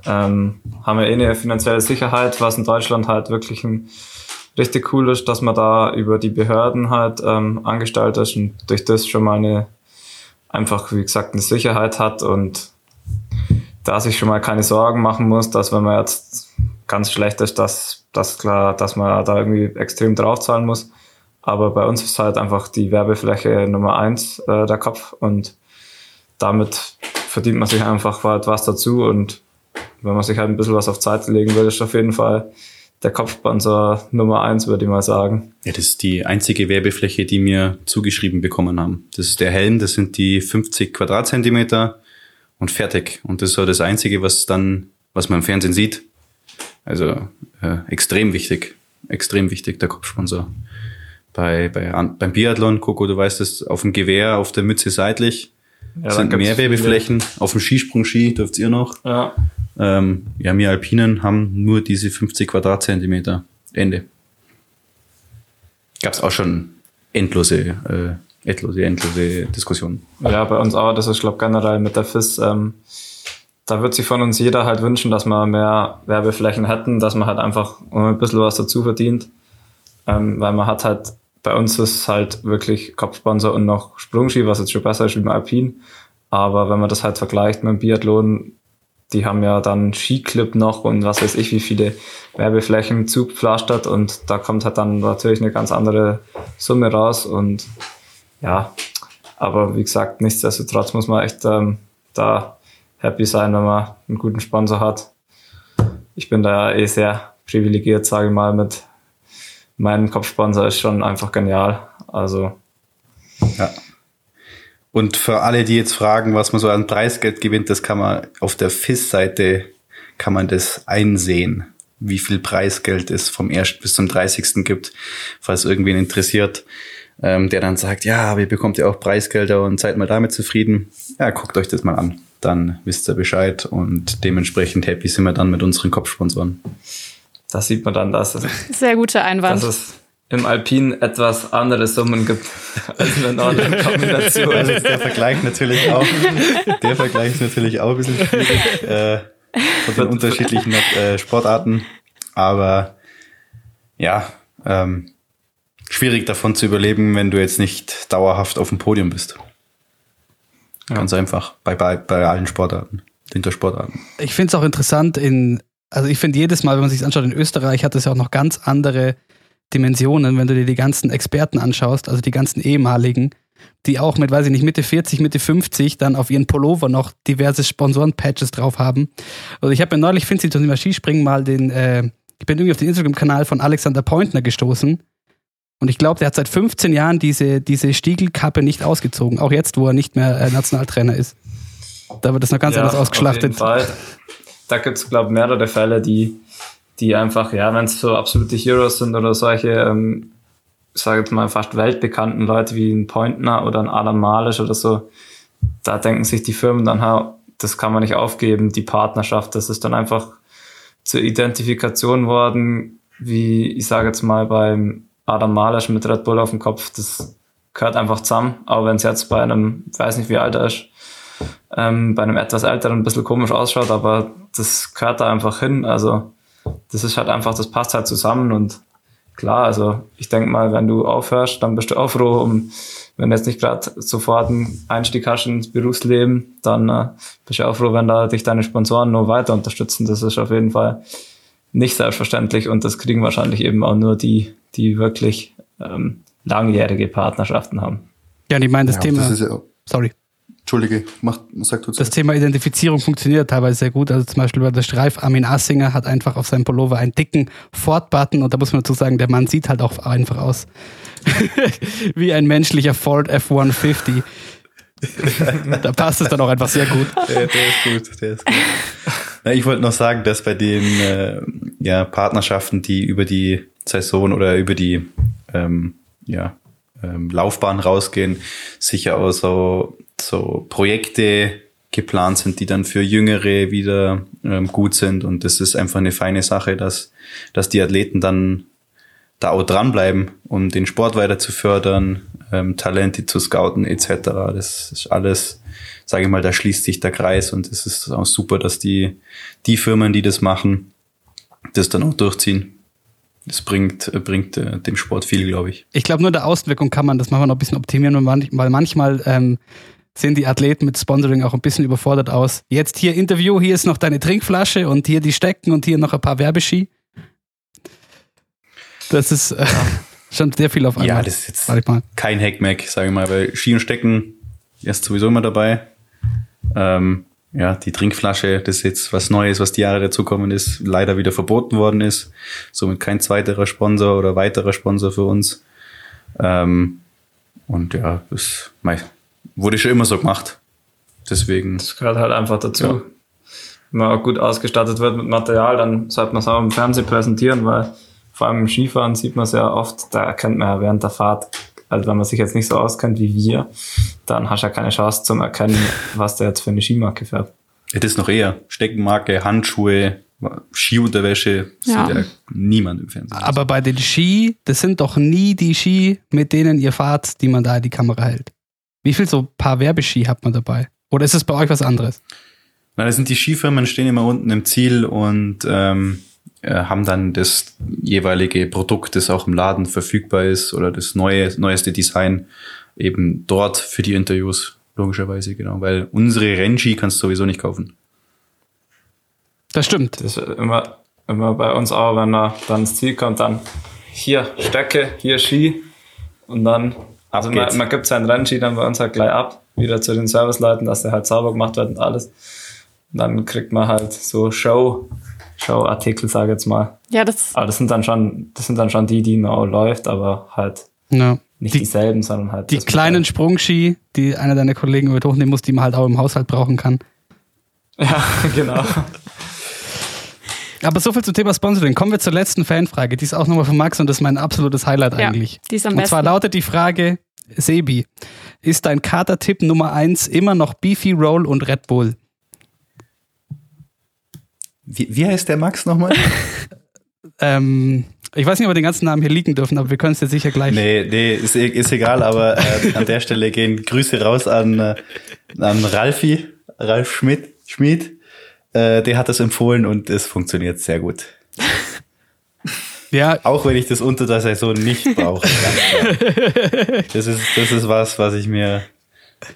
ähm, haben wir eh eine finanzielle Sicherheit, was in Deutschland halt wirklich ein richtig cool ist, dass man da über die Behörden halt ähm, angestellt ist und durch das schon mal eine einfach, wie gesagt, eine Sicherheit hat und da sich schon mal keine Sorgen machen muss, dass wenn man jetzt ganz schlecht ist, dass, dass klar, dass man da irgendwie extrem draufzahlen muss. Aber bei uns ist halt einfach die Werbefläche Nummer eins äh, der Kopf und damit verdient man sich einfach halt was dazu und wenn man sich halt ein bisschen was auf Zeit legen will, ist auf jeden Fall der Kopfsponsor Nummer eins, würde ich mal sagen. Ja, das ist die einzige Werbefläche, die mir zugeschrieben bekommen haben. Das ist der Helm, das sind die 50 Quadratzentimeter und fertig. Und das ist so das Einzige, was dann, was man im Fernsehen sieht. Also äh, extrem wichtig, extrem wichtig, der Kopfsponsor. Bei, bei, beim Biathlon, Coco, du weißt es, auf dem Gewehr, auf der Mütze seitlich ja, sind mehr Werbeflächen. Auf dem Skisprung-Ski dürft ihr noch. Ja. Ähm, ja, wir Alpinen haben nur diese 50 Quadratzentimeter. Ende. Gab es auch schon endlose, äh, endlose, endlose Diskussionen. Ja, bei uns auch. Das ist, glaube generell mit der FIS. Ähm, da wird sich von uns jeder halt wünschen, dass wir mehr Werbeflächen hätten, dass man halt einfach ein bisschen was dazu verdient. Ähm, weil man hat halt bei uns ist halt wirklich Kopfsponsor und noch Sprungski, was jetzt schon besser ist wie beim Alpin. Aber wenn man das halt vergleicht mit dem Biathlon, die haben ja dann Skiclip noch und was weiß ich, wie viele Werbeflächen zugepflastert und da kommt halt dann natürlich eine ganz andere Summe raus und ja, aber wie gesagt, nichtsdestotrotz muss man echt ähm, da happy sein, wenn man einen guten Sponsor hat. Ich bin da eh sehr privilegiert, sage ich mal, mit mein Kopfsponsor ist schon einfach genial. Also. Ja. Und für alle, die jetzt fragen, was man so an Preisgeld gewinnt, das kann man auf der FIS-Seite kann man das einsehen, wie viel Preisgeld es vom 1. bis zum 30. gibt, falls irgendwen interessiert, ähm, der dann sagt, ja, wir bekommt ja auch Preisgelder und seid mal damit zufrieden. Ja, guckt euch das mal an. Dann wisst ihr Bescheid und dementsprechend happy sind wir dann mit unseren Kopfsponsoren da sieht man dann, dass es, Sehr guter Einwand. dass es im Alpin etwas andere Summen gibt als in der nordischen Kombination. Also der Vergleich natürlich auch, der Vergleich ist natürlich auch ein bisschen schwierig äh, von den unterschiedlichen äh, Sportarten. Aber ja, ähm, schwierig davon zu überleben, wenn du jetzt nicht dauerhaft auf dem Podium bist. Ganz einfach bei, bei, bei allen Sportarten, Wintersportarten. Ich finde es auch interessant in also ich finde jedes Mal, wenn man sich anschaut, in Österreich hat es ja auch noch ganz andere Dimensionen, wenn du dir die ganzen Experten anschaust, also die ganzen ehemaligen, die auch mit, weiß ich nicht, Mitte 40, Mitte 50 dann auf ihren Pullover noch diverse Sponsoren-Patches drauf haben. Also ich habe mir neulich, finde ich, zum Thema Skispringen mal den, äh, ich bin irgendwie auf den Instagram-Kanal von Alexander Pointner gestoßen. Und ich glaube, der hat seit 15 Jahren diese, diese Stiegelkappe nicht ausgezogen. Auch jetzt, wo er nicht mehr äh, Nationaltrainer ist. Da wird das noch ganz ja, anders ausgeschlachtet. Da gibt es, glaube ich, mehrere Fälle, die, die einfach, ja, wenn es so absolute Heroes sind oder solche, ähm, ich sage jetzt mal fast weltbekannten Leute wie ein Pointner oder ein Adam Malisch oder so, da denken sich die Firmen dann, das kann man nicht aufgeben, die Partnerschaft, das ist dann einfach zur Identifikation worden, wie ich sage jetzt mal beim Adam Malisch mit Red Bull auf dem Kopf, das gehört einfach zusammen, aber wenn es jetzt bei einem, weiß nicht wie alt er ist, ähm, bei einem etwas älteren ein bisschen komisch ausschaut, aber das gehört da einfach hin. Also das ist halt einfach, das passt halt zusammen und klar, also ich denke mal, wenn du aufhörst, dann bist du auch froh, um, wenn du jetzt nicht gerade sofort einen Einstieg hast ins Berufsleben, dann äh, bist du auch froh, wenn da dich deine Sponsoren nur weiter unterstützen. Das ist auf jeden Fall nicht selbstverständlich und das kriegen wahrscheinlich eben auch nur die, die wirklich ähm, langjährige Partnerschaften haben. Ja, und ich meine, das ja, Thema. Das ja sorry. Entschuldige, mach, sag du Das Thema Identifizierung funktioniert teilweise sehr gut. Also zum Beispiel bei der Streif Armin Assinger hat einfach auf seinem Pullover einen dicken Ford-Button und da muss man dazu sagen, der Mann sieht halt auch einfach aus wie ein menschlicher Ford F-150. da passt es dann auch einfach sehr gut. Der, der ist gut, der ist gut. Na, ich wollte noch sagen, dass bei den äh, ja, Partnerschaften, die über die Saison oder über die ähm, ja, ähm, Laufbahn rausgehen, sicher auch so so Projekte geplant sind, die dann für Jüngere wieder ähm, gut sind. Und das ist einfach eine feine Sache, dass, dass die Athleten dann da auch dranbleiben, um den Sport weiter zu fördern, ähm, Talente zu scouten etc. Das ist alles, sage ich mal, da schließt sich der Kreis und es ist auch super, dass die, die Firmen, die das machen, das dann auch durchziehen. Das bringt, bringt äh, dem Sport viel, glaube ich. Ich glaube, nur der Außenwirkung kann man das manchmal noch ein bisschen optimieren, weil manchmal ähm, sehen die Athleten mit Sponsoring auch ein bisschen überfordert aus. Jetzt hier Interview, hier ist noch deine Trinkflasche und hier die Stecken und hier noch ein paar Werbeski. Das ist äh, schon sehr viel auf einmal. Ja, das ist jetzt kein Hackmack, sage ich mal, weil Ski und Stecken ist sowieso immer dabei. Ähm, ja, die Trinkflasche, das ist jetzt was Neues, was die Jahre dazukommen ist, leider wieder verboten worden ist. Somit kein zweiterer Sponsor oder weiterer Sponsor für uns. Ähm, und ja, das wurde schon immer so gemacht. Deswegen. Das gehört halt einfach dazu. Ja. Wenn man auch gut ausgestattet wird mit Material, dann sollte man es auch im Fernsehen präsentieren, weil vor allem im Skifahren sieht man es ja oft, da erkennt man ja während der Fahrt, also wenn man sich jetzt nicht so auskennt wie wir, dann hast du ja keine Chance zum Erkennen, was der jetzt für eine Skimarke fährt. Das ist noch eher Steckenmarke, Handschuhe, Skiunterwäsche, ja. sieht ja niemand im Fernsehen. Aber bei den Ski, das sind doch nie die Ski, mit denen ihr fahrt, die man da in die Kamera hält. Wie viel so paar Werbeski hat man dabei? Oder ist es bei euch was anderes? Na, das sind die Skifirmen, stehen immer unten im Ziel und ähm, äh, haben dann das jeweilige Produkt, das auch im Laden verfügbar ist oder das neue, neueste Design eben dort für die Interviews, logischerweise, genau. Weil unsere Rennski kannst du sowieso nicht kaufen. Das stimmt. Das ist immer, immer bei uns auch, wenn er dann ins Ziel kommt, dann hier Stöcke, hier Ski und dann, also man, man, gibt seinen Rennski dann bei uns halt gleich ab, wieder zu den Serviceleuten, dass der halt sauber gemacht wird und alles. Und dann kriegt man halt so Show, Show-Artikel, sage ich jetzt mal. Ja, das. Aber das sind dann schon, das sind dann schon die, die auch läuft, aber halt ja. nicht die, dieselben, sondern halt. Die kleinen halt Sprungski, die einer deiner Kollegen über hochnehmen muss, die man halt auch im Haushalt brauchen kann. Ja, genau. Aber so viel zum Thema Sponsoring. Kommen wir zur letzten Fanfrage. Die ist auch nochmal von Max und das ist mein absolutes Highlight ja, eigentlich. Die ist am und besten. zwar lautet die Frage, Sebi, ist dein Kater-Tipp Nummer eins immer noch Beefy Roll und Red Bull? Wie, wie heißt der Max nochmal? ähm, ich weiß nicht, ob wir den ganzen Namen hier liegen dürfen, aber wir können es jetzt sicher gleich. Nee, nee, ist, ist egal, aber äh, an der Stelle gehen Grüße raus an, äh, an Ralfi, Ralf Schmidt, Schmidt. Äh, der hat das empfohlen und es funktioniert sehr gut. Ja. Auch wenn ich das unter der Saison nicht brauche. das, ist, das ist was, was ich mir,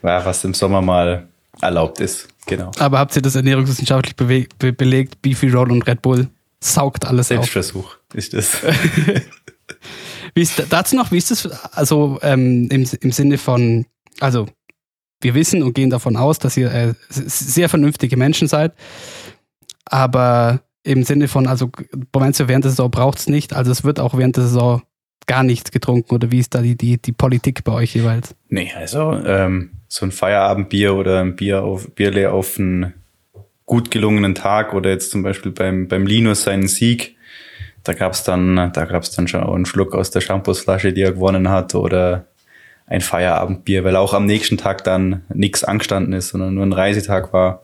ja, was im Sommer mal erlaubt ist. Genau. Aber habt ihr das ernährungswissenschaftlich be be belegt? Beefy Roll und Red Bull saugt alles Selbstversuch auf. ist das. wie ist dazu noch, wie ist das, also ähm, im, im Sinne von, also wir wissen und gehen davon aus, dass ihr äh, sehr vernünftige Menschen seid. Aber im Sinne von, also du, während der Saison braucht es nicht, also es wird auch während der Saison gar nichts getrunken oder wie ist da die, die, die Politik bei euch jeweils? Nee, also ähm, so ein Feierabendbier oder ein Bier auf, Bierle auf einen gut gelungenen Tag oder jetzt zum Beispiel beim, beim Linus seinen Sieg, da gab's dann, da gab's dann schon auch einen Schluck aus der Shampoosflasche, die er gewonnen hat oder ein Feierabendbier, weil auch am nächsten Tag dann nichts angestanden ist, sondern nur ein Reisetag war.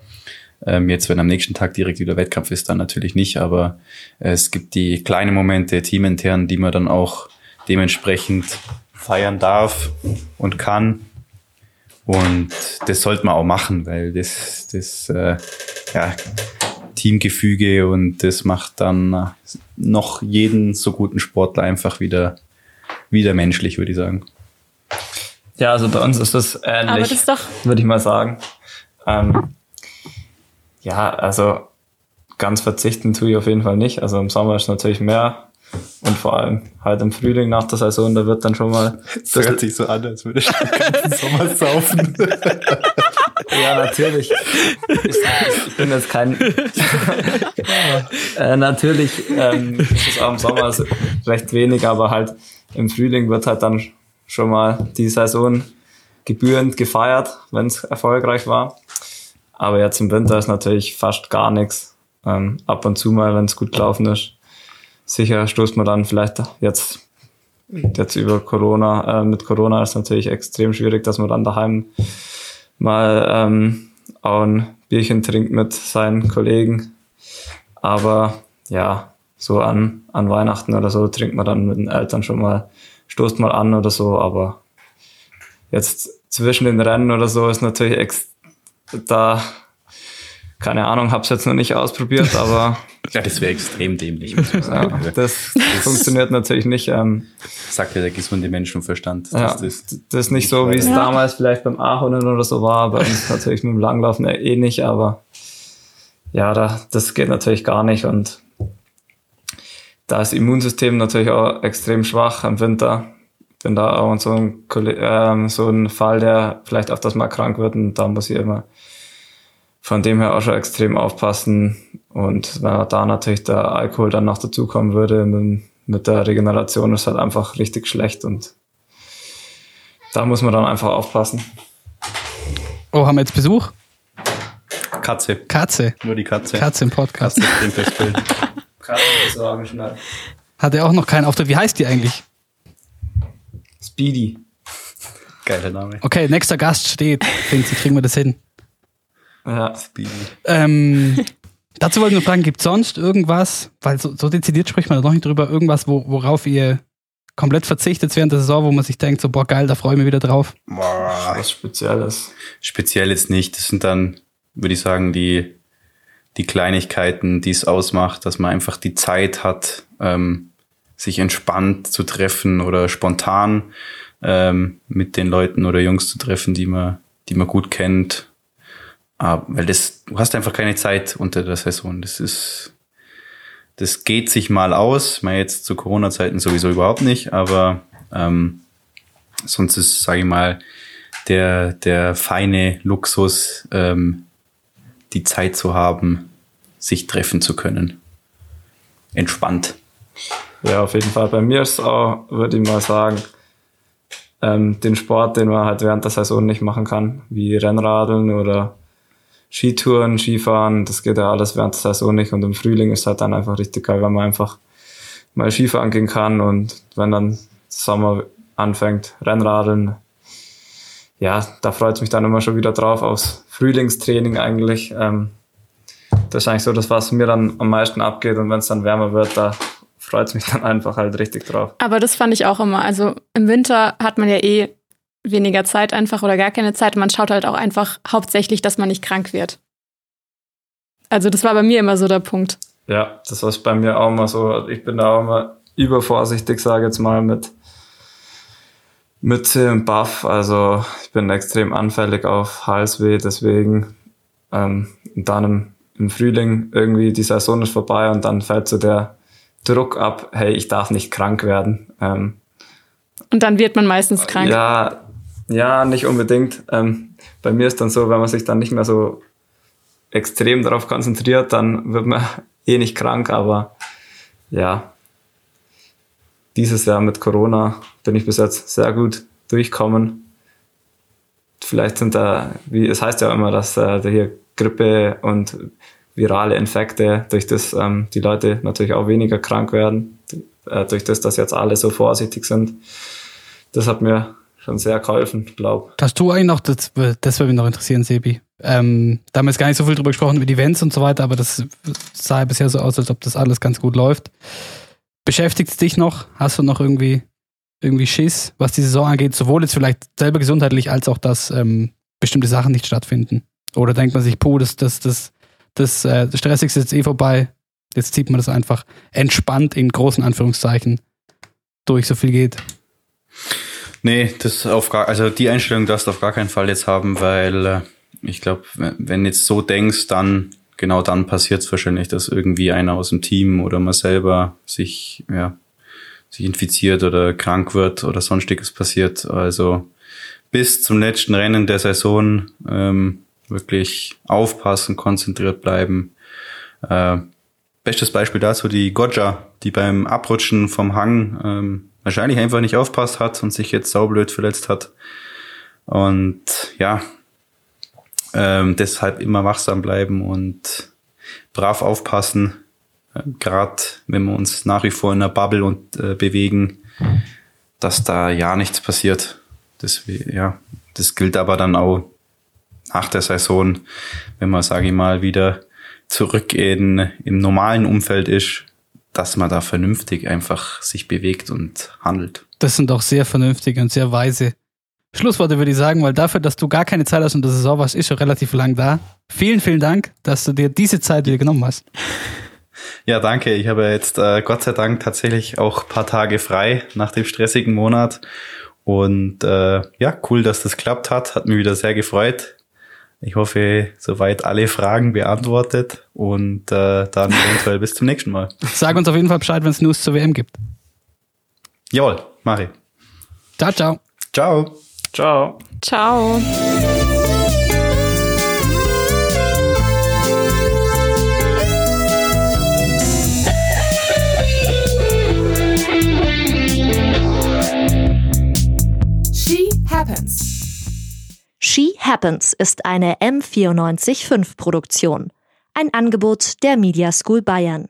Ähm, jetzt, wenn am nächsten Tag direkt wieder Wettkampf ist, dann natürlich nicht, aber äh, es gibt die kleinen Momente teamintern, die man dann auch dementsprechend feiern darf und kann. Und das sollte man auch machen, weil das, das äh, ja, Teamgefüge und das macht dann noch jeden so guten Sportler einfach wieder, wieder menschlich, würde ich sagen. Ja, also bei uns ist das ähnlich, das doch würde ich mal sagen. Ähm, ja, also ganz verzichten tue ich auf jeden Fall nicht. Also im Sommer ist natürlich mehr und vor allem halt im Frühling nach der Saison, da wird dann schon mal. Das hört sich so an, als würde ich den ganzen Sommer saufen. ja, natürlich. Ich, ich, bin jetzt kein. äh, natürlich ähm, ist es auch im Sommer recht wenig, aber halt im Frühling wird halt dann schon mal die Saison gebührend gefeiert, wenn es erfolgreich war. Aber jetzt im Winter ist natürlich fast gar nichts. Ähm, ab und zu mal, wenn es gut gelaufen ist. Sicher stoßt man dann vielleicht jetzt, jetzt über Corona, äh, mit Corona ist natürlich extrem schwierig, dass man dann daheim mal ähm, auch ein Bierchen trinkt mit seinen Kollegen. Aber ja, so an, an Weihnachten oder so trinkt man dann mit den Eltern schon mal stoßt mal an oder so, aber jetzt zwischen den Rennen oder so ist natürlich ex da, keine Ahnung, hab's jetzt noch nicht ausprobiert, aber. ja, das wäre extrem dämlich. ja, das, das funktioniert natürlich nicht. Ähm, Sagt ja der gesunde Menschenverstand. Ja, das, das ist nicht so, wie es ja. damals vielleicht beim Ahonen oder so war, bei uns natürlich mit dem Langlaufen eh nicht, aber ja, da, das geht natürlich gar nicht und das Immunsystem natürlich auch extrem schwach im Winter. Bin da auch so ein, ähm, so ein Fall, der vielleicht öfters mal krank wird und da muss ich immer von dem her auch schon extrem aufpassen. Und wenn da natürlich der Alkohol dann noch dazukommen würde, mit, mit der Regeneration ist halt einfach richtig schlecht und da muss man dann einfach aufpassen. Oh, haben wir jetzt Besuch? Katze. Katze. Nur die Katze. Katze im Podcast. Katze trinkt das Bild. sagen schnell. Hat er auch noch keinen Auftritt. Wie heißt die eigentlich? Speedy. Geiler Name. Okay, nächster Gast steht. Finzi, kriegen wir das hin? Ja. Speedy. Ähm, dazu wollte ich nur fragen, gibt es sonst irgendwas, weil so, so dezidiert spricht man da noch nicht drüber, irgendwas, wo, worauf ihr komplett verzichtet während der Saison, wo man sich denkt, so, boah, geil, da freue ich mich wieder drauf. Boah. Was Spezielles. Speziell jetzt nicht. Das sind dann, würde ich sagen, die, die Kleinigkeiten, die es ausmacht, dass man einfach die Zeit hat, ähm, sich entspannt zu treffen oder spontan ähm, mit den Leuten oder Jungs zu treffen, die man, die man gut kennt. Aber, weil das, du hast einfach keine Zeit unter der Saison. Das ist, das geht sich mal aus. Mal jetzt zu Corona-Zeiten sowieso überhaupt nicht, aber ähm, sonst ist, sage ich mal, der, der feine Luxus, ähm, die Zeit zu haben, sich treffen zu können. Entspannt. Ja, auf jeden Fall. Bei mir ist es auch, würde ich mal sagen, ähm, den Sport, den man halt während der Saison nicht machen kann, wie Rennradeln oder Skitouren, Skifahren, das geht ja alles während der Saison nicht und im Frühling ist halt dann einfach richtig geil, wenn man einfach mal Skifahren gehen kann und wenn dann Sommer anfängt, Rennradeln, ja, da freut es mich dann immer schon wieder drauf, aufs Frühlingstraining eigentlich. Ähm, das ist eigentlich so das, was mir dann am meisten abgeht und wenn es dann wärmer wird, da freut es mich dann einfach halt richtig drauf. Aber das fand ich auch immer. Also im Winter hat man ja eh weniger Zeit einfach oder gar keine Zeit. Man schaut halt auch einfach hauptsächlich, dass man nicht krank wird. Also das war bei mir immer so der Punkt. Ja, das war bei mir auch immer so. Ich bin da auch immer übervorsichtig, sage jetzt mal, mit Mütze und Buff. Also ich bin extrem anfällig auf Halsweh, deswegen ähm, und dann im, im Frühling irgendwie die Saison ist vorbei und dann fällt so der Druck ab, hey, ich darf nicht krank werden. Ähm, Und dann wird man meistens krank. ja, ja, nicht unbedingt. Ähm, bei mir ist dann so, wenn man sich dann nicht mehr so extrem darauf konzentriert, dann wird man eh nicht krank, aber ja, dieses Jahr mit Corona bin ich bis jetzt sehr gut durchkommen. Vielleicht sind da, wie es heißt ja immer, dass äh, hier Grippe und virale Infekte, durch das ähm, die Leute natürlich auch weniger krank werden, äh, durch das, dass jetzt alle so vorsichtig sind. Das hat mir schon sehr geholfen, glaube Hast du eigentlich noch, das, das würde mich noch interessieren, Sebi. Ähm, da haben wir jetzt gar nicht so viel drüber gesprochen, über die Events und so weiter, aber das sah bisher so aus, als ob das alles ganz gut läuft. Beschäftigt es dich noch? Hast du noch irgendwie, irgendwie Schiss, was die Saison angeht, sowohl jetzt vielleicht selber gesundheitlich, als auch, dass ähm, bestimmte Sachen nicht stattfinden? Oder denkt man sich, puh, das, das, das, das, äh, Stressigste ist jetzt eh vorbei, jetzt zieht man das einfach entspannt in großen Anführungszeichen durch, so viel geht. Nee, das auf gar, also die Einstellung darfst du auf gar keinen Fall jetzt haben, weil äh, ich glaube, wenn jetzt so denkst, dann genau dann passiert es wahrscheinlich, dass irgendwie einer aus dem Team oder man selber sich, ja, sich infiziert oder krank wird oder sonstiges passiert. Also bis zum letzten Rennen der Saison ähm, wirklich aufpassen, konzentriert bleiben. Äh, bestes Beispiel dazu die Gojja, die beim Abrutschen vom Hang ähm, wahrscheinlich einfach nicht aufpasst hat und sich jetzt saublöd verletzt hat. Und ja, ähm, deshalb immer wachsam bleiben und brav aufpassen. Äh, Gerade wenn wir uns nach wie vor in einer Bubble und, äh, bewegen, dass da ja nichts passiert. Das, ja, das gilt aber dann auch nach der Saison, wenn man, sage ich mal, wieder zurück in, im normalen Umfeld ist, dass man da vernünftig einfach sich bewegt und handelt. Das sind auch sehr vernünftige und sehr weise Schlussworte, würde ich sagen, weil dafür, dass du gar keine Zeit hast und der Saison warst, ist schon relativ lang da. Vielen, vielen Dank, dass du dir diese Zeit wieder genommen hast. Ja, danke. Ich habe jetzt äh, Gott sei Dank tatsächlich auch paar Tage frei nach dem stressigen Monat. Und äh, ja, cool, dass das klappt hat. Hat mich wieder sehr gefreut. Ich hoffe, soweit alle Fragen beantwortet und äh, dann eventuell bis zum nächsten Mal. Sag uns auf jeden Fall Bescheid, wenn es News zur WM gibt. Jawohl, mache ich. Ciao, ciao. Ciao. Ciao. Ciao. She happens. She Happens ist eine M945-Produktion, ein Angebot der Media School Bayern.